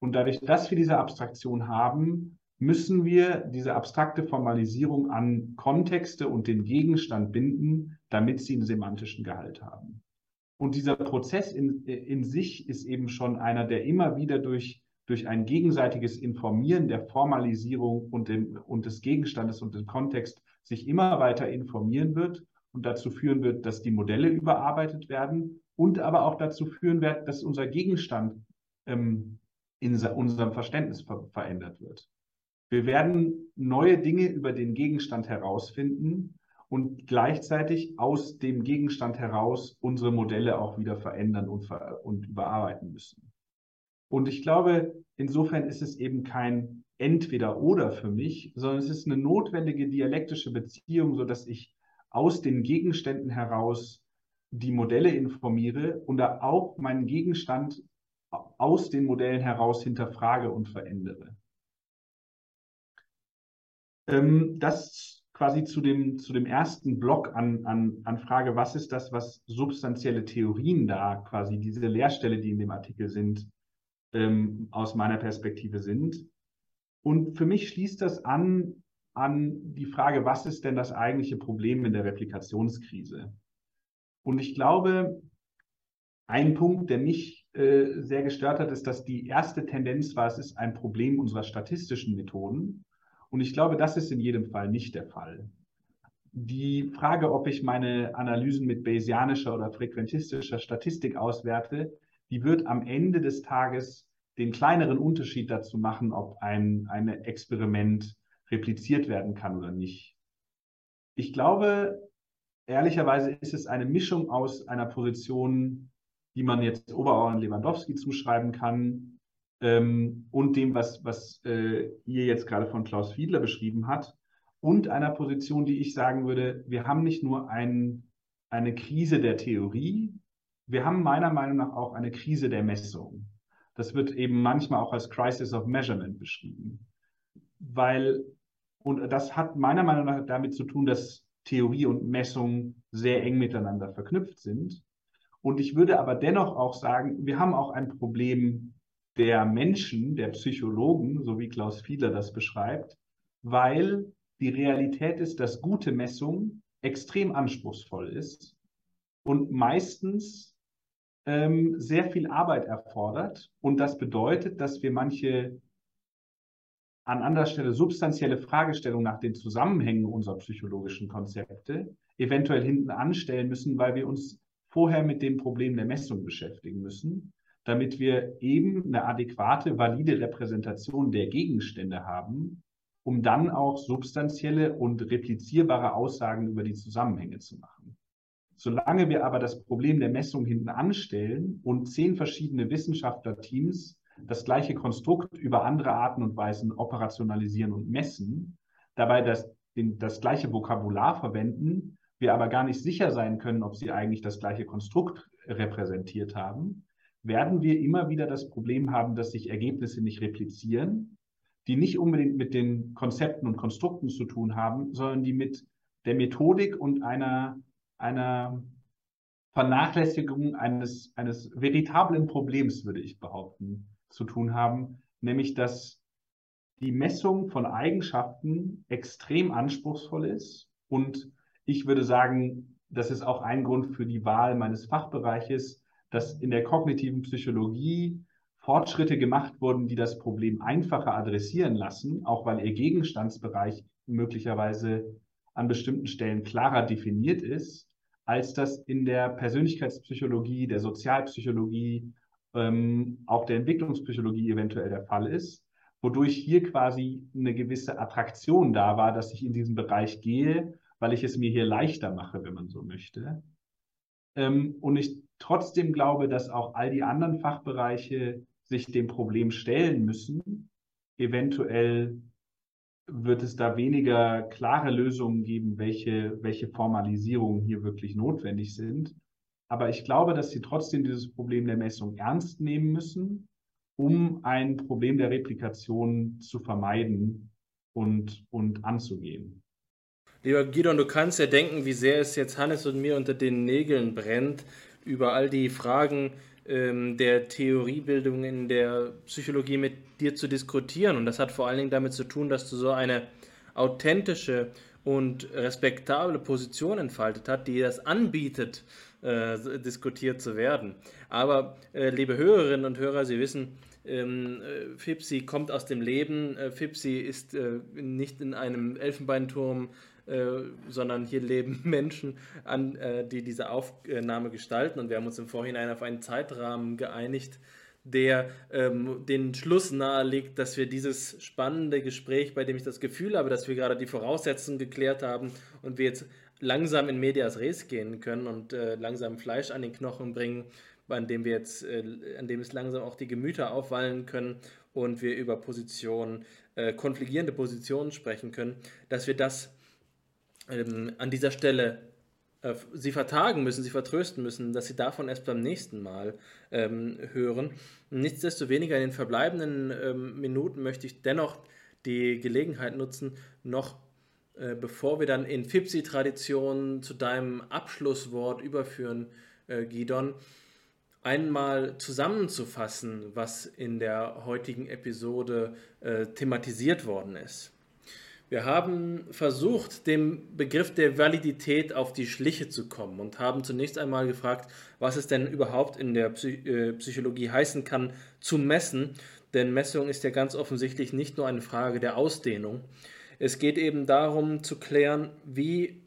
Und dadurch, dass wir diese Abstraktion haben, müssen wir diese abstrakte Formalisierung an Kontexte und den Gegenstand binden, damit sie einen semantischen Gehalt haben. Und dieser Prozess in, in sich ist eben schon einer, der immer wieder durch, durch ein gegenseitiges Informieren der Formalisierung und, dem, und des Gegenstandes und dem Kontext sich immer weiter informieren wird und dazu führen wird, dass die Modelle überarbeitet werden und aber auch dazu führen wird, dass unser Gegenstand ähm, in unserem Verständnis ver verändert wird. Wir werden neue Dinge über den Gegenstand herausfinden und gleichzeitig aus dem Gegenstand heraus unsere Modelle auch wieder verändern und, ver und überarbeiten müssen. Und ich glaube, insofern ist es eben kein entweder oder für mich, sondern es ist eine notwendige dialektische Beziehung, sodass ich aus den Gegenständen heraus die Modelle informiere und da auch meinen Gegenstand aus den Modellen heraus hinterfrage und verändere. Ähm, das quasi zu dem, zu dem ersten Block an, an, an Frage, was ist das, was substanzielle Theorien da quasi, diese Leerstelle, die in dem Artikel sind, ähm, aus meiner Perspektive sind. Und für mich schließt das an an die Frage, was ist denn das eigentliche Problem in der Replikationskrise? Und ich glaube, ein Punkt, der mich äh, sehr gestört hat, ist, dass die erste Tendenz war, es ist ein Problem unserer statistischen Methoden. Und ich glaube, das ist in jedem Fall nicht der Fall. Die Frage, ob ich meine Analysen mit Bayesianischer oder frequentistischer Statistik auswerte, die wird am Ende des Tages den kleineren Unterschied dazu machen, ob ein, ein Experiment repliziert werden kann oder nicht. Ich glaube, ehrlicherweise ist es eine Mischung aus einer Position, die man jetzt Oberauer und Lewandowski zuschreiben kann, ähm, und dem, was, was äh, ihr jetzt gerade von Klaus Fiedler beschrieben hat, und einer Position, die ich sagen würde, wir haben nicht nur ein, eine Krise der Theorie, wir haben meiner Meinung nach auch eine Krise der Messung. Das wird eben manchmal auch als Crisis of Measurement beschrieben. Weil, und das hat meiner Meinung nach damit zu tun, dass Theorie und Messung sehr eng miteinander verknüpft sind. Und ich würde aber dennoch auch sagen, wir haben auch ein Problem der Menschen, der Psychologen, so wie Klaus Fiedler das beschreibt, weil die Realität ist, dass gute Messung extrem anspruchsvoll ist und meistens ähm, sehr viel Arbeit erfordert. Und das bedeutet, dass wir manche an anderer Stelle substanzielle Fragestellungen nach den Zusammenhängen unserer psychologischen Konzepte eventuell hinten anstellen müssen, weil wir uns vorher mit dem Problem der Messung beschäftigen müssen, damit wir eben eine adäquate, valide Repräsentation der Gegenstände haben, um dann auch substanzielle und replizierbare Aussagen über die Zusammenhänge zu machen. Solange wir aber das Problem der Messung hinten anstellen und zehn verschiedene Wissenschaftlerteams das gleiche Konstrukt über andere Arten und Weisen operationalisieren und messen, dabei das, das gleiche Vokabular verwenden, wir aber gar nicht sicher sein können, ob sie eigentlich das gleiche Konstrukt repräsentiert haben, werden wir immer wieder das Problem haben, dass sich Ergebnisse nicht replizieren, die nicht unbedingt mit den Konzepten und Konstrukten zu tun haben, sondern die mit der Methodik und einer einer Vernachlässigung eines, eines veritablen Problems, würde ich behaupten, zu tun haben, nämlich dass die Messung von Eigenschaften extrem anspruchsvoll ist. Und ich würde sagen, das ist auch ein Grund für die Wahl meines Fachbereiches, dass in der kognitiven Psychologie Fortschritte gemacht wurden, die das Problem einfacher adressieren lassen, auch weil ihr Gegenstandsbereich möglicherweise an bestimmten Stellen klarer definiert ist, als das in der Persönlichkeitspsychologie, der Sozialpsychologie, ähm, auch der Entwicklungspsychologie eventuell der Fall ist, wodurch hier quasi eine gewisse Attraktion da war, dass ich in diesen Bereich gehe, weil ich es mir hier leichter mache, wenn man so möchte. Ähm, und ich trotzdem glaube, dass auch all die anderen Fachbereiche sich dem Problem stellen müssen, eventuell wird es da weniger klare Lösungen geben, welche, welche Formalisierungen hier wirklich notwendig sind. Aber ich glaube, dass sie trotzdem dieses Problem der Messung ernst nehmen müssen, um ein Problem der Replikation zu vermeiden und, und anzugehen. Lieber Gidon, du kannst ja denken, wie sehr es jetzt Hannes und mir unter den Nägeln brennt, über all die Fragen ähm, der Theoriebildung in der Psychologie mit dir zu diskutieren. Und das hat vor allen Dingen damit zu tun, dass du so eine authentische und respektable Position entfaltet hast, die das anbietet, äh, diskutiert zu werden. Aber, äh, liebe Hörerinnen und Hörer, Sie wissen, ähm, äh, Fipsi kommt aus dem Leben. Äh, Fipsi ist äh, nicht in einem Elfenbeinturm äh, sondern hier leben Menschen, an, äh, die diese Aufnahme gestalten. Und wir haben uns im Vorhinein auf einen Zeitrahmen geeinigt, der ähm, den Schluss nahelegt, dass wir dieses spannende Gespräch, bei dem ich das Gefühl habe, dass wir gerade die Voraussetzungen geklärt haben und wir jetzt langsam in Medias Res gehen können und äh, langsam Fleisch an den Knochen bringen, an dem wir jetzt, äh, an dem es langsam auch die Gemüter aufwallen können und wir über Positionen äh, konfligierende Positionen sprechen können, dass wir das ähm, an dieser Stelle äh, sie vertagen müssen, sie vertrösten müssen, dass sie davon erst beim nächsten Mal ähm, hören. Nichtsdestoweniger in den verbleibenden ähm, Minuten möchte ich dennoch die Gelegenheit nutzen, noch äh, bevor wir dann in Fipsi-Tradition zu deinem Abschlusswort überführen, äh, Gidon, einmal zusammenzufassen, was in der heutigen Episode äh, thematisiert worden ist. Wir haben versucht, dem Begriff der Validität auf die Schliche zu kommen und haben zunächst einmal gefragt, was es denn überhaupt in der äh, Psychologie heißen kann, zu messen. Denn Messung ist ja ganz offensichtlich nicht nur eine Frage der Ausdehnung. Es geht eben darum zu klären, wie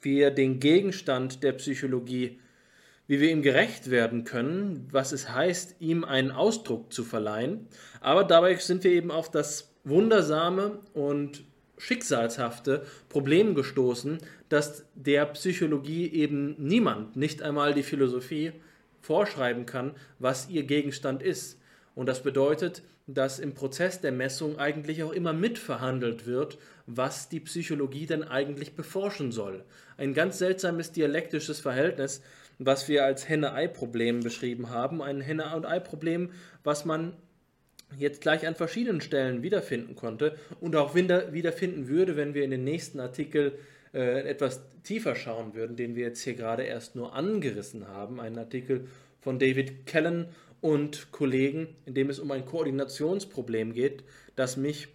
wir den Gegenstand der Psychologie, wie wir ihm gerecht werden können, was es heißt, ihm einen Ausdruck zu verleihen. Aber dabei sind wir eben auf das wundersame und schicksalshafte Problem gestoßen, dass der Psychologie eben niemand, nicht einmal die Philosophie, vorschreiben kann, was ihr Gegenstand ist. Und das bedeutet, dass im Prozess der Messung eigentlich auch immer mitverhandelt wird, was die Psychologie denn eigentlich beforschen soll. Ein ganz seltsames dialektisches Verhältnis, was wir als Henne-Ei-Problem beschrieben haben. Ein Henne-und-Ei-Problem, was man jetzt gleich an verschiedenen Stellen wiederfinden konnte und auch wiederfinden würde, wenn wir in den nächsten Artikel äh, etwas tiefer schauen würden, den wir jetzt hier gerade erst nur angerissen haben. Einen Artikel von David Kellen und Kollegen, in dem es um ein Koordinationsproblem geht, das mich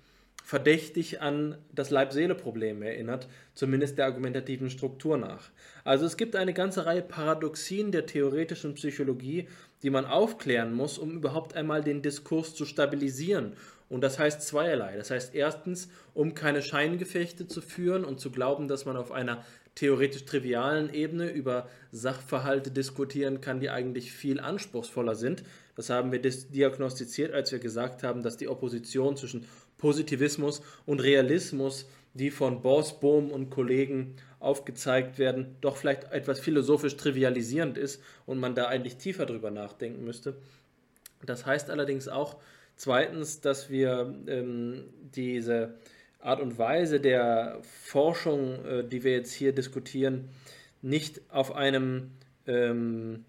verdächtig an das Leib-Seele-Problem erinnert, zumindest der argumentativen Struktur nach. Also es gibt eine ganze Reihe Paradoxien der theoretischen Psychologie, die man aufklären muss, um überhaupt einmal den Diskurs zu stabilisieren. Und das heißt zweierlei. Das heißt erstens, um keine Scheingefechte zu führen und zu glauben, dass man auf einer theoretisch trivialen Ebene über Sachverhalte diskutieren kann, die eigentlich viel anspruchsvoller sind. Das haben wir diagnostiziert, als wir gesagt haben, dass die Opposition zwischen Positivismus und Realismus, die von Boss, Bohm und Kollegen aufgezeigt werden, doch vielleicht etwas philosophisch trivialisierend ist und man da eigentlich tiefer drüber nachdenken müsste. Das heißt allerdings auch zweitens, dass wir ähm, diese Art und Weise der Forschung, äh, die wir jetzt hier diskutieren, nicht auf einem, ähm,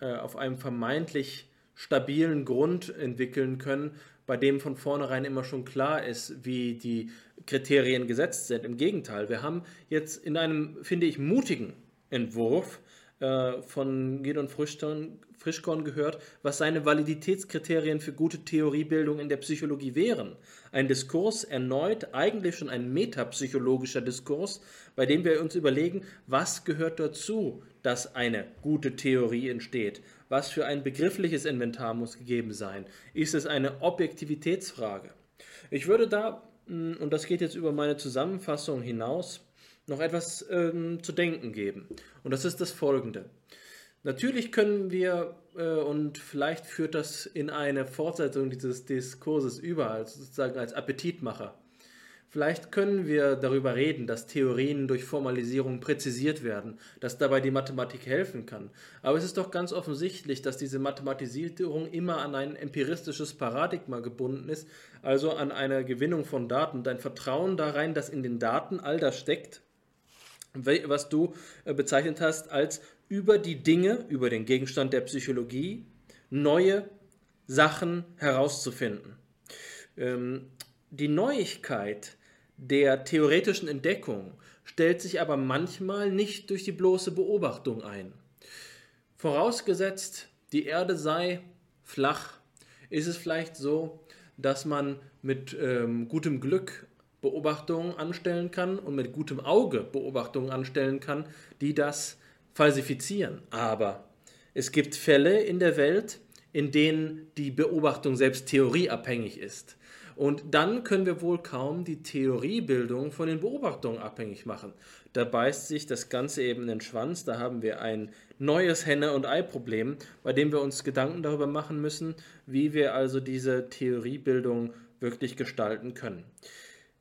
äh, auf einem vermeintlich stabilen Grund entwickeln können, bei dem von vornherein immer schon klar ist, wie die Kriterien gesetzt sind. Im Gegenteil, wir haben jetzt in einem, finde ich, mutigen Entwurf äh, von Frischkorn, Frischkorn gehört, was seine Validitätskriterien für gute Theoriebildung in der Psychologie wären. Ein Diskurs, erneut eigentlich schon ein metapsychologischer Diskurs, bei dem wir uns überlegen, was gehört dazu, dass eine gute Theorie entsteht. Was für ein begriffliches Inventar muss gegeben sein? Ist es eine Objektivitätsfrage? Ich würde da, mm, und das geht jetzt über meine Zusammenfassung hinaus, noch etwas ähm, zu denken geben. Und das ist das folgende. Natürlich können wir, äh, und vielleicht führt das in eine Fortsetzung dieses Diskurses über, sozusagen als Appetitmacher, Vielleicht können wir darüber reden, dass Theorien durch Formalisierung präzisiert werden, dass dabei die Mathematik helfen kann. Aber es ist doch ganz offensichtlich, dass diese Mathematisierung immer an ein empiristisches Paradigma gebunden ist, also an eine Gewinnung von Daten, dein Vertrauen da rein, dass in den Daten all das steckt, was du äh, bezeichnet hast als über die Dinge, über den Gegenstand der Psychologie, neue Sachen herauszufinden. Ähm, die Neuigkeit der theoretischen Entdeckung stellt sich aber manchmal nicht durch die bloße Beobachtung ein. Vorausgesetzt, die Erde sei flach, ist es vielleicht so, dass man mit ähm, gutem Glück Beobachtungen anstellen kann und mit gutem Auge Beobachtungen anstellen kann, die das falsifizieren. Aber es gibt Fälle in der Welt, in denen die Beobachtung selbst theorieabhängig ist. Und dann können wir wohl kaum die Theoriebildung von den Beobachtungen abhängig machen. Da beißt sich das Ganze eben in den Schwanz. Da haben wir ein neues Henne- und Ei-Problem, bei dem wir uns Gedanken darüber machen müssen, wie wir also diese Theoriebildung wirklich gestalten können.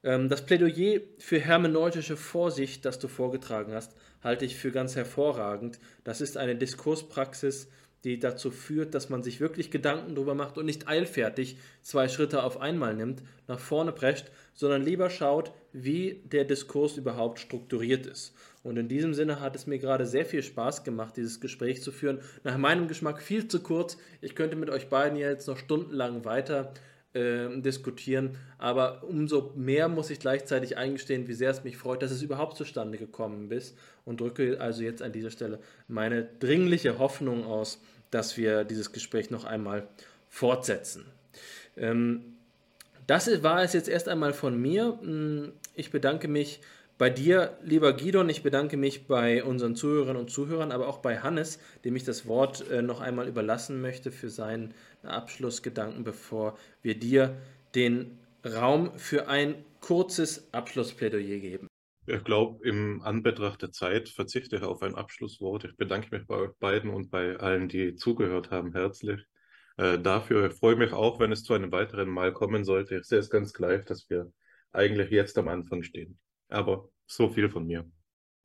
Ähm, das Plädoyer für hermeneutische Vorsicht, das du vorgetragen hast, halte ich für ganz hervorragend. Das ist eine Diskurspraxis, dazu führt, dass man sich wirklich Gedanken darüber macht und nicht eilfertig zwei Schritte auf einmal nimmt, nach vorne prescht, sondern lieber schaut, wie der Diskurs überhaupt strukturiert ist. Und in diesem Sinne hat es mir gerade sehr viel Spaß gemacht, dieses Gespräch zu führen. Nach meinem Geschmack viel zu kurz. Ich könnte mit euch beiden jetzt noch stundenlang weiter äh, diskutieren. Aber umso mehr muss ich gleichzeitig eingestehen, wie sehr es mich freut, dass es überhaupt zustande gekommen ist. Und drücke also jetzt an dieser Stelle meine dringliche Hoffnung aus, dass wir dieses Gespräch noch einmal fortsetzen. Ähm, das war es jetzt erst einmal von mir. Hm, ich bedanke mich bei dir, lieber Gidon, ich bedanke mich bei unseren Zuhörerinnen und Zuhörern, aber auch bei Hannes, dem ich das Wort äh, noch einmal überlassen möchte für seinen Abschlussgedanken, bevor wir dir den Raum für ein kurzes Abschlussplädoyer geben. Ich glaube, im Anbetracht der Zeit verzichte ich auf ein Abschlusswort. Ich bedanke mich bei euch beiden und bei allen, die zugehört haben, herzlich. Äh, dafür ich freue mich auch, wenn es zu einem weiteren Mal kommen sollte. Ich sehe es ganz gleich, dass wir eigentlich jetzt am Anfang stehen. Aber so viel von mir.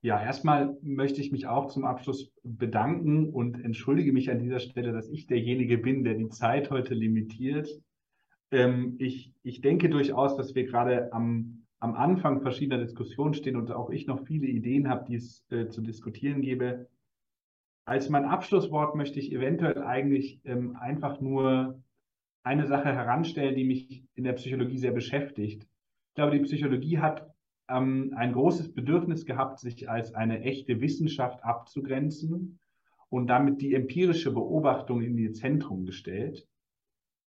Ja, erstmal möchte ich mich auch zum Abschluss bedanken und entschuldige mich an dieser Stelle, dass ich derjenige bin, der die Zeit heute limitiert. Ähm, ich, ich denke durchaus, dass wir gerade am, am Anfang verschiedener Diskussionen stehen und auch ich noch viele Ideen habe, die es äh, zu diskutieren gebe. Als mein Abschlusswort möchte ich eventuell eigentlich ähm, einfach nur eine Sache heranstellen, die mich in der Psychologie sehr beschäftigt. Ich glaube, die Psychologie hat ähm, ein großes Bedürfnis gehabt, sich als eine echte Wissenschaft abzugrenzen und damit die empirische Beobachtung in ihr Zentrum gestellt.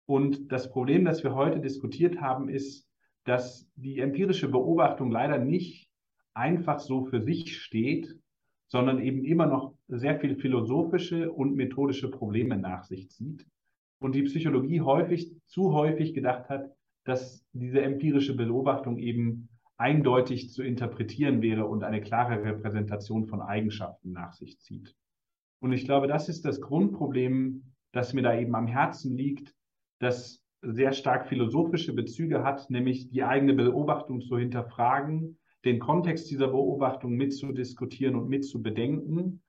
Und das Problem, das wir heute diskutiert haben, ist, dass die empirische Beobachtung leider nicht einfach so für sich steht, sondern eben immer noch sehr viel philosophische und methodische Probleme nach sich zieht. Und die Psychologie häufig, zu häufig gedacht hat, dass diese empirische Beobachtung eben eindeutig zu interpretieren wäre und eine klare Repräsentation von Eigenschaften nach sich zieht. Und ich glaube, das ist das Grundproblem, das mir da eben am Herzen liegt, das sehr stark philosophische Bezüge hat, nämlich die eigene Beobachtung zu hinterfragen, den Kontext dieser Beobachtung mitzudiskutieren und mitzubedenken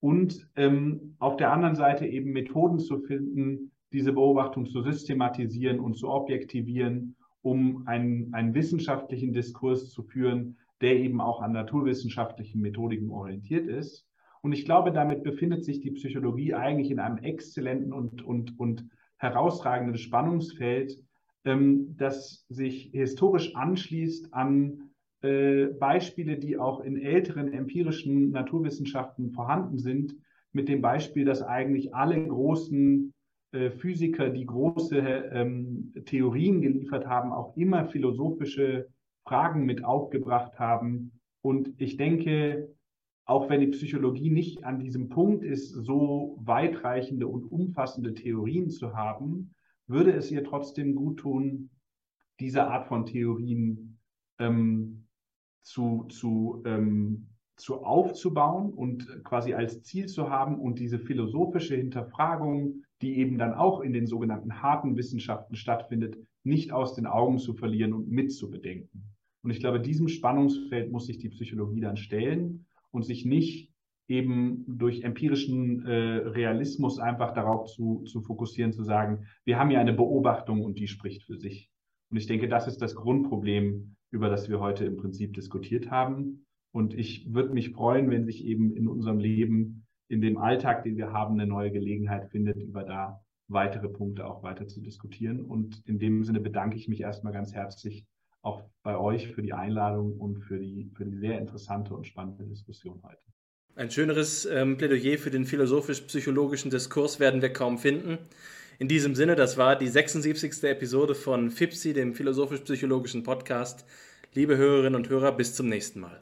und ähm, auf der anderen Seite eben Methoden zu finden, diese Beobachtung zu systematisieren und zu objektivieren um einen, einen wissenschaftlichen Diskurs zu führen, der eben auch an naturwissenschaftlichen Methodiken orientiert ist. Und ich glaube, damit befindet sich die Psychologie eigentlich in einem exzellenten und, und, und herausragenden Spannungsfeld, ähm, das sich historisch anschließt an äh, Beispiele, die auch in älteren empirischen Naturwissenschaften vorhanden sind, mit dem Beispiel, dass eigentlich alle großen äh, Physiker, die große ähm, Theorien geliefert haben, auch immer philosophische Fragen mit aufgebracht haben. Und ich denke, auch wenn die Psychologie nicht an diesem Punkt ist, so weitreichende und umfassende Theorien zu haben, würde es ihr trotzdem gut tun, diese Art von Theorien ähm, zu, zu, ähm, zu aufzubauen und quasi als Ziel zu haben und diese philosophische Hinterfragung die eben dann auch in den sogenannten harten Wissenschaften stattfindet, nicht aus den Augen zu verlieren und mitzubedenken. Und ich glaube, diesem Spannungsfeld muss sich die Psychologie dann stellen und sich nicht eben durch empirischen äh, Realismus einfach darauf zu, zu fokussieren, zu sagen, wir haben ja eine Beobachtung und die spricht für sich. Und ich denke, das ist das Grundproblem, über das wir heute im Prinzip diskutiert haben. Und ich würde mich freuen, wenn sich eben in unserem Leben in dem Alltag, den wir haben, eine neue Gelegenheit findet, über da weitere Punkte auch weiter zu diskutieren. Und in dem Sinne bedanke ich mich erstmal ganz herzlich auch bei euch für die Einladung und für die, für die sehr interessante und spannende Diskussion heute. Ein schöneres ähm, Plädoyer für den philosophisch-psychologischen Diskurs werden wir kaum finden. In diesem Sinne, das war die 76. Episode von FIPSI, dem philosophisch-psychologischen Podcast. Liebe Hörerinnen und Hörer, bis zum nächsten Mal.